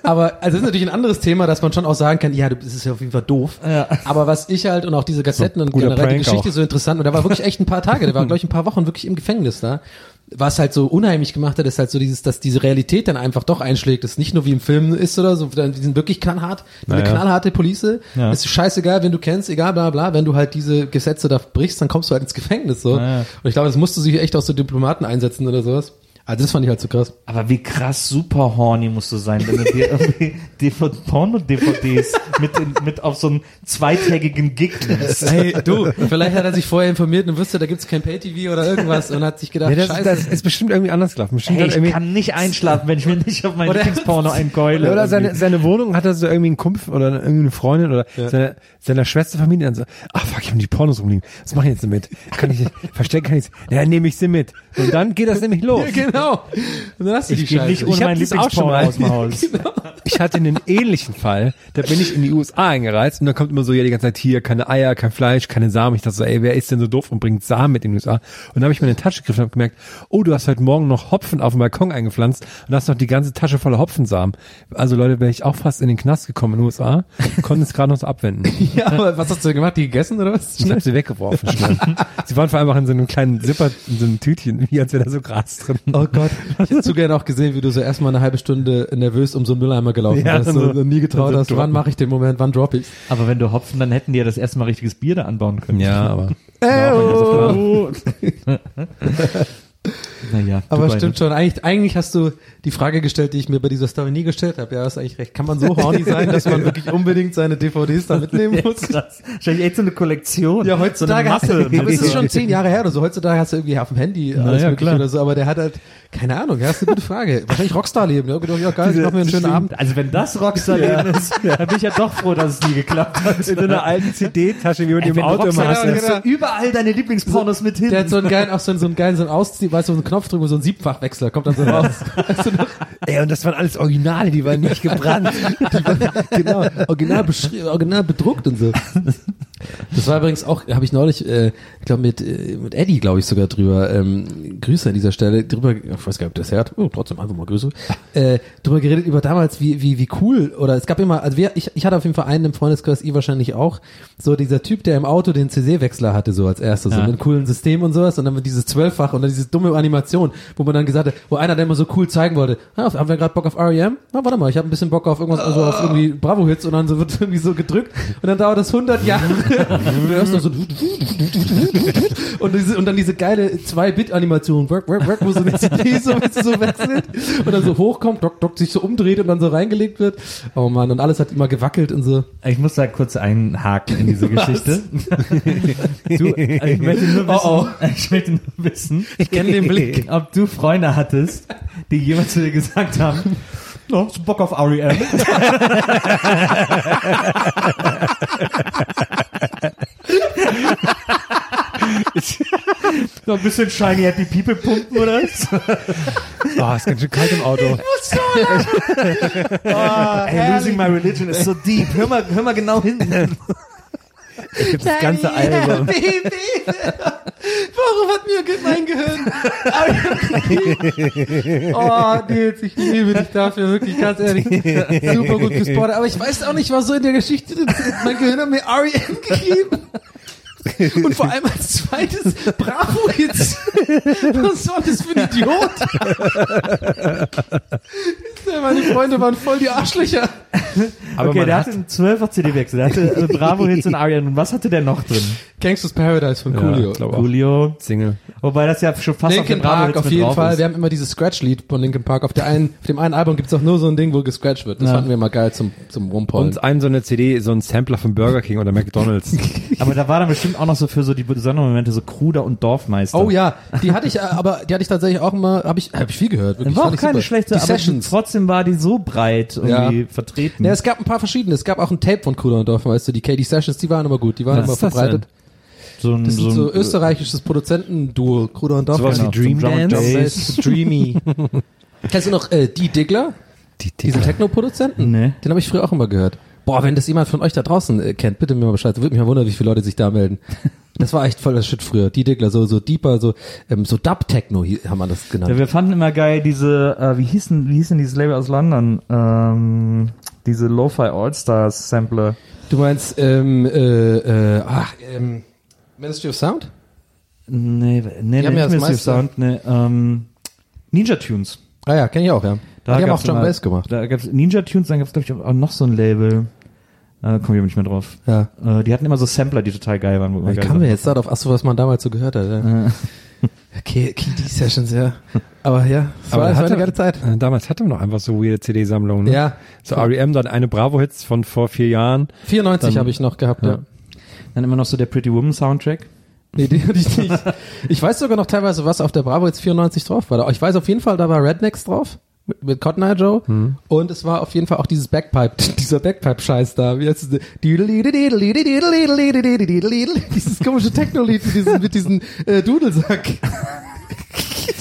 Aber also das ist natürlich ein anderes Thema, dass man schon auch sagen kann, ja, du bist ja auf jeden Fall doof. Ja. Aber was ich halt und auch diese Kassetten und guter generell die Geschichte auch. so interessant und der war wirklich echt ein paar Tage, der war glaube ich ein paar Wochen wirklich im Gefängnis da. Was halt so unheimlich gemacht hat, ist halt so dieses, dass diese Realität dann einfach doch einschlägt, dass nicht nur wie im Film ist oder so, die sind wirklich knallhart, eine Naja. knallharte Police. Ja. Es ist scheißegal, wenn du kennst, egal, bla bla, wenn du halt diese Gesetze da brichst, dann kommst du halt ins Gefängnis so. Ja. Und ich glaube, das musst du sich echt auch so Diplomaten einsetzen oder sowas. Also das fand ich halt so krass. Aber wie krass super horny musst du sein, wenn du dir irgendwie DVD Porno-DVDs mit, in- mit auf so einen zweitägigen Gig nimmst. Hey, du, vielleicht hat er sich vorher informiert und wusste, da gibt's kein Pay-TV oder irgendwas und hat sich gedacht, Nee, das, scheiße. das ist bestimmt irgendwie anders gelaufen. Bestimmt Hey, ich irgendwie, kann nicht einschlafen, wenn ich mir nicht auf meinen Oder- Lieblingsporno einkeule. oder irgendwie. seine, seine Wohnung hat er so irgendwie einen Kumpf oder irgendwie eine Freundin oder seine, seiner Schwesterfamilie dann so, ach fuck, ich hab die Pornos rumliegen. Was mach ich jetzt damit? Kann ich, verstecken kann ich Ja, dann nehme ich sie mit. Und dann geht das nämlich los. Ja, genau. Genau. Und dann hast du die Ich gehe Scheiße. nicht ohne Ich hab meinen das auch schon Lieblingsporno mal. aus dem Haus. Ich hatte einen ähnlichen Fall, da bin ich in die USA eingereist und da kommt immer so, ja, die ganze Zeit hier, keine Eier, kein Fleisch, keine Samen. Ich dachte so, ey, wer ist denn so doof und bringt Samen mit in die USA? Und dann habe ich mir eine Tasche gegriffen und hab gemerkt, oh, du hast heute Morgen noch Hopfen auf dem Balkon eingepflanzt und hast noch die ganze Tasche voller Hopfensamen. Also Leute, wäre ich auch fast in den Knast gekommen in den USA, konnten es gerade noch so abwenden. Ja, aber was hast du denn gemacht? Die gegessen oder was? Ich habe sie weggeworfen schnell. sie waren vor allem auch in so einem kleinen Zipper, in so einem Tütchen, wie als wäre da so Gras drin. Oh Gott. Ich hätte so gerne auch gesehen, wie du so erstmal eine halbe Stunde nervös um so einen Mülleimer gelaufen Ja, bist so- und nie getraut hast. Wann mache ich den Moment? Wann drop ich? Aber wenn du hopfen, dann hätten die ja das erste Mal richtiges Bier da anbauen können. Ja, aber Oh. Naja, Aber stimmt schon. Eigentlich, eigentlich hast du die Frage gestellt, die ich mir bei dieser Story nie gestellt habe. Ja, hast eigentlich recht. Kann man so horny sein, dass man wirklich unbedingt seine DVDs da mitnehmen muss? Krass. Wahrscheinlich echt so eine Kollektion. Ja, heutzutage so hast du, aber es ist schon zehn Jahre her oder so. Heutzutage hast du irgendwie auf dem Handy alles ja, mögliche oder so, aber der hat halt, keine Ahnung, ja, ist eine gute Frage. Wahrscheinlich Rockstar-Leben. Ja, gedacht, ja geil, ich mach mir einen schönen Abend. Also wenn das Rockstar-Leben ist, dann bin ich ja doch froh, dass es nie geklappt hat. in so einer alten CD-Tasche, wie man die im Auto immer hast. genau. du überall deine Lieblingspornos mit hin. Der hat so einen geilen, auch so einen, so einen geilen, so einen Auszieh, weißt du, so einen Knopf drücken, wo so ein Siebfachwechsler kommt dann so raus. Weißt du noch? Ey, und das waren alles Originale, die waren nicht gebrannt. genau, original, original bedruckt und so. Das war übrigens auch, habe ich neulich, äh, ich glaube mit, äh, mit Eddie, glaube ich, sogar drüber, ähm, Grüße an dieser Stelle, drüber, ich weiß gar nicht, ob das hört, oh, trotzdem einfach mal Grüße, äh, drüber geredet über damals, wie, wie, wie cool, oder es gab immer, also wir, ich, ich hatte auf jeden Fall einen im Freundeskreis, ihr wahrscheinlich auch, so dieser Typ, der im Auto den CC-Wechsler hatte, so als erstes, so Ja. mit einem coolen System und sowas, und dann mit dieses Zwölffach und dann diese dumme Animation, wo man dann gesagt hat, wo einer, der immer so cool zeigen wollte, ah, haben wir gerade Bock auf R.E.M.? Na, warte mal, ich habe ein bisschen Bock auf irgendwas, also auf irgendwie Bravo-Hits und dann so wird irgendwie so gedrückt und dann dauert das 100 Jahre. Und du hörst nur so und, diese, und dann diese geile 2-Bit-Animation, work, work, work, wo so eine CD so, so wechselt und dann so hochkommt, dock, dock, sich so umdreht und dann so reingelegt wird. Oh Mann, und alles hat immer gewackelt und so. Ich muss da kurz einhaken in diese Geschichte. Du, ich möchte nur wissen, Oh, ich möchte nur wissen, Ich kenne den Blick. ob du Freunde hattest, die jemand zu dir gesagt haben, no, hast du Bock auf R.E.M.? Noch ein bisschen Shiny Happy People pumpen oder was? Oh, ist ganz schön kalt im Auto. Hey, losing my religion is so deep. Hör mal, hör mal genau hin. Ich hab das ganze Album. Warum hat mir mein Gehirn? oh, Nils, ich liebe dich dafür, wirklich, ganz ehrlich. Super gut gespottet. Aber ich weiß auch nicht, was so in der Geschichte drin ist. Mein Gehirn hat mir R.E.M. gegeben. Und vor allem als zweites Bravo-Hits. Was war das für ein Idiot? Meine Freunde waren voll die Arschlöcher. Aber okay, der hat, hatte einen 12er CD-Wechsel. Der hatte äh, Bravo-Hits und Arian. Und was hatte der noch drin? Gangsters Paradise von Coolio. Ja. Julio. Single. Wobei das ja schon fast Linkin auf Park auf mit jeden drauf Fall. ist. Wir haben immer dieses Scratch-Lied von Linkin Park. Auf, der einen, auf dem einen Album gibt's auch nur so ein Ding, wo gescratcht wird. Das Ja. fanden wir mal geil zum, zum Rumpollen. Und ein so eine CD, so ein Sampler von Burger King oder McDonalds. Aber da war dann bestimmt auch noch so für so die besonderen Momente so Kruder und Dorfmeister. Oh ja, die hatte ich, äh, aber die hatte ich tatsächlich auch immer, habe ich, hab ich viel gehört. Wirklich, War auch keine super. schlechte, die aber Sessions. trotzdem war die so breit irgendwie Ja. vertreten. Ja, es gab ein paar verschiedene. Es gab auch ein Tape von Kruder und Dorf, weißt du, die KD Sessions, die waren immer gut, die waren Was immer ist das verbreitet. so ein, Das ist so, so ein, österreichisches Produzentenduo, Kruder und Dorf. Sowas genau, wie Dream Dance. Dreamy. Kennst du noch äh, Die Diggler? Die Diesen Techno-Produzenten? Nee. Den habe ich früher auch immer gehört. Boah, wenn das jemand von euch da draußen äh, kennt, bitte mir mal Bescheid. Würde mich mal wundern, wie viele Leute sich da melden. Das war echt voll das Shit früher. Die Diggler, so, so deeper, so, ähm, so Dub-Techno hi- haben wir das genannt. ja, wir fanden immer geil diese, äh, wie hießen, wie hießen dieses Label aus London? Ähm, diese Lo-Fi All-Stars Sampler. Du meinst, ähm, äh, äh, ach, ähm, Ministry of Sound? Nee, nee, nee, ja das Mystery meiste- Sound, nee, ähm, Ninja Tunes. Ah ja, kenne ich auch, ja. Da die haben auch immer- Bass gemacht. Da gab's Ninja Tunes, dann gab's glaube ich auch noch so ein Label. Äh, komm ich aber nicht mehr drauf. Ja. Äh, die hatten immer so Sampler, die total geil waren. Wie kamen wir jetzt darauf? Achso, was man damals so gehört hat, ja. Okay, KD-Sessions, ja. Aber ja, es war, Aber es war hatte- eine geile Zeit. Äh, Damals hatte man noch einfach so weirde CD-Sammlungen. Ne? Ja. So R.E.M. dann eine Bravo-Hits von vor vier Jahren. 94 Dann- habe ich noch gehabt, ja. Dann immer noch so der Pretty Woman Soundtrack. Nee, die hatte ich nicht. Ich weiß sogar noch teilweise, was auf der Bravo jetzt 94 drauf war. Ich weiß auf jeden Fall, da war Rednecks drauf. Mit, mit Cotton Eye Joe. Und es war auf jeden Fall auch dieses Backpipe, dieser Backpipe-Scheiß da. Wie heißt es? Dieses komische Techno-Lied mit diesem, mit diesem äh, Dudelsack.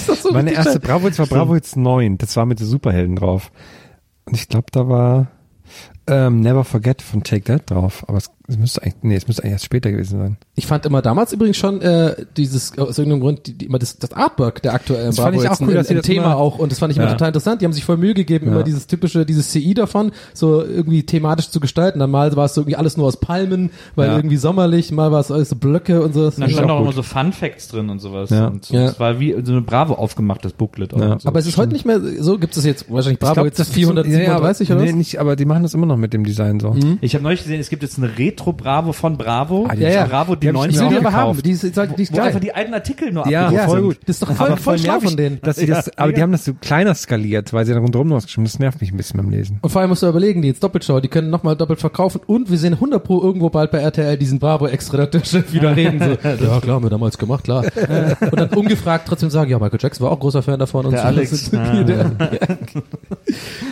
so Meine erste. Bravo Hits war Bravo Hits 9. Das war mit den Superhelden drauf. Und ich glaube, da war ähm, Never Forget von Take That drauf. Aber es, es müsste eigentlich, nee, es müsste eigentlich erst später gewesen sein. Ich fand immer damals übrigens schon äh, dieses aus irgendeinem Grund die, die, immer das, das Artwork der aktuellen Das fand Bravo ich auch jetzt cool, ein, dass ein das Thema immer- auch und das fand ich immer Ja. total interessant. Die haben sich voll Mühe gegeben, Ja. immer dieses typische, dieses CI davon so irgendwie thematisch zu gestalten. Dann mal war es so irgendwie alles nur aus Palmen, weil Ja. irgendwie sommerlich, mal war es alles so Blöcke und so. Das Da fand ich stand auch auch immer so Fun Facts drin und sowas. Ja. Und Ja. es war wie so eine Bravo aufgemachtes Booklet. Ja. und so. Aber es ist heute nicht mehr so, gibt es jetzt wahrscheinlich Bravo glaub, jetzt das ist so- 437 ja, aber, oder Nee, nicht, aber die machen das immer noch mit dem Design so. Ich habe neulich gesehen, es gibt jetzt eine Retro-Bravo von Bravo. Ah, die Ja, ja. Bravo, die, Die hab ich 90 Ich will die aber haben, die ist, die ist, die ist wo geil. einfach die alten Artikel nur Ja, abgedruckt voll gut. Das ist doch voll, aber voll schlau von denen. Dass sie das, aber die haben das so kleiner skaliert, weil sie dann rundherum noch was geschrieben Das nervt mich ein bisschen beim Lesen. Und vor allem musst du überlegen, die jetzt Doppelschau, die können nochmal doppelt verkaufen und wir sehen 100 pro irgendwo bald bei RTL diesen Bravo-Ex-Redakteurchef wieder reden. So, ja klar, haben wir damals gemacht, klar. und dann ungefragt trotzdem sagen, ja, Michael Jackson war auch großer Fan davon. Und Der so. Alex.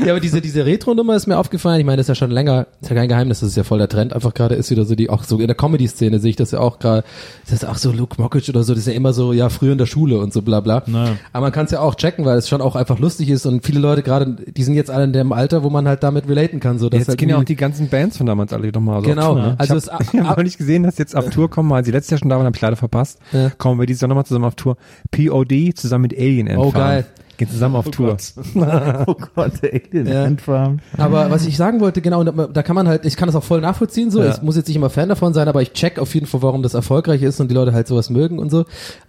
Ja, aber diese, diese Retro-Nummer ist mir aufgefallen. Ich meine, das ist ja schon länger, ist ja kein Geheimnis, das ist ja voll der Trend. Einfach gerade ist wieder so die, auch so in der Comedy-Szene sehe ich das ja auch gerade. Das ist auch so Luke Mockridge oder so, das ist ja immer so, ja, früher in der Schule und so bla bla. Aber man kann es ja auch checken, weil es schon auch einfach lustig ist und viele Leute gerade, die sind jetzt alle in dem Alter, wo man halt damit relaten kann. So, dass Jetzt halt gehen ja auch die ganzen Bands von damals alle nochmal so Genau, auf Tour. also ich es- habe hab noch nicht gesehen, dass jetzt auf Tour kommen, weil sie letztes Jahr schon da waren, habe ich leider verpasst. Ja. Kommen wir dieses Jahr nochmal zusammen auf Tour. POD zusammen mit Alien Ant Oh, geil. Gehen zusammen auf Tour. oh Gott, Alien Ja. Endfarm. Aber was ich sagen wollte, genau, da, da kann man halt, ich kann das auch voll nachvollziehen, so, Ja. ich muss jetzt nicht immer Fan davon sein, aber ich check auf jeden Fall, warum das erfolgreich ist und die Leute halt sowas mögen und so.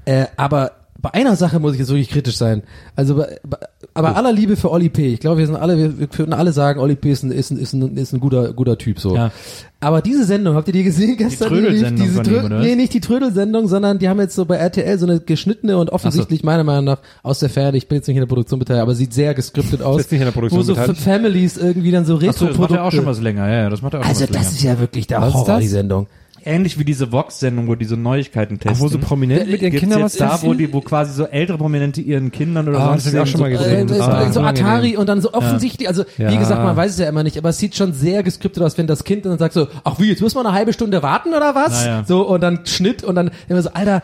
Äh, aber bei einer Sache muss ich jetzt wirklich kritisch sein. Also, bei, bei, aber aller Liebe für Oli P. Ich glaube, wir sind alle, wir, können alle sagen, Oli P. ist ein, ist ein, ist ein, ist ein guter, guter Typ, so. Ja. Aber diese Sendung, habt ihr die gesehen gestern? Trödelsendung diese von ihm? Nee, nicht die Trödelsendung, sondern die haben jetzt so bei RTL so eine geschnittene und offensichtlich meiner Meinung nach aus der Ferne, ich bin jetzt nicht in der Produktion beteiligt, aber sieht sehr geskriptet aus. Bist nicht in der Produktion Wo so beteiligt? für Families irgendwie dann so Achso, das macht er auch schon was länger, ja, ja, das macht er auch also das länger. ist ja wirklich der ist Horror, das? die Sendung. Ähnlich wie diese Vox-Sendung, wo die so Neuigkeiten testen. Ach, wo so Prominente mit ihren Gibt's Kindern was da, wo die, wo quasi so ältere Prominente ihren Kindern oder Ah, sonst das hab ich auch schon mal so- gesehen. So, war so. Atari und dann so offensichtlich, also wie Ja. gesagt, man weiß es ja immer nicht, aber es sieht schon sehr geskriptet aus, wenn das Kind dann sagt so, ach wie, jetzt muss man eine halbe Stunde warten oder was? Naja. So und dann Schnitt und dann immer so, Alter,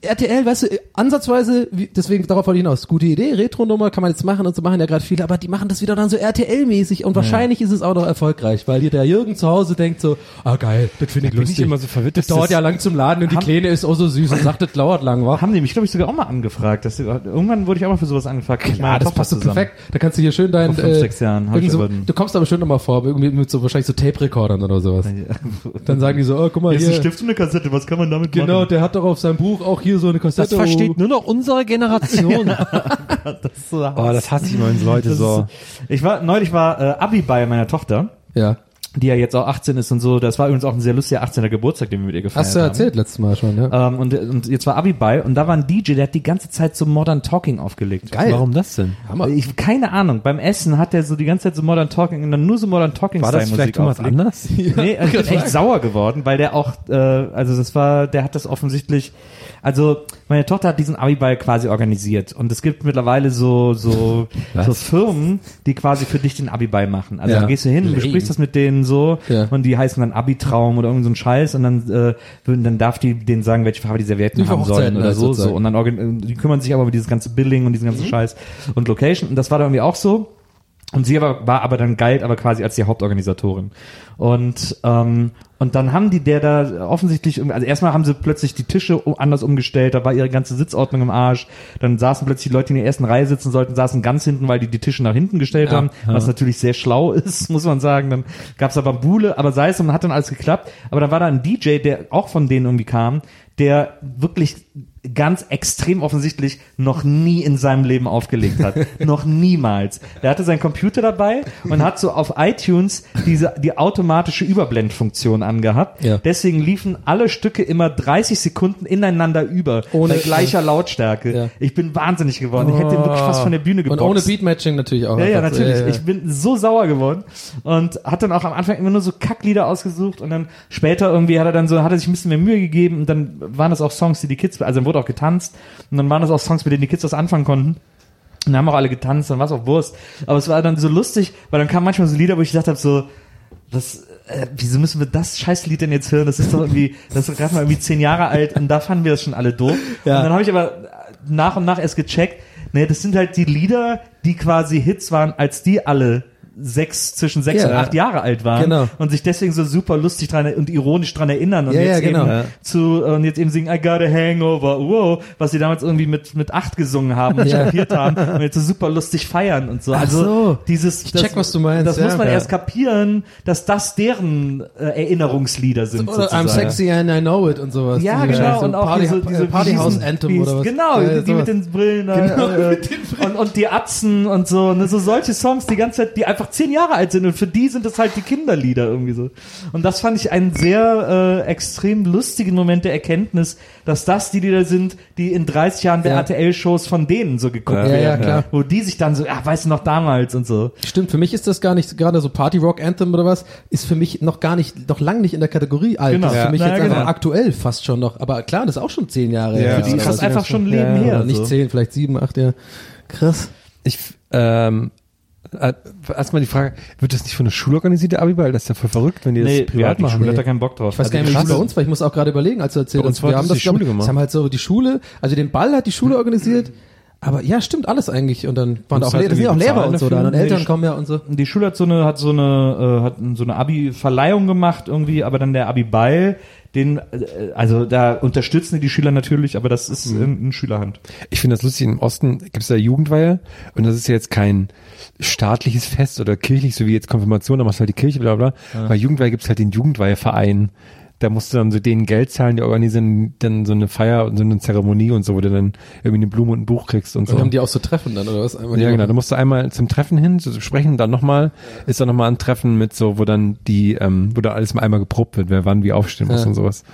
RTL, weißt du, ansatzweise, wie, deswegen darauf wollte ich hinaus, gute Idee, Retro-Nummer kann man jetzt machen und so machen ja gerade viele, aber die machen das wieder dann so RTL-mäßig und wahrscheinlich ist es auch noch erfolgreich, weil hier der Jürgen zu Hause denkt so, ah geil, das finde ich bin ich lustig. immer so verwirrt, das dass dauert das- ja lang zum Laden und die Kleine ist auch so süß und sagt, das dauert lang, wa? Haben die mich, glaube ich, sogar auch mal angefragt. Dass, irgendwann wurde ich auch mal für sowas angefragt. Ja, meiner das passt so zusammen. perfekt. Da kannst du hier schön dein, Vor fünf, sechs Jahren so, du kommst aber schön nochmal vor, irgendwie mit so wahrscheinlich so Tape-Rekordern oder sowas. Dann sagen die so, oh, guck mal hier. und eine Kassette, was kann man damit Genau, der hat doch auf seinem Buch auch hier so eine Kassette. Das versteht nur noch unsere Generation. So, oh, das hasse ich immer, wenn so Leute Das so. ist, ich war, neulich war äh, Abi bei meiner Tochter, Ja. die ja jetzt auch 18 ist und so. Das war übrigens auch ein sehr lustiger 18er Geburtstag, den wir mit ihr gefeiert Hast du haben. erzählt letztes Mal schon, ja. Ähm, und, und jetzt war Abi bei und da war ein DJ, der hat die ganze Zeit so Modern Talking aufgelegt. Geil. Warum das denn? Hammer. Ich keine Ahnung. Beim Essen hat er so die ganze Zeit so Modern Talking und dann nur so Modern Talking War das Style vielleicht Musik Thomas anders? Nee, ich bin echt sauer geworden, weil der auch, äh, also das war, der hat das offensichtlich, also meine Tochter hat diesen Abi-Ball quasi organisiert und es gibt mittlerweile so so so Firmen, die quasi für dich den Abi-Ball machen. Also Ja. dann gehst du hin, Lame. besprichst das mit denen so Ja. und die heißen dann Abi-Traum oder irgend so ein Scheiß und dann äh, würden, dann darf die denen sagen, welche Farbe die Servietten für haben sollen oder halt so, so und dann organ- die kümmern sich aber um dieses ganze Billing und diesen ganzen Scheiß und Location und das war dann irgendwie auch so. Und sie aber, war aber dann galt aber quasi als die Hauptorganisatorin. Und, ähm, und dann haben die der da offensichtlich, also erstmal haben sie plötzlich die Tische anders umgestellt, da war ihre ganze Sitzordnung im Arsch. Dann saßen plötzlich die Leute, die in der ersten Reihe sitzen sollten, saßen ganz hinten, weil die die Tische nach hinten gestellt Ja, haben, was natürlich sehr schlau ist, muss man sagen. Dann gab's aber Buhle, aber sei es und hat dann alles geklappt. Aber dann war da ein DJ, der auch von denen irgendwie kam, der wirklich ganz extrem offensichtlich noch nie in seinem Leben aufgelegt hat. noch niemals. Der hatte seinen Computer dabei und hat so auf iTunes diese, die automatische Überblendfunktion angehabt. Ja. Deswegen liefen alle Stücke immer 30 Sekunden ineinander über. Ohne- bei gleicher Lautstärke. Ja. Ich bin wahnsinnig geworden. Ich hätte den wirklich fast von der Bühne Und geboxt. ohne Beatmatching natürlich auch. Ja, ja, natürlich. ja. Ich bin so sauer geworden und hat dann auch am Anfang immer nur so Kacklieder ausgesucht und dann später irgendwie hat er dann so, hat er sich ein bisschen mehr Mühe gegeben und dann waren das auch Songs, die die Kids, also dann wurde auch getanzt und dann waren das auch Songs, mit denen die Kids was anfangen konnten. Und dann haben auch alle getanzt und was auch Wurst. Aber es war dann so lustig, weil dann kamen manchmal so Lieder, wo ich gedacht habe, so, was, äh, wieso müssen wir das Scheißlied denn jetzt hören? Das ist doch irgendwie, das ist gerade mal irgendwie zehn Jahre alt und da fanden wir das schon alle doof. Ja. Und dann habe ich aber nach und nach erst gecheckt, ne, das sind halt die Lieder, die quasi Hits waren, als die alle sechs, zwischen sechs Ja. und acht Jahre alt waren Genau. und sich deswegen so super lustig dran und ironisch dran erinnern und Ja, jetzt ja, genau. eben zu und jetzt eben singen I got a hangover, wow, was sie damals irgendwie mit mit acht gesungen haben und kapiert haben und jetzt so super lustig feiern und so. Also so. dieses Ich check, was du meinst, Das muss man erst kapieren, dass das deren äh, Erinnerungslieder sind Oder sozusagen. I'm sexy and I know it und sowas. Ja, genau. so und auch Party, diese, diese Partyhouse diesen- Anthem oder was. Genau, die, sowas. mit den Brillen. Genau, äh, mit den Und, und die Atzen und so. Ne, so solche Songs, die ganze Zeit, die einfach zehn Jahre alt sind. Und für die sind das halt die Kinderlieder irgendwie so. Und das fand ich einen sehr äh, extrem lustigen Moment der Erkenntnis, dass das die Lieder sind, die in 30 Jahren der Ja. RTL-Shows von denen so geguckt Ja, ja, werden. klar. Wo die sich dann so, ah, weißt du noch damals und so. Stimmt, für mich ist das gar nicht, gerade so Party Rock Anthem oder was, ist für mich noch gar nicht, noch lang nicht in der Kategorie alt. Genau. Das ist für Ja. mich Na, jetzt genau. einfach aktuell fast schon noch. Aber klar, das ist auch schon zehn Jahre Ja. Für die ist das was. einfach schon ein Leben Ja, her. Nicht so. zehn, vielleicht sieben, acht Jahre. Krass. Ich, ähm, äh, erstmal die Frage, wird das nicht von der Schule organisiert, der Abiball? Das ist ja voll verrückt, wenn die das Nee, privat ja, die machen. Schule hat da keinen Bock drauf. Ich weiß gar nicht, wie es bei uns war. Ich muss auch gerade überlegen, als du erzählt hast. Wir das haben das, die Schule gemacht. das haben halt so die Schule, also den Ball hat die Schule organisiert. Aber ja, stimmt alles eigentlich. Und dann waren Musst auch, halt Le- das sind ja auch Lehrer und so da. Und Nee, Eltern die- kommen ja und so. Die Schule hat so eine, hat so eine, äh, hat so eine Abi-Verleihung gemacht irgendwie, aber dann der Abi-Ball, den, äh, also da unterstützen die die Schüler natürlich, aber das ist in, in Schülerhand. Ich finde das lustig, im Osten gibt es da Jugendweihe und das ist ja jetzt kein staatliches Fest oder kirchlich, so wie jetzt Konfirmation, da machst du halt die Kirche, bla bla. Bei Jugendweihe gibt es halt den Jugendweiheverein. Da musst du dann so denen Geld zahlen, die organisieren dann so eine Feier und so eine Zeremonie und so, wo du dann irgendwie eine Blume und ein Buch kriegst und so. Und haben die auch so Treffen dann, oder was? Einmal Ja, genau. Da musst du einmal zum Treffen hin, zu sprechen, dann nochmal, ist dann nochmal ein Treffen mit so, wo dann die, ähm, wo da alles mal einmal geprobt wird, wer wann wie aufstehen muss Ja. und sowas.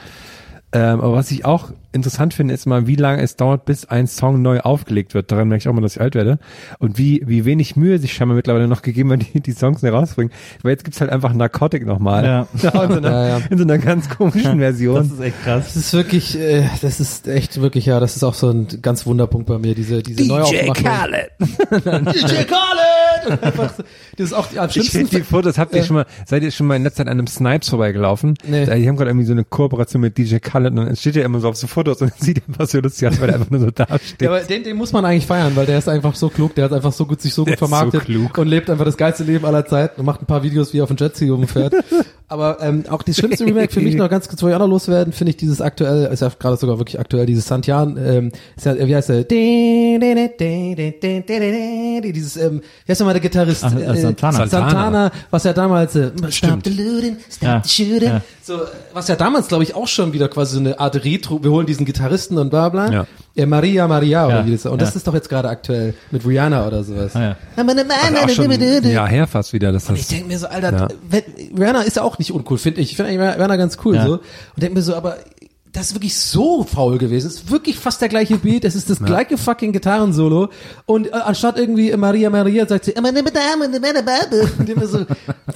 Ähm, aber was ich auch interessant finde, ist mal, wie lange es dauert, bis ein Song neu aufgelegt wird. Daran merke ich auch mal, dass ich alt werde. Und wie, wie wenig Mühe sich scheinbar mittlerweile noch gegeben wird, die, die Songs neu rausbringen. Weil jetzt gibt's halt einfach Narcotic nochmal. Ja. in, so einer, Ja, ja. in so einer ganz komischen Version. Das ist echt krass. Das ist wirklich, äh, das ist echt wirklich, ja, das ist auch so ein ganz Wunderpunkt bei mir, diese, diese Neuaufmachung. DJ Khaled! Und einfach, so- das ist auch am Ich schlimmsten. finde die Fotos, habt ihr schon mal, seid ihr schon mal in letzter Zeit an einem Snipes vorbeigelaufen? Nee. Die haben gerade irgendwie so eine Kooperation mit DJ Khaled und dann steht ja immer so auf so Fotos und sieht einfach so lustig aus, weil er einfach nur so da steht. Ja, aber den, den muss man eigentlich feiern, weil der ist einfach so klug, der hat einfach so gut sich so Der gut so vermarktet klug. und lebt einfach das geilste Leben aller Zeiten und macht ein paar Videos, wie er auf dem Jetski rumfährt. aber ähm, auch das schlimmste Remake für mich noch ganz kurz, wo ich auch noch loswerden, finde ich dieses aktuell, ist ja gerade sogar wirklich aktuell, dieses Santian, ähm, ist ja, wie heißt der? Dieses, ähm, wie heißt nochmal der Gitarrist? Ach, äh, Santana. Santana, was ja damals, äh, stop the looting, stop Ja, the shooting, ja. so, was ja damals, glaube ich, auch schon wieder quasi so eine Art Retro, wir holen diesen Gitarristen und bla bla. Ja. Ja, Maria Maria oder Ja, wie das Und das ja. ist doch jetzt gerade aktuell mit Rihanna oder sowas. Ah, ja. Aber auch schon Jahr her fast wieder, dass Und ich das, denke mir so, Alter, Ja. Rihanna ist ja auch nicht uncool, finde ich. Ich finde eigentlich Rihanna ganz cool Ja. so. Und denke mir so, aber das ist wirklich so faul gewesen. Es ist wirklich fast der gleiche Beat. Es ist das gleiche fucking Gitarrensolo. Und äh, anstatt irgendwie Maria Maria sagt sie, und ich denk mir so,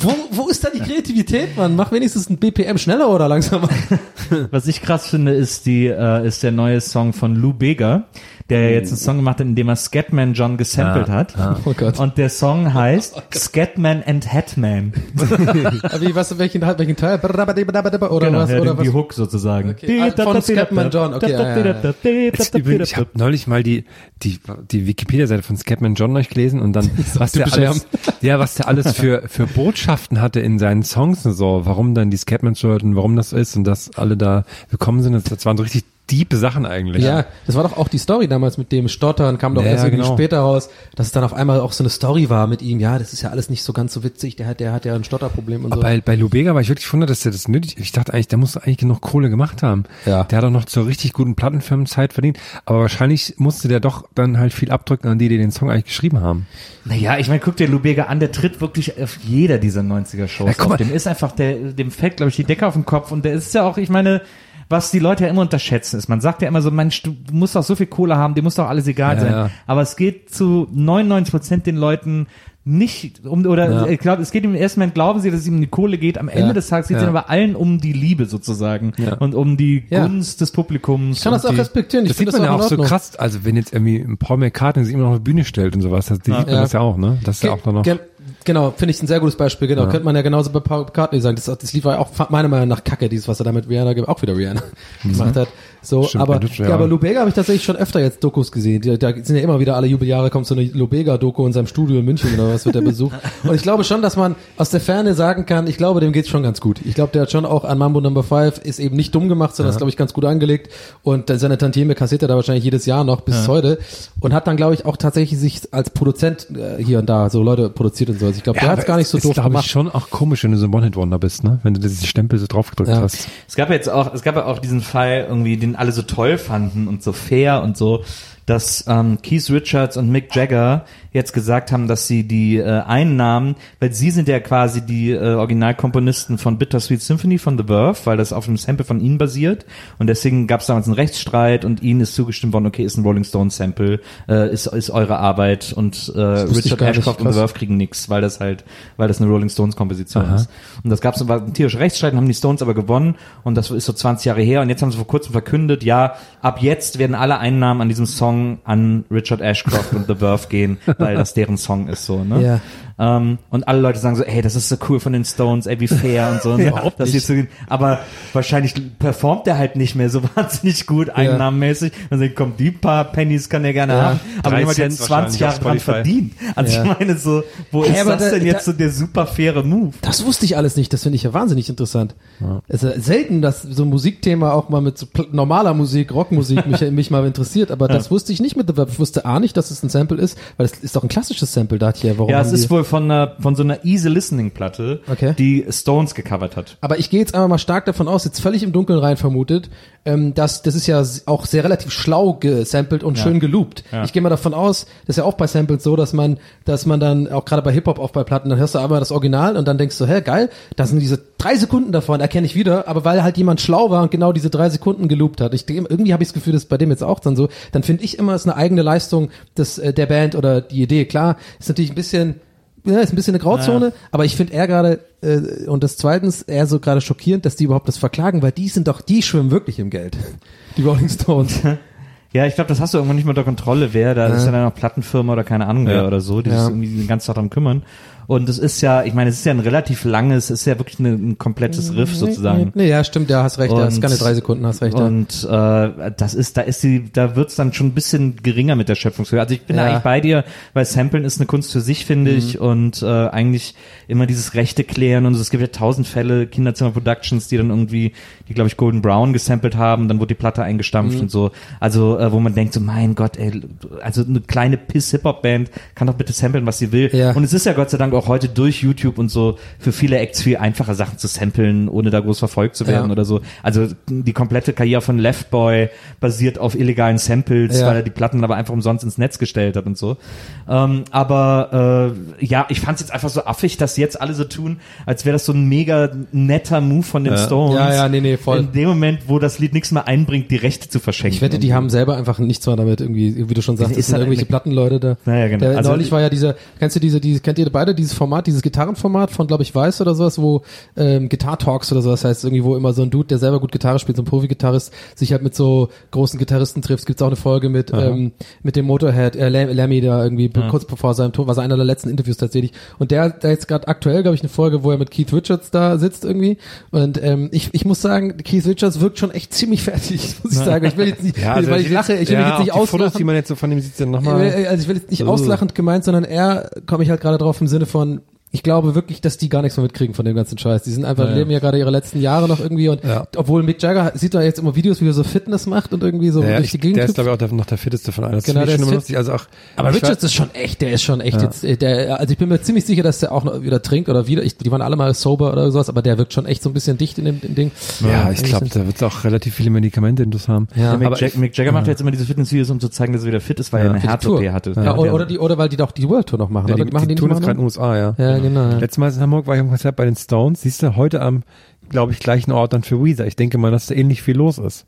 wo, wo ist da die Kreativität, Mann? Mach wenigstens ein BPM schneller oder langsamer. Was ich krass finde, ist die, äh, ist der neue Song von Lou Bega, der jetzt einen Song gemacht hat, in dem er Scatman John gesampelt hat. Oh Gott. Und der Song heißt Scatman and Hatman. Wie, was, welchen, welchen Teil? Oder Genau, was? ja, oder den, was? die Hook sozusagen. Okay, ah, von Scatman John, okay, ja, ja, ja. Ich habe neulich mal die die die Wikipedia-Seite von Scatman John euch gelesen und dann was der alles, ja was der alles für für Botschaften hatte in seinen Songs und so, warum dann die Scatman sollten, warum das ist und dass alle da gekommen sind, das, das waren so richtig diepe Sachen eigentlich. Ja, das war doch auch die Story damals mit dem Stottern, kam doch Ja, erst irgendwie genau. später raus, dass es dann auf einmal auch so eine Story war mit ihm. Ja, das ist ja alles nicht so ganz so witzig, der hat, der hat ja ein Stotterproblem und so. Aber bei, bei Lubega war ich wirklich wundert, dass der das nötig, ich dachte eigentlich, der muss eigentlich genug Kohle gemacht haben. Ja. Der hat auch noch zur richtig guten Plattenfirmenzeit verdient, aber wahrscheinlich musste der doch dann halt viel abdrücken an die, die den Song eigentlich geschrieben haben. Naja, ich meine, guck dir Lou Bega an, der tritt wirklich auf jeder dieser 90er-Shows Ja, guck mal. auf. Dem ist einfach, der, dem fällt, glaube ich, die Decke auf den Kopf und der ist ja auch, ich meine, was die Leute ja immer unterschätzen ist. Man sagt ja immer so, Mensch, du musst doch so viel Kohle haben, dir muss doch alles egal Ja, sein. ja. Aber es geht zu 99 Prozent den Leuten nicht um, oder Ja. ich glaube, es geht im ersten Moment, glauben sie, dass es ihm um die Kohle geht. Am Ende Ja. des Tages geht es Ja. aber allen um die Liebe sozusagen Ja. und um die Ja. Gunst des Publikums. ich kann das auch die, respektieren. Ich Das finde sieht man ja auch so krass, also wenn jetzt irgendwie Paul McCartney sich immer noch auf die Bühne stellt und sowas, das, die sieht man Ja. das ja auch, ne? Das ist ja auch noch. Genau, finde ich ein sehr gutes Beispiel. Genau, könnte man ja genauso bei Paul McCartney sagen. Das, das Lied war ja auch meiner Meinung nach Kacke, dieses, was er da mit Rihanna, auch wieder Rihanna Mhm. gemacht hat. So, Stimmt, aber, ja. ja. aber Lou Bega habe ich tatsächlich schon öfter jetzt Dokus gesehen. Die, da sind ja immer wieder alle Jubeljahre kommt so eine Lou Bega-Doku in seinem Studio in München oder was wird der Besuch. Und ich glaube schon, dass man aus der Ferne sagen kann, ich glaube, dem geht's schon ganz gut. Ich glaube, der hat schon auch an Mambo Number 5 ist eben nicht dumm gemacht, sondern ist, glaube ich, ganz gut angelegt. Und seine Tantieme kassiert er da wahrscheinlich jedes Jahr noch bis heute. Und hat dann, glaube ich, auch tatsächlich sich als Produzent äh, hier und da so Leute produziert und so. Also ich glaube, der hat's gar nicht so ist, doof glaube gemacht. ich, schon auch komisch, wenn du so ein One-Hit-Wonder bist, ne? Wenn du diesen Stempel so draufgedrückt Ja. hast. Es gab ja jetzt auch, es gab ja auch diesen Fall irgendwie, den alle so toll fanden und so fair und so, dass ähm, Keith Richards und Mick Jagger jetzt gesagt haben, dass sie die äh, Einnahmen, weil sie sind ja quasi die äh, Originalkomponisten von Bittersweet Symphony von The Verve, weil das auf einem Sample von ihnen basiert und deswegen gab es damals einen Rechtsstreit und ihnen ist zugestimmt worden, okay, ist ein Rolling Stone Sample, äh, ist, ist eure Arbeit und äh, Richard Ashcroft und. The Verve kriegen nix, weil das halt, weil das eine Rolling Stones Komposition ist. Und das gab es war ein tierischer Rechtsstreit, haben die Stones aber gewonnen und das ist so 20 Jahre her und jetzt haben sie vor kurzem verkündet, ja, ab jetzt werden alle Einnahmen an diesem Song an Richard Ashcroft und The Verve gehen, weil das deren Song ist so, ne? Ja. Ähm, und alle Leute sagen so, ey, das ist so cool von den Stones, ey, wie fair und so. Und so dass die so aber wahrscheinlich performt er halt nicht mehr so wahnsinnig gut einnahmenmäßig. Und dann kommt die paar Pennies kann er gerne Ja. haben. Aber jemand, Cent 20 Jahre dran verdient. Also Ja. ich meine so, wo Hä, ist das da- denn jetzt da- so der super faire Move? Das wusste ich alles nicht. Das finde ich ja wahnsinnig interessant. Es ist selten, dass so ein Musikthema auch mal mit so normaler Musik, Rockmusik mich, mich mal interessiert. Aber das wusste ich nicht mit The Verb. Ich wusste A nicht, dass es ein Sample ist, weil es ist doch ein klassisches Sample, da hier. Warum Ja, es ist wohl von einer, von so einer Easy Listening Platte, Okay. die Stones gecovert hat. Aber ich gehe jetzt einmal mal stark davon aus, jetzt völlig im Dunkeln rein vermutet, ähm, dass das ist ja auch sehr relativ schlau gesampelt und schön geloopt. Ich gehe mal davon aus, das ist ja auch bei Samples so, dass man, dass man dann auch gerade bei Hip Hop auch bei Platten, dann hörst du einmal das Original und dann denkst du, hä, geil, da sind diese drei Sekunden davon, erkenne ich wieder, aber weil halt jemand schlau war und genau diese drei Sekunden geloopt hat. Ich irgendwie habe ich das Gefühl, das ist bei dem jetzt auch dann so. Dann finde ich immer, es ist eine eigene Leistung des äh, der Band oder die Idee. Klar, ist natürlich ein bisschen ja, ist ein bisschen eine Grauzone, aber ich finde eher gerade, äh, und das zweitens eher so gerade schockierend, dass die überhaupt das verklagen, weil die sind doch, die schwimmen wirklich im Geld. Die Rolling Stones. Ja, ich glaube, das hast du irgendwann nicht mehr unter Kontrolle, wer, da ist ja dann noch Plattenfirma oder keine Ahnung wer oder so, die Ja. sich irgendwie den ganzen Tag darum kümmern. Und es ist ja, ich meine, es ist ja ein relativ langes, es ist ja wirklich eine, ein komplettes Riff sozusagen. Nee, ja, stimmt, ja, hast recht, ja, ist keine drei Sekunden, hast recht. Ja. Und äh, das ist, da ist die, da wird's dann schon ein bisschen geringer mit der Schöpfungshöhe. Also ich bin Ja. eigentlich bei dir, weil Samplen ist eine Kunst für sich, finde ich, und äh, eigentlich immer dieses Rechte klären und so. Es gibt ja tausend Fälle, Kinderzimmer Productions, die dann irgendwie, die glaube ich Golden Brown gesampelt haben, dann wurde die Platte eingestampft und so. Also äh, wo man denkt so, mein Gott, ey, also eine kleine Piss-Hip-Hop-Band kann doch bitte samplen, was sie will. Ja. Und es ist ja Gott sei Dank auch heute durch YouTube und so für viele Acts viel einfacher Sachen zu samplen, ohne da groß verfolgt zu werden Ja. oder so. Also die komplette Karriere von Left Boy basiert auf illegalen Samples, Ja. weil er die Platten aber einfach umsonst ins Netz gestellt hat und so. Ähm, aber äh, ja, ich fand es jetzt einfach so affig, dass jetzt alle so tun, als wäre das so ein mega netter Move von den Stones. Ja, ja, nee, nee, voll. In dem Moment, wo das Lied nichts mehr einbringt, die Rechte zu verschenken. Ich wette, die haben selber einfach nichts mehr damit irgendwie, wie du schon sagst, das Ist sind halt irgendwelche Plattenleute da. Naja, genau. Der, Also- neulich war ja dieser, kennst du diese, diese, kennt ihr beide dieses Format, dieses Gitarrenformat von, glaube ich, Weiß oder sowas, wo ähm, Guitar Talks oder sowas heißt, irgendwie, wo immer so ein Dude, der selber gut Gitarre spielt, so ein Profi-Gitarrist, sich halt mit so großen Gitarristen trifft. Gibt's auch eine Folge mit, ähm, mit dem Motorhead, äh, Lemmy da irgendwie, kurz bevor seinem Tod, war so einer der letzten Interviews tatsächlich. Und der, da jetzt gerade aktuell, glaube ich, eine Folge, wo er mit Keith Richards da sitzt irgendwie. Und ähm, ich, ich muss sagen, Keith Richards wirkt schon echt ziemlich fertig, muss ich sagen. Ich will jetzt nicht, weil ich lache, ich will mich jetzt nicht also die Fotos, auslachen. die man jetzt so von dem sieht, dann Äh, nochmal. Also ich will jetzt nicht Uh. auslachend gemeint, sondern eher komme ich halt gerade drauf im Sinne von, von ich glaube wirklich, dass die gar nichts mehr mitkriegen von dem ganzen Scheiß. Die sind einfach, leben ja gerade ihre letzten Jahre noch irgendwie und Ja. obwohl Mick Jagger sieht da jetzt immer Videos, wie er so Fitness macht und irgendwie so Ja, durch ich, die Gegend der ist, glaube ich, auch der, noch der fitteste von allen. Das Genau, ich der schon ist immer lustig. Also auch, Aber ich Richards ist schon echt, der ist schon echt Ja. jetzt, äh, der, also ich bin mir ziemlich sicher, dass der auch noch wieder trinkt oder wieder, ich, die waren alle mal sober oder sowas, aber der wirkt schon echt so ein bisschen dicht in dem, in dem Ding. ja, ich glaube, da wird es auch relativ viele Medikamente intus haben. Ja. Mick, aber Jag Mick Jagger macht ja jetzt immer diese Fitnessvideos, um zu zeigen, dass er wieder fit ist, weil er eine die. Herz-OP hatte. Ja, oder, oder die, oder weil die doch die World Tour noch machen, Ja, oder? die, machen die, die, tun das gerade in den? USA, ja. Ja, genau. ja. Letztes Mal in Hamburg war ich am Konzert bei den Stones. Siehst du, heute am, glaube ich, gleichen Ort dann für Weezer. Ich denke mal, dass da ähnlich viel los ist.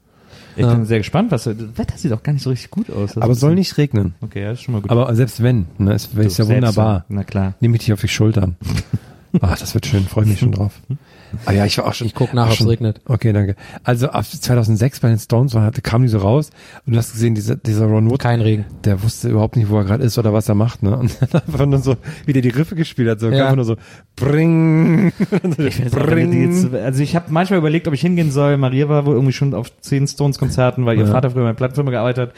Ich bin sehr gespannt, was das Wetter sieht auch gar nicht so richtig gut aus. Das Aber ist soll nicht regnen. Okay, ja, ist schon mal gut. Aber selbst wenn, ne, es ist ja wunderbar. wenn. Na klar. Nehme ich dich auf die Schultern. Ach, das wird schön, freue mich schon drauf. Ah ja, ich war auch schon. Ich guck nach, ob's schon, regnet. Okay, danke. Also ab 2006 bei den Stones war, da kam die so raus und du hast gesehen, dieser, dieser Ron Wood, Kein Regen. der wusste überhaupt nicht, wo er gerade ist oder was er macht, ne? Und dann einfach nur so, wie der die Riffe gespielt hat, so Ja. einfach nur so, bring, Ich wenn die jetzt, also ich habe manchmal überlegt, ob ich hingehen soll. Maria war wohl irgendwie schon auf zehn Stones-Konzerten, weil ihr Ja. Vater früher bei Plattenfirma gearbeitet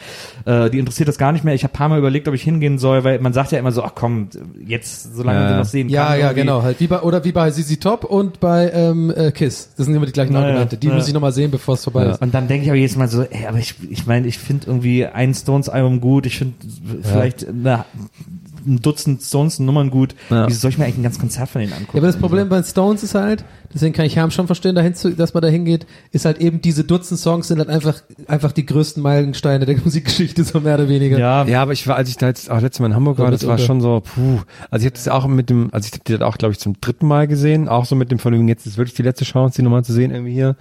hat. Äh, die interessiert das gar nicht mehr. Ich habe paar Mal überlegt, ob ich hingehen soll, weil man sagt ja immer so, ach komm, jetzt, solange man Ja. sie noch sehen Ja, kann. ja, irgendwie. genau. Halt wie bei, oder wie bei ZZ Top und bei ähm, äh, Kiss. Das sind immer die gleichen Naja, Argumente. Die ja. muss ich nochmal sehen, bevor es vorbei ist. Und dann denke ich aber jedes Mal so, ey, aber ich, ich meine, ich finde irgendwie ein Stones-Album gut, ich finde vielleicht eine, ein Dutzend Stones-Nummern gut. Ja. Wieso soll ich mir eigentlich ein ganzes Konzert von denen angucken? Ja, aber das Problem bei den Stones ist halt, deswegen kann ich Ham schon verstehen, dahin zu, dass man da hingeht, ist halt eben diese Dutzend Songs sind halt einfach, einfach die größten Meilensteine der Musikgeschichte, so mehr oder weniger. ja, Ja, aber ich war, als ich da jetzt auch letztes Mal in Hamburg war, das war unter. schon so, puh. Also ich habe das auch mit dem, also ich habe die dann auch, glaube ich, zum dritten Mal gesehen, auch so mit dem Vergnügen, jetzt ist wirklich die letzte Chance, die nochmal zu sehen irgendwie hier.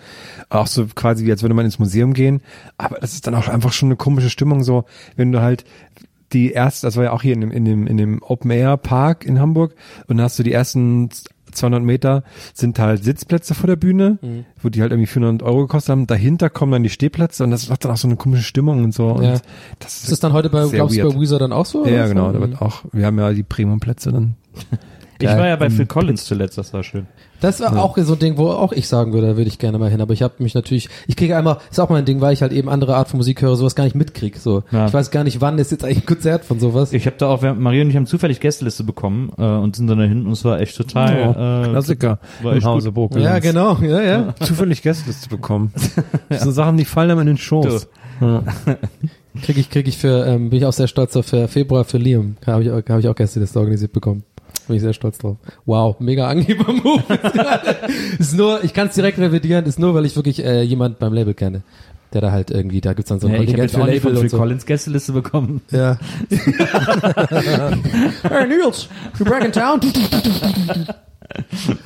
Auch so quasi, wie als würde man ins Museum gehen. Aber das ist dann auch einfach schon eine komische Stimmung, so, wenn du halt die erste, das war ja auch hier in dem, in dem, in dem Open Air Park in Hamburg und dann hast du die ersten 200 Meter sind halt Sitzplätze vor der Bühne, Mhm. wo die halt irgendwie 400 Euro gekostet haben. Dahinter kommen dann die Stehplätze und das macht dann auch so eine komische Stimmung und so. Und Ja. das Ist das dann heute bei, glaubst du, bei Weezer dann auch so? ja, genau, da Mhm. wird auch, wir haben ja die Premium-Plätze dann. Ich geil. war ja bei Phil Collins zuletzt, das war schön. Das war auch so ein Ding, wo auch ich sagen würde, da würde ich gerne mal hin. Aber ich habe mich natürlich, ich kriege einmal, ist auch mein Ding, weil ich halt eben andere Art von Musik höre, sowas gar nicht mitkrieg. So, Ja. ich weiß gar nicht, wann ist jetzt eigentlich ein Konzert von sowas. Ich habe da auch, wir, Maria und ich haben zufällig Gästeliste bekommen äh, und sind dann da hinten und es war echt total. äh, Klassiker war im Hause Burg. ja, genau, ja, ja. Zufällig Gästeliste bekommen. So Sachen, die fallen einem in den Schoß. Ja. Krieg ich, krieg ich für, ähm, bin ich auch sehr stolz auf für Februar für Liam. Habe ich, hab ich auch Gästeliste organisiert bekommen. Bin ich sehr stolz drauf. Wow, mega Angeber-Move. ist nur, ich kann es direkt revidieren, ist nur, weil ich wirklich äh, jemand beim Label kenne. Der da halt irgendwie, da gibt's dann so ein ja, ich Kontingent jetzt auch nicht von Phil und so. Collins Gästeliste bekommen. Ja. hey Nils, you back in town?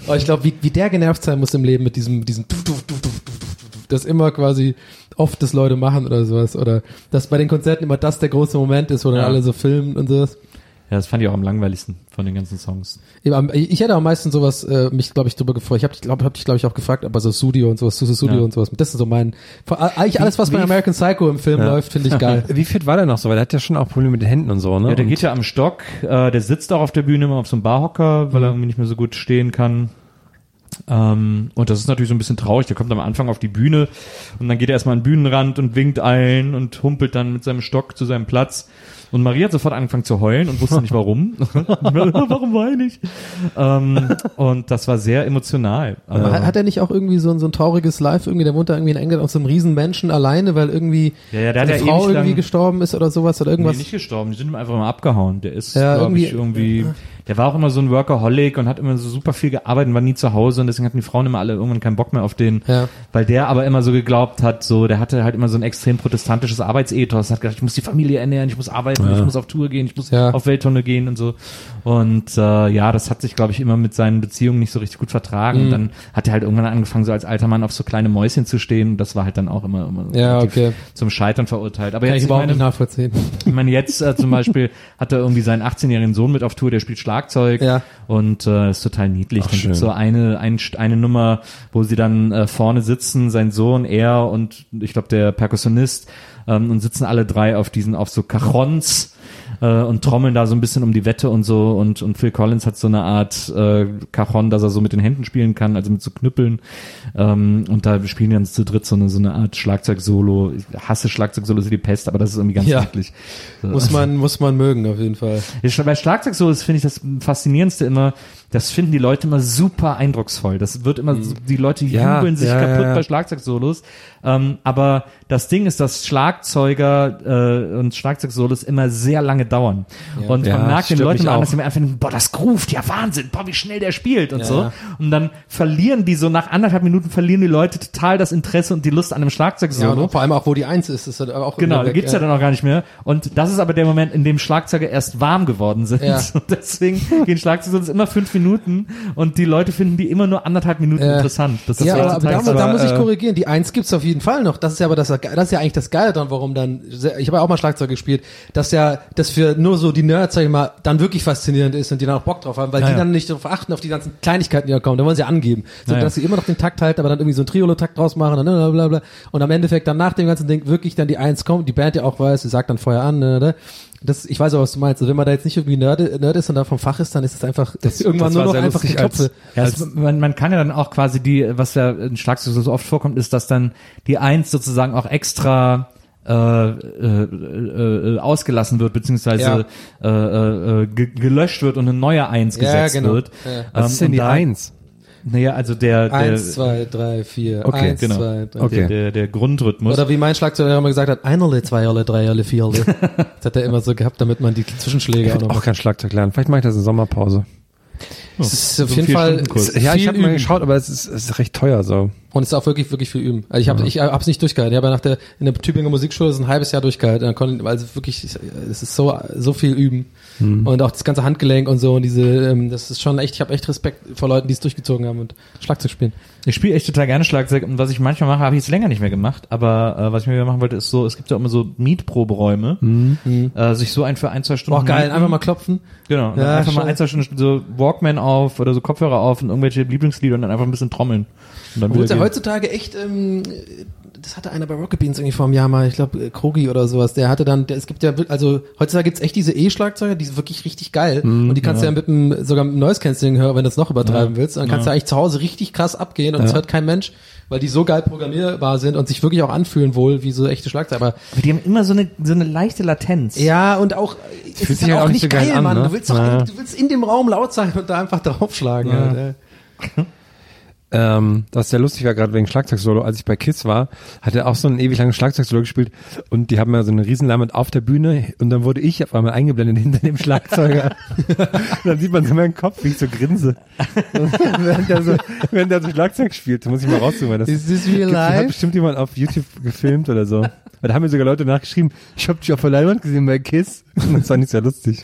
oh, ich glaube, wie, wie der genervt sein muss im Leben mit diesem, diesem das immer quasi oft das Leute machen oder sowas. Oder dass bei den Konzerten immer das der große Moment ist, wo dann Ja. alle so filmen und sowas. Ja, das fand ich auch am langweiligsten von den ganzen Songs. Ich hätte am meisten sowas, äh, mich glaube ich drüber gefreut. Ich habe glaube hab dich glaube ich auch gefragt, aber so Studio und sowas, Susu Studio Ja. und sowas. Das ist so mein, eigentlich alles was bei wie- American Psycho im Film Ja. läuft, finde ich geil. Wie fit war der noch so? Weil der hat ja schon auch Probleme mit den Händen und so, ne? Ja, der und geht ja am Stock, äh, der sitzt auch auf der Bühne immer auf so einem Barhocker, weil er irgendwie nicht mehr so gut stehen kann. Ähm, und das ist natürlich so ein bisschen traurig. Der kommt am Anfang auf die Bühne und dann geht er erstmal an den Bühnenrand und winkt allen und humpelt dann mit seinem Stock zu seinem Platz. Und Maria hat sofort angefangen zu heulen und wusste nicht warum. warum weine ich? Ähm, und das war sehr emotional. Aber hat, hat er nicht auch irgendwie so ein, so ein trauriges Live irgendwie, der wohnt da irgendwie in England auf so einem riesen Menschen alleine, weil irgendwie Ja, ja, der hat seine ja Frau irgendwie lang- gestorben ist oder sowas oder Nee, irgendwas. nicht gestorben, die sind ihm einfach immer abgehauen. Der ist, Ja, ja, irgendwie- ich, irgendwie, der war auch immer so ein Workaholic und hat immer so super viel gearbeitet und war nie zu Hause und deswegen hatten die Frauen immer alle irgendwann keinen Bock mehr auf den, Ja. weil der aber immer so geglaubt hat, so, der hatte halt immer so ein extrem protestantisches Arbeitsethos, hat gedacht, ich muss die Familie ernähren, ich muss arbeiten, ich muss auf Tour gehen, ich muss Ja. auf Welttournee gehen und so. Und äh, ja, das hat sich, glaube ich, immer mit seinen Beziehungen nicht so richtig gut vertragen. Mhm. Und dann hat er halt irgendwann angefangen, so als alter Mann auf so kleine Mäuschen zu stehen. Und das war halt dann auch immer, immer Ja, okay. zum Scheitern verurteilt. Aber Kann jetzt, ich ich überhaupt meine, nicht nachvollziehen. ich meine, jetzt äh, zum Beispiel hat er irgendwie seinen 18-jährigen Sohn mit auf Tour, der spielt Schlagzeug Ja. und äh, ist total niedlich. Ach, dann gibt's schön. so eine, ein, eine Nummer, wo sie dann äh, vorne sitzen, sein Sohn, er und ich glaube der Perkussionist ähm, und sitzen alle drei auf diesen, auf so Cajons äh, und trommeln da so ein bisschen um die Wette und so und, und Phil Collins hat so eine Art äh, Cajon, dass er so mit den Händen spielen kann, also mit so Knüppeln ähm, und da spielen dann zu dritt so eine, so eine Art Schlagzeug-Solo. Ich hasse Schlagzeug-Solo, ist die Pest, aber das ist irgendwie ganz Ja. niedlich. So. Muss man, muss man mögen, auf jeden Fall. Ja, Bei Schlagzeug-Solos finde ich das Faszinierendste immer, das finden die Leute immer super eindrucksvoll. Das wird immer, so, die Leute Ja, jubeln sich ja, kaputt ja, ja. bei Schlagzeugsolos. Ähm, aber das Ding ist, dass Schlagzeuger äh, und Schlagzeugsolos immer sehr lange dauern. Und Ja, man merkt den Leuten an, auch. dass sie mir einfach denken, boah, das groovt, ja Wahnsinn, boah, wie schnell der spielt und Ja, so. ja. Und dann verlieren die so, nach anderthalb Minuten verlieren die Leute total das Interesse und die Lust an einem Ja, Schlagzeugsolo. und vor allem auch, wo die Eins ist, ist halt auch Genau, da gibt's ja dann auch gar nicht mehr. Und das ist aber der Moment, in dem Schlagzeuger erst warm geworden sind. Ja. Und deswegen gehen Schlagzeuger immer fünf Minuten und die Leute finden die immer nur anderthalb Minuten Ja. interessant. Das Ja, aber, aber da, total da muss ich äh, korrigieren. Die Eins gibt's auf jeden Fall noch. Das ist ja aber das, das ist ja eigentlich das Geile dann, warum dann, ich habe ja auch mal Schlagzeug gespielt, dass ja das für nur so die Nerds, sag ich mal, dann wirklich faszinierend ist und die dann auch Bock drauf haben, weil Ja, die ja. dann nicht darauf achten, auf die ganzen Kleinigkeiten, die da kommen. Da wollen sie angeben. So, dass sie immer noch den Takt halten, aber dann irgendwie so einen Triolo-Takt draus machen und bla, bla, bla. Und am Endeffekt dann nach dem ganzen Ding wirklich dann die Eins kommt, die Band ja auch weiß, sie sagt dann vorher an, ne, ne. Das, ich weiß auch, was du meinst. Also wenn man da jetzt nicht irgendwie Nerd, Nerd ist und da vom Fach ist, dann ist es einfach das irgendwann das nur noch einfach lustig, Geklopfe. Ja, es, man, man kann ja dann auch quasi die, was ja in Schlagzeug so oft vorkommt, ist, dass dann die Eins sozusagen auch extra äh, äh, äh, ausgelassen wird, beziehungsweise äh, äh, äh, ge gelöscht wird und eine neue Eins Ja, gesetzt genau. wird. Ja. Was ist denn die da- Eins? Naja, also der, der, Eins, zwei, drei, vier. Okay, Eins, genau. zwei, drei, Okay. der, der, der Grundrhythmus. Oder wie mein Schlagzeuger immer gesagt hat, einerle, zweierle, dreierle, vierle. das hat er immer so gehabt, damit man die Zwischenschläge Ich auch noch auch kein Schlagzeug lernen. Vielleicht mache ich das in Sommerpause. Es ist auf so jeden Fall viel Ja, ich habe mal geschaut, aber es ist, es ist recht teuer so. Und es ist auch wirklich, wirklich viel üben. Also ich habe ich hab's nicht durchgehalten. Ich habe ja nach der, in der Tübinger Musikschule so ein halbes Jahr durchgehalten. Dann konnte, weil es wirklich, es ist so, so viel üben. Und auch das ganze Handgelenk und so und diese, ähm, das ist schon echt, ich habe echt Respekt vor Leuten, die es durchgezogen haben und Schlagzeug spielen. Ich spiele echt total gerne Schlagzeug und was ich manchmal mache, habe ich jetzt länger nicht mehr gemacht, aber äh, was ich mir wieder machen wollte, ist so, es gibt ja immer so Mietproberäume, äh, sich so ein für ein, zwei Stunden Auch geil, einfach mal klopfen. Genau, Ja, einfach mal ein, zwei Stunden so Walkman auf oder so Kopfhörer auf und irgendwelche Lieblingslieder und dann einfach ein bisschen trommeln. Und dann es wieder ja. Heutzutage echt, ähm, das hatte einer bei Rocket Beans irgendwie vor einem Jahr mal, ich glaube Krogi oder sowas, der hatte dann, der, es gibt ja, also heutzutage gibt's echt diese E-Schlagzeuger, die sind wirklich richtig geil und die kannst du ja mit dem, sogar mit dem Noise Cancelling hören, wenn du es noch übertreiben willst, dann kannst du eigentlich zu Hause richtig krass abgehen und es hört kein Mensch, weil die so geil programmierbar sind und sich wirklich auch anfühlen wohl wie so echte Schlagzeuger, aber Aber die haben immer so eine, so eine leichte Latenz. ja, und auch, es ist ja auch auch nicht so geil geil, an, Mann, ne? du willst doch, Ja. du willst in dem Raum laut sein und da einfach draufschlagen, Ja. halt. Ähm, das sehr lustig war gerade wegen Schlagzeugsolo. Als ich bei Kiss war, hat er auch so ein ewig langes Schlagzeugsolo gespielt und die haben ja so eine Riesenleinwand auf der Bühne und dann wurde ich auf einmal eingeblendet hinter dem Schlagzeuger. dann sieht man so meinen Kopf, wie ich so grinse. während, er so, während er so Schlagzeug spielt. Muss ich mal weil das Is this real gibt- hat life? bestimmt jemand auf YouTube gefilmt oder so. Weil da haben mir sogar Leute nachgeschrieben, ich hab dich auf der Leinwand gesehen bei Kiss. Das war nicht sehr lustig.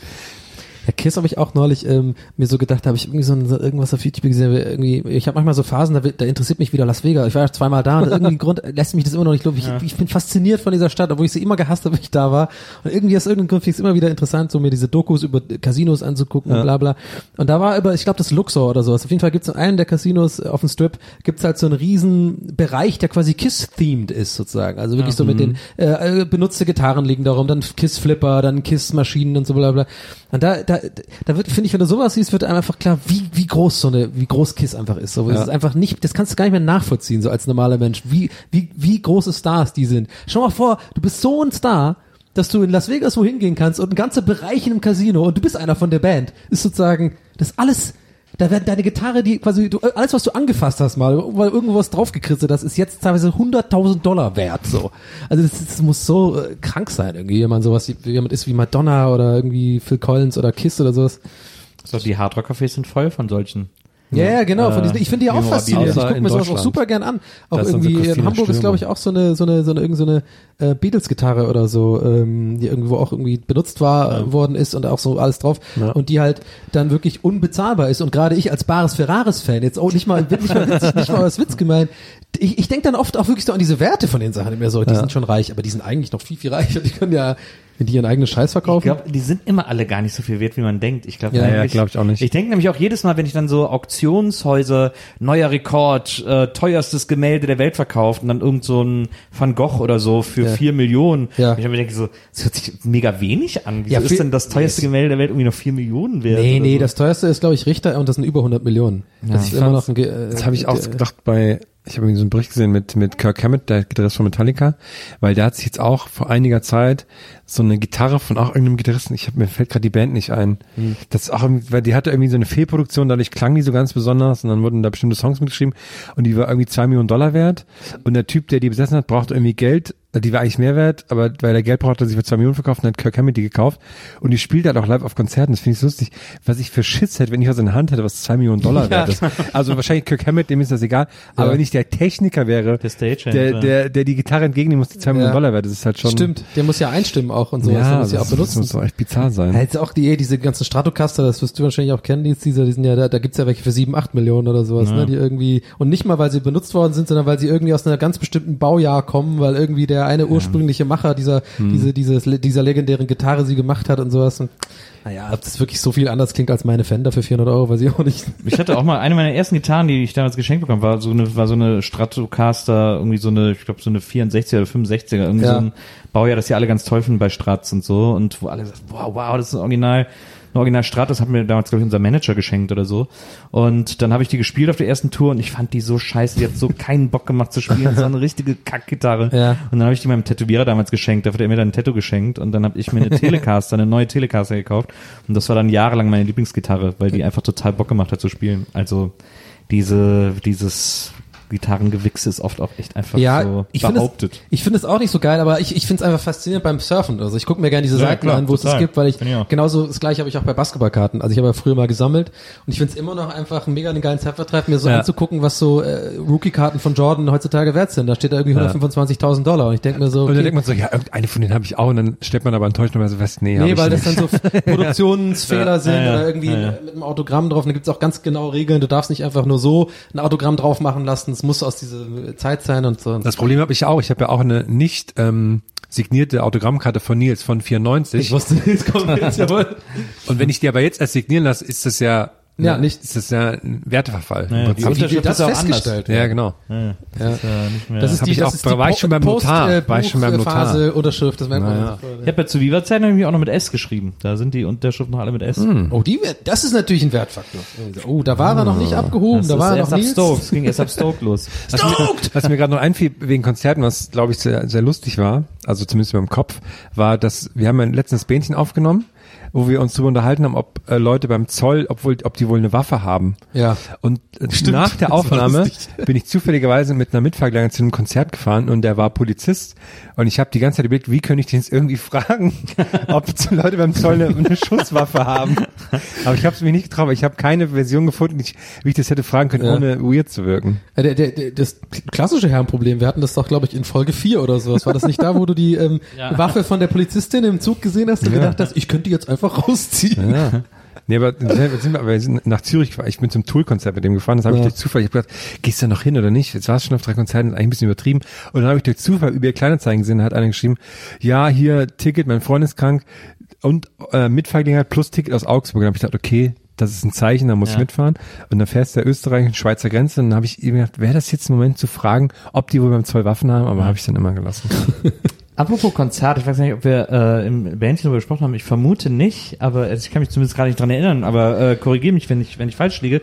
Ja, Kiss habe ich auch neulich ähm, mir so gedacht, habe ich irgendwie so, ein, irgendwas auf YouTube gesehen, irgendwie, ich habe manchmal so Phasen, da, da interessiert mich wieder Las Vegas. Ich war ja zweimal da und irgendwie Grund lässt mich das immer noch nicht, glaube ich, ich bin fasziniert von dieser Stadt, obwohl ich sie immer gehasst habe, wenn ich da war. Und irgendwie aus irgendeinem Grund finde ich es immer wieder interessant, so mir diese Dokus über Casinos anzugucken und bla bla. Und da war über, ich glaube, das Luxor oder sowas. Auf jeden Fall gibt es in einem der Casinos auf dem Strip, gibt's halt so einen riesen Bereich, der quasi Kiss-themed ist, sozusagen. Also wirklich so mit den äh, äh, benutzte Gitarren liegen darum, dann Kiss-Flipper, dann Kiss-Maschinen und so bla bla. Und da, da, da wird, finde ich, wenn du sowas siehst, wird einem einfach klar, wie, wie groß so eine, wie groß Kiss einfach ist. So, das ist einfach nicht, das kannst du gar nicht mehr nachvollziehen, so als normaler Mensch, wie, wie, wie große Stars die sind. Schau mal vor, du bist so ein Star, dass du in Las Vegas wohin gehen kannst und ein ganzer Bereich in einem Casino und du bist einer von der Band, ist sozusagen, das alles, da werden deine Gitarre, die quasi, du, alles was du angefasst hast mal, weil irgendwo was draufgekritzelt hast, ist jetzt teilweise 100.000 Dollar wert, so. Also das, das muss so äh, krank sein irgendwie, wenn man sowas, jemand ist wie Madonna oder irgendwie Phil Collins oder Kiss oder sowas. So, die Hardrock-Cafés sind voll von solchen. Ja, ja, genau. Von Äh, diesen, ich finde die auch faszinierend. Ich gucke mir sowas auch super gern an. Auch Das ist irgendwie in Hamburg ist, Stürmer. glaube ich, auch so eine, so eine, so eine, irgend so eine äh, Beatles-Gitarre oder so, ähm, die irgendwo auch irgendwie benutzt war, äh, worden ist und auch so alles drauf. Ja. Und die halt dann wirklich unbezahlbar ist. Und gerade ich als Bares Ferraris-Fan, jetzt auch nicht mal, nicht mal, witzig, nicht mal als Witz gemeint, ich, ich denke dann oft auch wirklich so an diese Werte von den Sachen immer so, die Ja. sind schon reich, aber die sind eigentlich noch viel, viel reicher. Die können ja, wenn die ihren eigenen Scheiß Ich verkaufen. glaube, die sind immer alle gar nicht so viel wert, wie man denkt. Ich glaube, Ja, ja, glaub ich auch nicht. Ich denke nämlich auch jedes Mal, wenn ich dann so Auktionshäuser, neuer Rekord, äh, teuerstes Gemälde der Welt verkauft und dann irgend so ein Van Gogh oder so für Ja. vier Millionen. Ja. Ich mir denke so, das hört sich mega wenig an. Wieso Ja, ist denn das teuerste Gemälde der Welt irgendwie noch vier Millionen wert? Nee, nee, so? das teuerste ist, glaube ich, Richter und das sind über 100 Millionen. Das ist Ich immer noch ein, Ge- äh, Das habe ich auch äh, gedacht bei, ich habe irgendwie so einen Bericht gesehen mit, mit Kirk Hammett, der Gitarrist von Metallica, weil der hat sich jetzt auch vor einiger Zeit so eine Gitarre von auch irgendeinem Gitarristen, ich hab, mir fällt gerade die Band nicht ein, das ist auch, weil die hatte irgendwie so eine Fehlproduktion, dadurch klang die so ganz besonders und dann wurden da bestimmte Songs mitgeschrieben und die war irgendwie zwei Millionen Dollar wert. Und der Typ, der die besessen hat, brauchte irgendwie Geld, die war eigentlich mehr wert, aber weil er Geld brauchte, hat er sie für zwei Millionen verkauft und hat Kirk Hammett die gekauft und die spielt halt auch live auf Konzerten, das finde ich so lustig, was ich für Schiss hätte, wenn ich was in der Hand hätte, was zwei Millionen Dollar wert ist. Also wahrscheinlich Kirk Hammett, dem ist das egal, aber Ja. wenn ich der Techniker wäre, Der Stagehand, der, ja. der, der die Gitarre entgegennehmen muss, die zwei Millionen Ja. Dollar wert ist, ist halt schon... Stimmt, der muss ja einstimmen auch und so. Ja, das muss das, ja auch das benutzen. muss doch echt bizarr sein. Ja, jetzt auch die, diese ganzen Stratocaster, das wirst du wahrscheinlich auch kennen, die, diese, die sind ja, da, da gibt's ja welche für sieben, acht Millionen oder sowas, ne, die irgendwie, und nicht mal, weil sie benutzt worden sind, sondern weil sie irgendwie aus einer ganz bestimmten Baujahr kommen, weil irgendwie der der eine ursprüngliche Macher dieser, diese, dieses, dieser legendären Gitarre sie gemacht hat und sowas. Und, naja, ob das wirklich so viel anders klingt als meine Fender für 400 Euro, weiß ich auch nicht. Ich hatte auch mal eine meiner ersten Gitarren, die ich damals geschenkt bekommen, war so eine, war so eine Stratocaster, irgendwie so eine, ich glaube so eine 64er oder 65er, irgendwie Ja. so ein Baujahr, das die alle ganz toll finden bei Strats und so und wo alle sagen, wow, wow, das ist ein Original, ein Original Strat, das hat mir damals, glaube ich, unser Manager geschenkt oder so. Und dann habe ich die gespielt auf der ersten Tour und ich fand die so scheiße, die hat so keinen Bock gemacht zu spielen, so eine richtige Kackgitarre. Ja. Und dann habe ich die meinem Tätowierer damals geschenkt, dafür hat er mir dann ein Tattoo geschenkt und dann habe ich mir eine Telecaster, eine neue Telecaster gekauft und das war dann jahrelang meine Lieblingsgitarre, weil die einfach total Bock gemacht hat zu spielen. Also diese, dieses Gitarrengewichse ist oft auch echt einfach Ja, so ich finde es, behauptet. ich finde es auch nicht so geil, aber ich, ich finde es einfach faszinierend beim Surfen. Also ich gucke mir gerne diese Ja, Seiten klar, an, wo es das total. gibt, weil ich, ich genauso das gleiche habe ich auch bei Basketballkarten. Also ich habe ja früher mal gesammelt und ich finde es immer noch einfach mega einen geilen Zeitvertreib, mir so Ja. anzugucken, was so äh, Rookie-Karten von Jordan heutzutage wert sind. Da steht da irgendwie 125.000 Dollar und ich denke mir so, Und dann okay, denkt man so, ja, irgendeine von denen habe ich auch und dann stellt man aber enttäuscht nochmal so fest, nee, Nee, ich weil das nicht. dann so Produktionsfehler sind Ja, ja, oder irgendwie ja, ja. mit einem Autogramm drauf. Und da gibt's auch ganz genau Regeln. Du darfst nicht einfach nur so ein Autogramm drauf machen lassen. Es muss aus dieser Zeit sein und so. Das Problem habe ich auch. Ich habe ja auch eine nicht ähm, signierte Autogrammkarte von Nils von 94. ich wusste, jetzt kommt jetzt, jawohl. und wenn ich die aber jetzt erst signieren lasse, ist das ja, Ja, ne, nicht- ist das ja ein Werteverfall. Ja, die Unterschrift das ist auch anders. festgestellt. ja, genau. Ja, Ja. ist ja nicht mehr. Das ist die, das auch- ist die war ich schon beim Notar. Äh, War ich schon beim Notar. Phase Unterschrift, das merkt man. Ja, ich habe ja zu Viva-Zeiten irgendwie auch noch mit S geschrieben. Da sind die Unterschriften noch alle mit S. Oh, die, das ist natürlich ein Wertfaktor. Oh, da war er noch nicht abgehoben, Das da ist war er noch ab Nils. Stoke. Es ging erst ab Stoke los. Was mir, was mir gerade noch einfiel wegen Konzerten, was glaube ich sehr, sehr lustig war, also zumindest beim Kopf, war, dass wir haben ja letztens Bähnchen aufgenommen, wo wir uns darüber unterhalten haben, ob äh, Leute beim Zoll, obwohl, ob die wohl eine Waffe haben. Ja. Und äh, Stimmt, nach der Aufnahme bin ich zufälligerweise mit einer Mitfahrgelegenheit zu einem Konzert gefahren und der war Polizist und ich habe die ganze Zeit überlegt, wie könnte ich den jetzt irgendwie fragen, ob die Leute beim Zoll eine, eine Schusswaffe haben. Aber ich habe es mir nicht getraut, weil ich habe keine Version gefunden, ich, wie ich das hätte fragen können, Ja. ohne weird zu wirken. Ja, Der, der, der, das klassische Herrenproblem, wir hatten das doch, glaube ich, in Folge 4 oder sowas. War das nicht da, wo du die ähm, Ja. Waffe von der Polizistin im Zug gesehen hast und gedacht hast, ich könnte die jetzt einfach rausziehen? Ja. Nee, aber wir sind, wir, aber wir sind nach Zürich gefahren. Ich bin zum Tool-Konzert mit dem gefahren. Das habe Ja. ich durch Zufall. Ich habe gedacht, gehst du da noch hin oder nicht? Jetzt war es schon auf drei Konzerten, ist eigentlich ein bisschen übertrieben. Und dann habe ich durch Zufall über ihr Kleinanzeigen gesehen, da hat einer geschrieben, ja, hier Ticket, mein Freund ist krank und äh, Mitfahrgelegenheit plus Ticket aus Augsburg. Dann habe ich gedacht, okay, das ist ein Zeichen, da muss ich Ja. mitfahren. Und dann fährst du der Österreich und Schweizer Grenze. Und dann habe ich eben gedacht, wäre das jetzt ein Moment zu fragen, ob die wohl beim Zoll Waffen haben, aber habe ich dann immer gelassen. Apropos Konzert, ich weiß nicht, ob wir äh, im Bändchen darüber gesprochen haben. Ich vermute nicht, aber also ich kann mich zumindest gar nicht dran erinnern. Aber äh, korrigiere mich, wenn ich wenn ich falsch liege.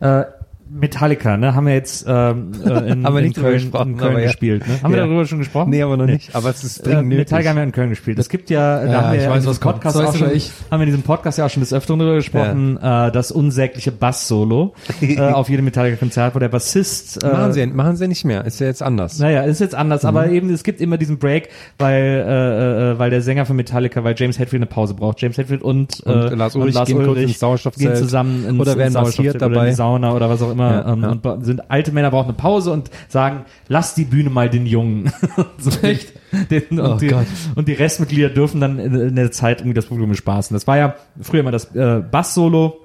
Äh, Metallica, ne, haben wir jetzt ähm, äh, in, Haben wir in nicht drüber Köln, gesprochen, in Köln ja. gespielt. Ne? Haben wir Ja. darüber schon gesprochen? nee, aber noch nicht. Aber es ist Äh, dringend nötig. Metallica haben wir in Köln gespielt. Es gibt ja, da Ja, haben wir ich weiß, in was kommt. Podcast So auch schon, ich. haben wir in diesem Podcast ja auch schon des Öfteren drüber gesprochen, äh, das unsägliche Bass-Solo äh, auf jedem Metallica-Konzert, wo der Bassist äh, Machen sie, machen sie nicht mehr. Ist ja jetzt anders. naja, ist jetzt anders, aber eben es gibt immer diesen Break, weil äh, äh, weil der Sänger von Metallica, weil James Hetfield eine Pause braucht. James Hetfield und, äh, Und Lars Ulrich gehen kurz ins Sauerstoffzelt. gehen zusammen ins, Oder werden massiert in dabei. die Sauna oder was auch immer Ja, ähm, ja. und sind alte Männer brauchen eine Pause und sagen, lass die Bühne mal den Jungen. so Echt? Den, und, Oh die, Gott. und die Restmitglieder dürfen dann in, in der Zeit irgendwie das Publikum bespaßen. Das war ja früher mal das äh, Bass-Solo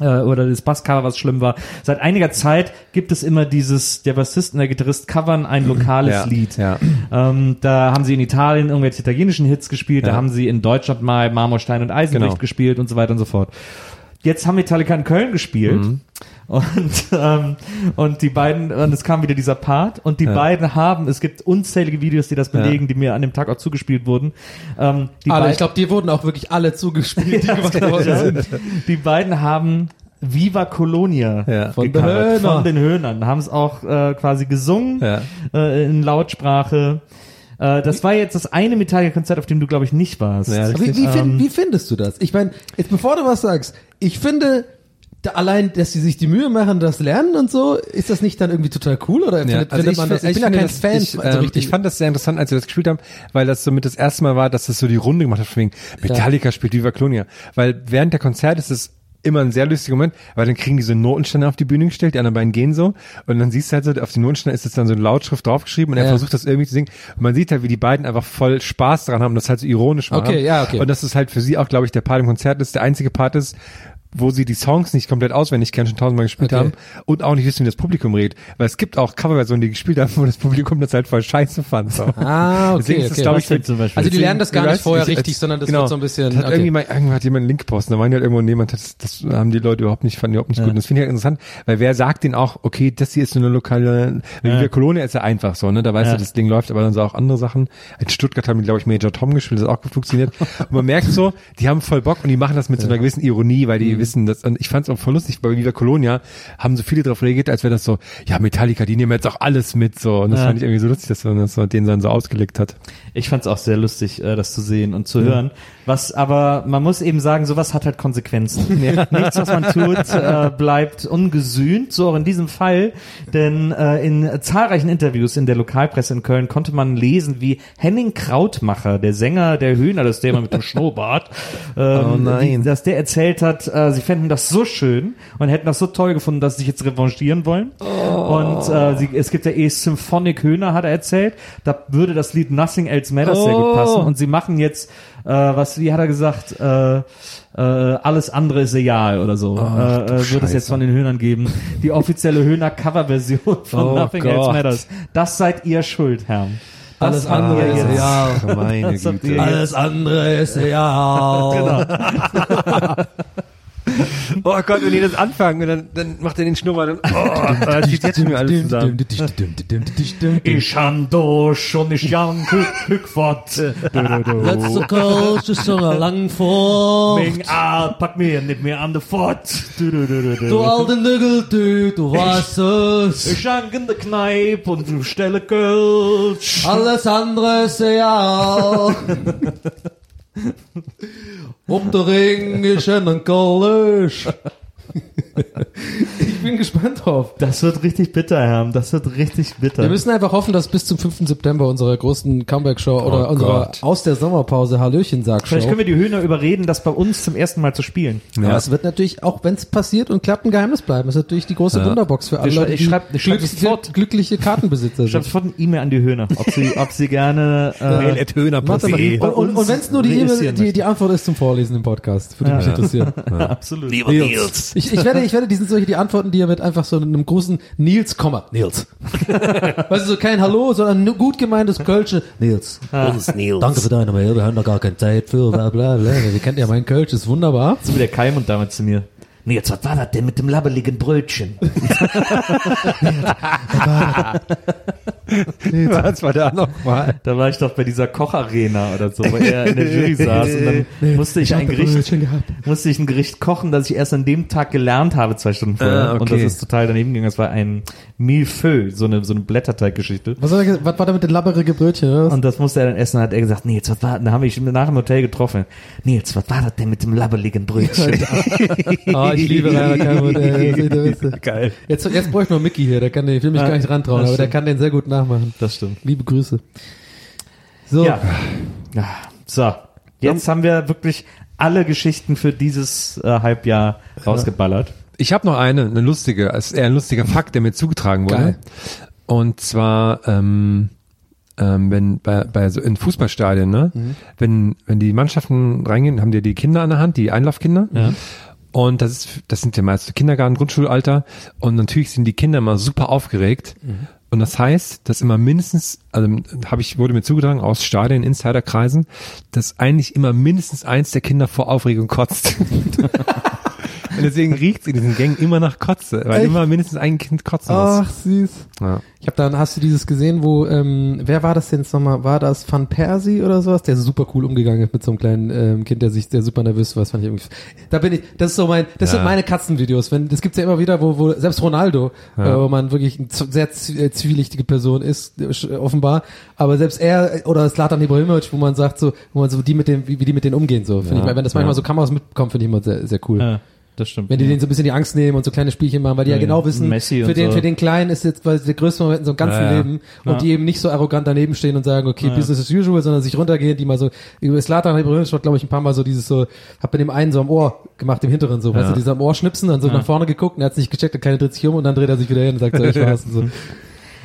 äh, oder das Basscover, was schlimm war. Seit einiger Zeit gibt es immer dieses, der Bassist und der Gitarrist covern ein lokales Ja, Lied. ja. Ähm, da haben sie in Italien irgendwelche italienischen Hits gespielt, da Ja. haben sie in Deutschland mal Marmorstein und Eisenlicht Genau. gespielt und so weiter und so fort. Jetzt haben Metallica in Köln gespielt Mhm. und ähm, und die beiden und es kam wieder dieser Part und die Ja. beiden haben es gibt unzählige Videos, die das belegen, die mir an dem Tag auch zugespielt wurden. Ähm, die Alle, beiden- ich glaube, die wurden auch wirklich alle zugespielt, die gemacht ja, worden sind. die beiden haben Viva Colonia Ja. Von den gecovert, Höhnern. von den Höhnern, haben es auch äh, quasi gesungen Ja. äh, in Lautsprache. Äh, das war jetzt das eine Metallica-Konzert, auf dem du, glaube ich, nicht warst. Ja, Wie, wie, Ähm, find, wie findest du das? Ich meine, jetzt bevor du was sagst, ich finde, da allein, dass sie sich die Mühe machen, das lernen und so, ist das nicht dann irgendwie total cool oder findet, findet man das? Ich, bin ja kein das- Fan, Ich, also ähm, ich fand das sehr interessant, als wir das gespielt haben, weil das somit das erste Mal war, dass das so die Runde gemacht hat, von wegen Metallica spielt Viva Colonia. Weil während der Konzert ist es immer ein sehr lustiger Moment, weil dann kriegen die so Notenständer auf die Bühne gestellt, die anderen beiden gehen so und dann siehst du halt so, auf die Notenständer ist jetzt dann so eine Lautschrift draufgeschrieben und er Ja. versucht das irgendwie zu singen und man sieht halt, wie die beiden einfach voll Spaß daran haben und das halt so ironisch machen. Okay, ja, okay. Und das ist halt für sie auch, glaube ich, der Part im Konzert ist, der einzige Part ist, wo sie die Songs nicht komplett auswendig kennen, schon tausendmal gespielt Okay. haben und auch nicht wissen, wie das Publikum redet. Weil es gibt auch Coverversionen, die gespielt haben, wo das Publikum das halt voll scheiße fand. So. Ah, Deswegen okay, ist es, okay. Was ich, denn zum Beispiel? Also die lernen das gar nicht vorher ich- richtig, sondern das genau. wird so ein bisschen. Das hat okay. irgendwie mal, irgendwann hat jemand einen Link gepostet, da meinte halt irgendwo jemand, das, das haben die Leute überhaupt nicht, fanden die überhaupt nicht gut. Und das finde ich halt interessant, weil wer sagt denen auch, okay, das hier ist so eine lokale, weil Ja. ja. Kolonie ist ja einfach so, ne, da weißt Ja. du, das Ding läuft, aber dann so auch andere Sachen. In Stuttgart haben die, glaube ich, Major Tom gespielt, das hat auch gut funktioniert. Und man merkt so, die haben voll Bock und die machen das mit so einer gewissen Ironie, weil Mhm. die wissen, dass, und ich fand es auch voll lustig, bei Viva Colonia haben so viele drauf reagiert, als wäre das so, ja, Metallica, die nehmen jetzt auch alles mit, so. Und das Ja. fand ich irgendwie so lustig, dass man das den dann so ausgelegt hat. Ich fand's auch sehr lustig, äh, das zu sehen und zu hören. Was aber, man muss eben sagen, sowas hat halt Konsequenzen. Nichts, was man tut, äh, bleibt ungesühnt, so auch in diesem Fall. Denn äh, in zahlreichen Interviews in der Lokalpresse in Köln konnte man lesen, wie Henning Krautmacher, der Sänger der Höhner, das ist der immer mit dem Schnurrbart, ähm, Oh nein. Die, dass der erzählt hat, äh, sie fänden das so schön und hätten das so toll gefunden, dass sie sich jetzt revanchieren wollen. Und äh, sie, es gibt ja eh Symphonic Höhner, hat er erzählt. Da würde das Lied Nothing Else Matters sehr gut passen. Und sie machen jetzt, äh, was, wie hat er gesagt, äh, äh, alles andere ist egal oder so. äh, äh, wird es jetzt von den Höhnern geben. Die offizielle Höhner-Cover-Version von Oh Nothing Else Gott. Matters. Das seid ihr schuld, Herrn. Alles andere ist ja. Meine Güte. jetzt- andere ist ja. Genau. Oh Gott, wenn die das anfangen und dann, dann macht er den Schnurrbart und oh, das zieht jetzt schon mir alles zusammen. Ich han durch und ich jan Hückfort. Letzte Coach ist schon lang vor. Ming Art, pack mir nicht mehr an der Fort. Du alte Nügel, du, du weißt es. Ich hang in der Kneipe und du stelle Kölsch. Alles andere ist ja. Ob der Ring ist in ein College. ich bin gespannt drauf. Das wird richtig bitter, Herr. Das wird richtig bitter. Wir müssen einfach hoffen, dass bis zum 5. September unserer großen Comeback-Show oder Oh unserer Gott. aus der Sommerpause Vielleicht Hallöchen-Sag-Show. können wir die Höhner überreden, das bei uns zum ersten Mal zu spielen. Aber es wird natürlich, auch wenn es passiert und klappt, ein Geheimnis bleiben. Es ist natürlich die große Wunderbox für alle Ich Leute, die ich schreib- ich schreib glückliche, sofort. glückliche Kartenbesitzer Ich schreibe sind. sofort eine E-Mail an die Höhner, ob sie, ob sie gerne Mail äh, at mal. Pussy. Und, und, und wenn es nur die, E-Mail, die, die Antwort ist zum Vorlesen im Podcast, würde mich interessieren. absolut. Lieber Nils. Ich, ich werde, ich werde, die sind solche die Antworten, die ihr mit einfach so einem großen Nils, Komma, Nils. weißt du, so kein Hallo, sondern nur gut gemeintes Kölsche. Nils. Uns Nils. Danke für deine Mail, wir haben da gar keine Zeit für, bla, bla, bla. Wir kennt ja mein Kölsch, ist wunderbar. So wie der Keimund damals zu mir. Jetzt was war das denn mit dem labbeligen Brötchen? Was war da nochmal? Da war ich doch bei dieser Kocharena oder so, wo er in der Jury saß und dann musste ich ein Gericht, musste ich ein Gericht kochen, das ich erst an dem Tag gelernt habe, zwei Stunden vorher. Ah, okay. Und das ist total daneben gegangen. Das war ein Millefeuille, so eine, so eine Blätterteiggeschichte. Was, er was war da mit den labberige Brötchen? was? Und das musste er dann essen, hat er gesagt, Nils, was war, da haben wir ich nach dem Hotel getroffen. Nils, was war das denn mit dem labbeligen Brötchen? Ah, ich liebe Rainer. Geil. Jetzt, jetzt bräuchte ich noch Mickey hier, der kann den, ich will mich gar nicht rantrauen, aber der kann den sehr gut nachmachen. Das stimmt. Liebe Grüße. So, Ja. ja. So. Jetzt haben wir wirklich alle Geschichten für dieses äh, Halbjahr rausgeballert. Ich habe noch eine, eine lustige, ist eher ein lustiger Fakt, der mir zugetragen wurde. Geil. Und zwar, ähm, ähm, wenn bei, bei so in Fußballstadien, ne, wenn wenn die Mannschaften reingehen, haben die die Kinder an der Hand, die Einlaufkinder. Ja. Und das ist, das sind ja meist Kindergarten, Grundschulalter. Und natürlich sind die Kinder immer super aufgeregt. Und das heißt, dass immer mindestens, also habe ich, wurde mir zugetragen aus Stadien, Insiderkreisen, dass eigentlich immer mindestens eins der Kinder vor Aufregung kotzt. Und deswegen riecht's in diesen Gängen immer nach Kotze, weil Echt? immer mindestens ein Kind kotzen muss. ach süß. Ja. Ich habe dann, hast du dieses gesehen, wo, ähm, wer war das denn jetzt nochmal? War das Van Persie oder sowas? Der super cool umgegangen ist mit so einem kleinen ähm, Kind, der sich, der super nervös war. Das fand ich irgendwie. Da bin ich, das ist so mein, das Ja. sind meine Katzenvideos. Wenn, das gibt's ja immer wieder, wo, wo selbst Ronaldo, Ja. äh, wo man wirklich eine sehr äh, zwielichtige Person ist, äh, offenbar. Aber selbst er oder Slatan Ibrahimovic, wo man sagt so, wo man so die mit dem, wie, wie die mit denen umgehen so. Finde Ja. ich, mal, wenn das manchmal Ja. so Kameras mitbekommen, finde ich immer sehr, sehr cool. Ja, das stimmt. Wenn die denen so ein bisschen die Angst nehmen und so kleine Spielchen machen, weil die ja, Ja, genau wissen, Messi für und den, so. für den Kleinen ist jetzt weil der größte Moment in so einem ganzen Ja, ja. Leben und Ja. die eben nicht so arrogant daneben stehen und sagen, okay, Ja. Business as usual, sondern sich runtergehen, die mal so, über Slatan Ibrahimovic hat, glaube ich, ein paar Mal so dieses so, hab bei dem einen so am Ohr gemacht, im hinteren so, weißt du, dieser am Ohr schnipsen, dann so Ja. nach vorne geguckt und er hat sich gecheckt, der Kleine dreht sich um und dann dreht er sich wieder hin und sagt so, ich war's und so.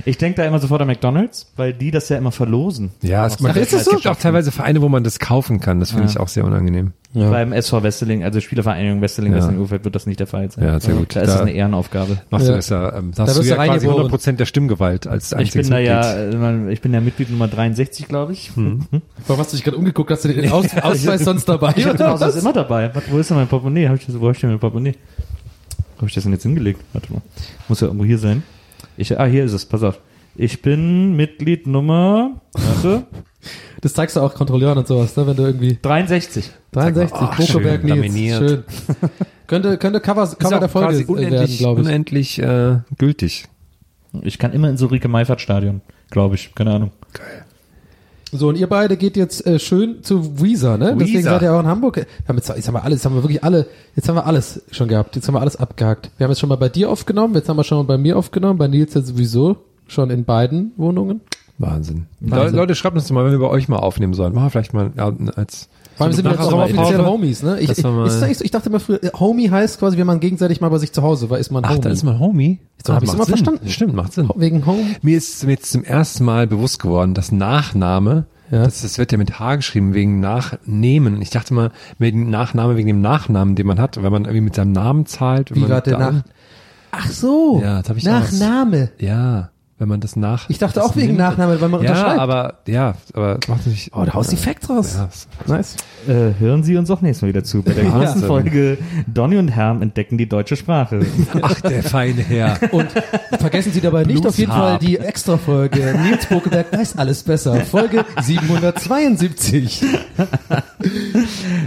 Ich denke da immer sofort an McDonalds, weil die das ja immer verlosen. Ja, es, das es so? gibt auch teilweise Vereine, wo man das kaufen kann. Das finde ich auch sehr unangenehm. Ja. Beim SV Wesseling, also Spielervereinigung Wesseling, Ja. Wesseling Urfeld wird das nicht der Fall sein. Ja, sehr gut. Da ist es Da- eine Ehrenaufgabe. Machst du Ja. das ja, ähm, Da hast du wirst ja du quasi reingeboren. 100 Prozent der Stimmgewalt als Ich bin da Mitglied. ja, äh, ich bin ja Mitglied Nummer 63, glaube ich. Warum hast du dich gerade umgeguckt? Hast du den Aus Ausweis sonst dabei? Ich habe den Ausweis was? immer dabei. Was, wo ist denn mein Portemonnaie? Hab ich das, wo hab ich denn mein Portemonnaie? Wo habe ich das denn jetzt hingelegt? Warte mal. Muss ja irgendwo hier sein. Ich, ah, hier ist es. Pass auf. Ich bin Mitglied Nummer, warte, Das zeigst du auch Kontrolleuren und sowas, ne? Wenn du irgendwie 63. 63, Ach, Bokeberg schön, Nils. laminiert. Schön. könnte, könnte Cover, Cover der Folge werden, unendlich, glaube ich. unendlich äh, gültig. Ich kann immer ins Ulrike Meifert Stadion, glaube ich. Keine Ahnung. So, und ihr beide geht jetzt äh, schön zu Weezer, ne? Deswegen Weezer. seid ihr auch in Hamburg. Wir haben jetzt, jetzt haben wir alles, jetzt haben wir wirklich alle, jetzt haben wir alles schon gehabt. Jetzt haben wir alles abgehakt. Wir haben jetzt schon mal bei dir aufgenommen, jetzt haben wir schon mal bei mir aufgenommen, bei Nils jetzt sowieso schon in beiden Wohnungen. Wahnsinn. Wahnsinn. Le Leute, schreibt uns mal, wenn wir bei euch mal aufnehmen sollen. Machen wir vielleicht mal als Vor allem sind wir jetzt auch offiziell Homies, ne? Ich, ich, so, ich dachte immer früher, äh, Homie heißt quasi, wenn man gegenseitig mal bei sich zu Hause war, ist man Ach, Homie. da ist man Homie. So hab ich's macht immer Sinn. verstanden. Stimmt, macht Sinn. Wegen Home. Mir ist mir jetzt zum ersten Mal bewusst geworden, dass Nachname, Ja. das, das wird ja mit H geschrieben, wegen Nachnehmen. Ich dachte mal, wegen Nachname, wegen dem Nachnamen, den man hat, wenn man irgendwie mit seinem Namen zahlt. Wie war der nach? Ach so. Ja, das hab ich Nachname. Ja, wenn man das nach. Ich dachte auch wegen nimmt. Nachname, weil man Ja, unterschreibt. aber, ja, aber das macht nicht. Oh, da haust die Facts raus. Ja, Nice. Äh, hören Sie uns auch nächstes Mal wieder zu. Bei der nächsten Wahnsinn. Folge Donny und Herm entdecken die deutsche Sprache. Ach, der feine Herr. Und vergessen Sie dabei nicht auf jeden Fall die Extra-Folge. Nils Bokeberg weiß alles besser. Folge 772.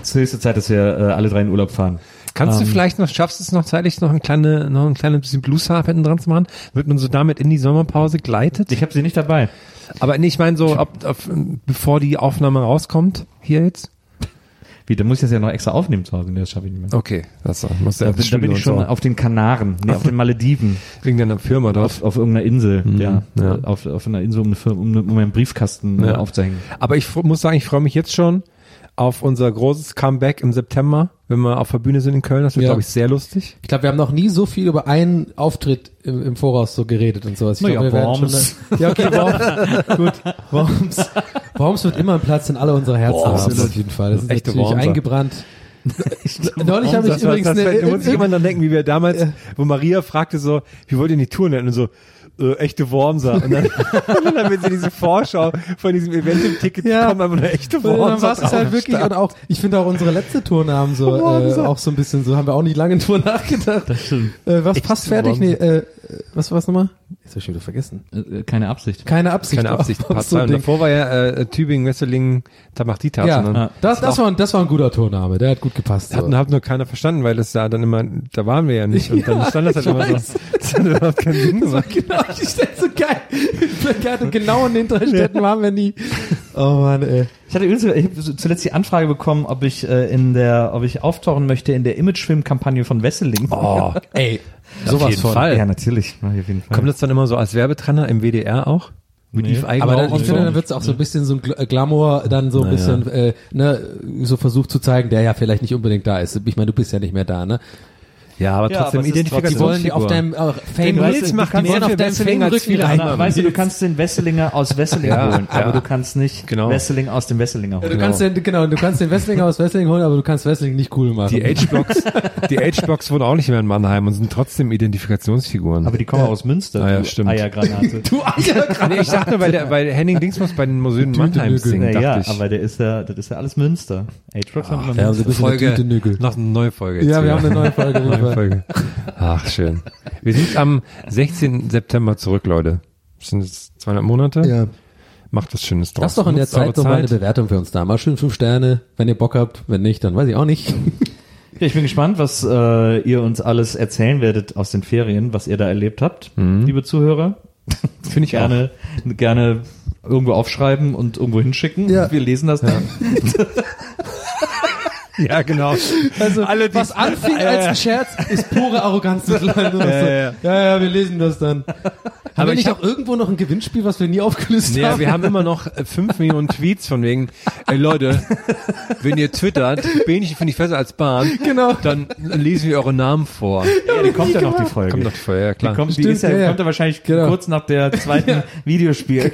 Es ist höchste Zeit, dass wir äh, alle drei in Urlaub fahren. Kannst du Ähm. vielleicht noch, schaffst du es noch zeitlich, noch ein kleine, noch ein kleines bisschen Bluesharp hinten dran zu machen? Wird man so damit in die Sommerpause gleitet? Ich habe sie nicht dabei. Aber nee, ich meine so, ob, ob, bevor die Aufnahme rauskommt, hier jetzt? Wie, da muss ich das ja noch extra aufnehmen zu Hause. Nee, das schaffe ich nicht mehr. Okay, das muss Da, ja bin- da bin ich schon auf den Kanaren, nee, auf den Malediven, wegen deiner Firma dort. auf, auf irgendeiner Insel, ja, ja. Äh, Auf, auf einer Insel, um, eine, Fir- um, um einen Briefkasten Ja. aufzuhängen. Aber ich muss sagen, ich freue mich jetzt schon auf unser großes Comeback im September, wenn wir auf der Bühne sind in Köln. Das wird, Ja. glaube ich, sehr lustig. Ich glaube, wir haben noch nie so viel über einen Auftritt im, im Voraus so geredet und sowas. Ich Na glaub, ja, wir werden Worms. schon. Ja, okay, Worms. Gut. Worms. Worms wird immer einen Platz in alle unsere Herzen Worms. haben, auf jeden Fall. Das ist Echte natürlich Wormser. eingebrannt. Neulich habe ich Das übrigens das, eine, da muss ich immer dann denken, wie wir damals, wo Maria fragte so, wie wollt ihr die Tour nennen? Und so, äh, echte Wormser. Und dann, und dann wird sie diese Vorschau von diesem Event im Ticket Ja. kommen, aber nur echte Und dann Wormser. war es halt wirklich, stand. und auch, ich finde auch unsere letzte Tournamen so, äh, Wormser. auch so ein bisschen so, haben wir auch nicht lange drüber nachgedacht. Das stimmt. Äh, was Echte passt fertig? Nee, Wormser. äh, was war's nochmal? Jetzt hab ich schon wieder vergessen. Äh, keine Absicht. Keine Absicht. Keine Absicht. Auch Part so Und davor war ja äh, Tübingen, Wesseling, Tamachtitas. Ja, und dann das, das, war, ein- das war ein guter Tonname, der hat gut gepasst. hat, So. hat nur keiner verstanden, weil das da dann immer, da waren wir ja nicht. Und dann Ja, stand das halt immer weiß. so. Das hat überhaupt keinen Sinn Das war gemacht. genau, ich stelle so geil. Plakate genau in den drei Städten waren wir nie. Oh Mann, ey. Ich hatte übrigens, ich habe zuletzt die Anfrage bekommen, ob ich äh, in der, ob ich auftauchen möchte in der Imagefilm-Kampagne von Wesseling. Oh, Ey, auf sowas jeden von. Fall. Ja, natürlich. Ich auf jeden Fall. Kommt das dann immer so als Werbetrenner im WDR auch? Mit Nee. Yves Eigenbauer Aber dann, ich finde, dann wird's auch so ein bisschen so ein äh, Glamour, dann so ein Naja. bisschen, äh, ne, so versucht zu zeigen, der ja vielleicht nicht unbedingt da ist. Ich meine, du bist ja nicht mehr da, ne? Ja, aber Ja, trotzdem Die wollen auf deinem äh, Fame du die kannst mehr auf deinem Wesseling als Fame-Rücken viele rein. weißt du, du kannst den Wesselinger aus Wesseling Ja, holen, aber ja. du kannst nicht Genau. Wesseling aus dem Wesselinger Ja, holen. du kannst den, genau, du kannst den Wrestling aus Wrestling holen, aber du kannst Wrestling nicht cool machen. Die H-Blocks, die H-Blocks wurden auch nicht mehr in Mannheim und sind trotzdem Identifikationsfiguren. aber die kommen aus Münster. Ah ja, du stimmt. Eiergranate. du Alter, nee, ich dachte nur, weil, der, weil Henning Dingsmus bei den Museen Mannheim singt, ja, aber der ist ja, das ist ja alles Münster. Haben ein bisschen eine Tüte Nügel. noch eine neue Folge. Ja, wir haben eine neue Folge. neue Folge. Ach, schön. Wir sind am 16. September zurück, Leute. Das sind jetzt 200 Monate. Ja. Macht was Schönes draus. Lass doch in der Nutzt Zeit noch mal eine Bewertung für uns da. Mal schön fünf Sterne, wenn ihr Bock habt. Wenn nicht, dann weiß ich auch nicht. Ja, ich bin gespannt, was äh, ihr uns alles erzählen werdet aus den Ferien, was ihr da erlebt habt, liebe Zuhörer. Finde ich Gerne, gerne irgendwo aufschreiben und irgendwo hinschicken. Ja. Wir lesen das dann. Ja, genau. Also, Alle, die- was anfing Ja, als ja. ein Scherz, ist pure Arroganz mittlerweile. Noch so, Ja, ja. ja, ja, wir lesen das dann. Haben wir ich nicht hab- auch irgendwo noch ein Gewinnspiel, was wir nie aufgelöst Ja, haben? wir haben immer noch äh, fünf Millionen Tweets von wegen, ey Leute, wenn ihr twittert, Bähnchen finde ich besser als Bahn, Genau. dann lesen wir eure Namen vor. Ja, die kommt ja noch die Folge. Kommt doch vorher, ja klar. Die kommt, die Stimmt, ist ja, ja, ja. kommt ja wahrscheinlich Genau. kurz nach der zweiten Videospiel.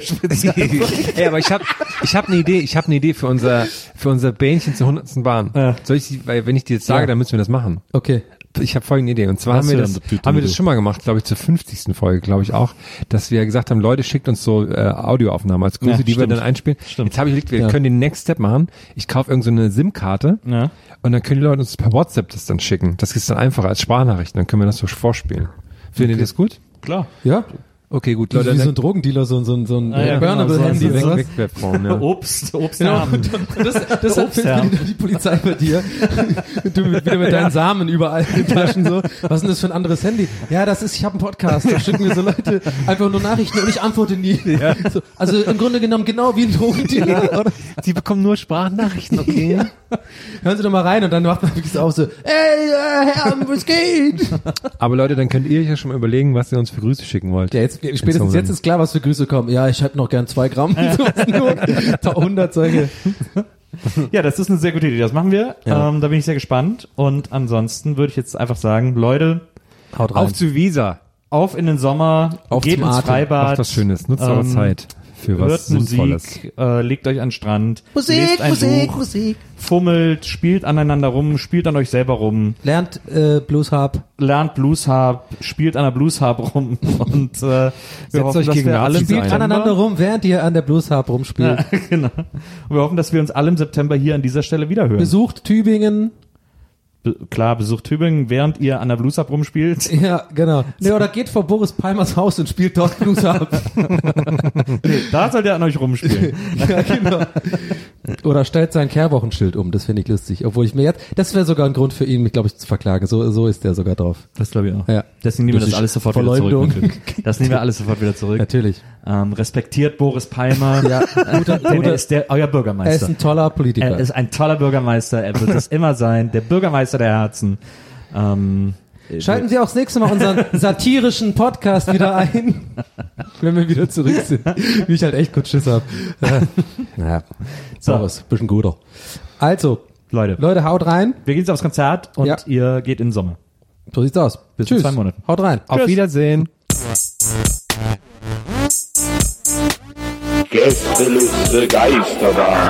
Ey, aber ich habe ich hab eine Idee, ich habe eine Idee für unser für unser Bähnchen zur hundertsten Bahn. Ja. Soll ich weil wenn ich die jetzt sage, Ja. dann müssen wir das machen. Okay. Ich habe folgende Idee und zwar haben wir das haben wir das schon mal gemacht, glaube ich zur 50. Folge, glaube ich auch, dass wir gesagt haben, Leute schickt uns so äh, Audioaufnahmen als Grüße, Ja, die wir stimmt. dann einspielen. Stimmt. Jetzt habe ich wir Ja. können den Next Step machen. Ich kaufe irgend so eine SIM-Karte Ja. und dann können die Leute uns per WhatsApp das dann schicken. Das ist dann einfacher als Sprachnachrichten, dann können wir das so vorspielen. Findet ihr das gut? Klar. Ja. Okay, gut, Wie Leute. so ein Drogendealer, so, ein- so, ein- so ein Ah, ja, Burnable genau, so- Handy. so- ja. Obst, Obst Genau. das, findet wieder die Polizei bei dir. Du wieder mit deinen Samen überall in den Taschen so. Was ist denn das für ein anderes Handy? Ja, das ist, ich habe einen Podcast. Da schicken mir so Leute einfach nur Nachrichten und ich antworte nie. So, also im Grunde genommen genau wie ein Drogendealer. Oder? Sie bekommen nur Sprachnachrichten, okay? Hören Sie doch mal rein und dann macht man wirklich so auf so, ey, äh, Herr, was geht? Aber Leute, dann könnt ihr euch ja schon mal überlegen, was ihr uns für Grüße schicken wollt. Ja, jetzt, spätestens jetzt ist klar, was für Grüße kommen. Ja, ich hätte noch gern zwei Gramm. nur 100 solche. Ja, das ist eine sehr gute Idee. Das machen wir. Ja. Ähm, da bin ich sehr gespannt. Und ansonsten würde ich jetzt einfach sagen, Leute, Haut Auf zu Visa. auf in den Sommer, Auf geht zum ins. Freibad. Macht was Schönes. Nutzt eure ähm, Zeit für was Hört Sinnvolles. Musik, äh, legt euch an den Strand, lest ein Buch, Musik. fummelt, spielt aneinander rum, spielt an euch selber rum, Lernt äh, Blues Harp. lernt Blues Harp, spielt an der Blues Harp rum und äh, wir hoffen, euch dass gegen wir alle. September, Aneinander rum, während ihr an der Blues Harp rumspielt. Ja, genau. Und wir hoffen, dass wir uns alle im September hier an dieser Stelle wiederhören. Besucht Tübingen. Klar, besucht Tübingen, während ihr an der Blues Harp rumspielt. Ja, genau. Nee, oder geht vor Boris Palmers Haus und spielt dort Blues. Nee, da sollt ihr an euch rumspielen. ja, genau. Oder stellt sein Kehrwochenschild um. Das finde ich lustig. Obwohl ich mir jetzt, das wäre sogar ein Grund für ihn, mich, glaube ich, zu verklagen. So, so ist der sogar drauf. Das glaube ich auch. Ja. Deswegen nehmen wir Das alles sofort wieder zurück. Das nehmen wir alles sofort wieder zurück. Natürlich. Ähm, respektiert Boris Palmer. Ja, guter, Denn er guter, ist der, euer er ist Bürgermeister. ein toller Politiker. Er ist ein toller Bürgermeister. Er wird es immer sein. Der Bürgermeister der Herzen. Ähm, Schalten Sie auch das nächste Mal unseren satirischen Podcast wieder ein, wenn wir wieder zurück sind. Wie ich halt echt kurz Schiss hab. naja, So. Boris, bisschen guter. Also, Leute, Leute, haut rein. wir gehen jetzt aufs Konzert und Ja. ihr geht in den Sommer. So sieht's aus. Bis in Tschüss. zwei Monaten. Haut rein. Auf Wiedersehen. Gästeliste Geisterbahn.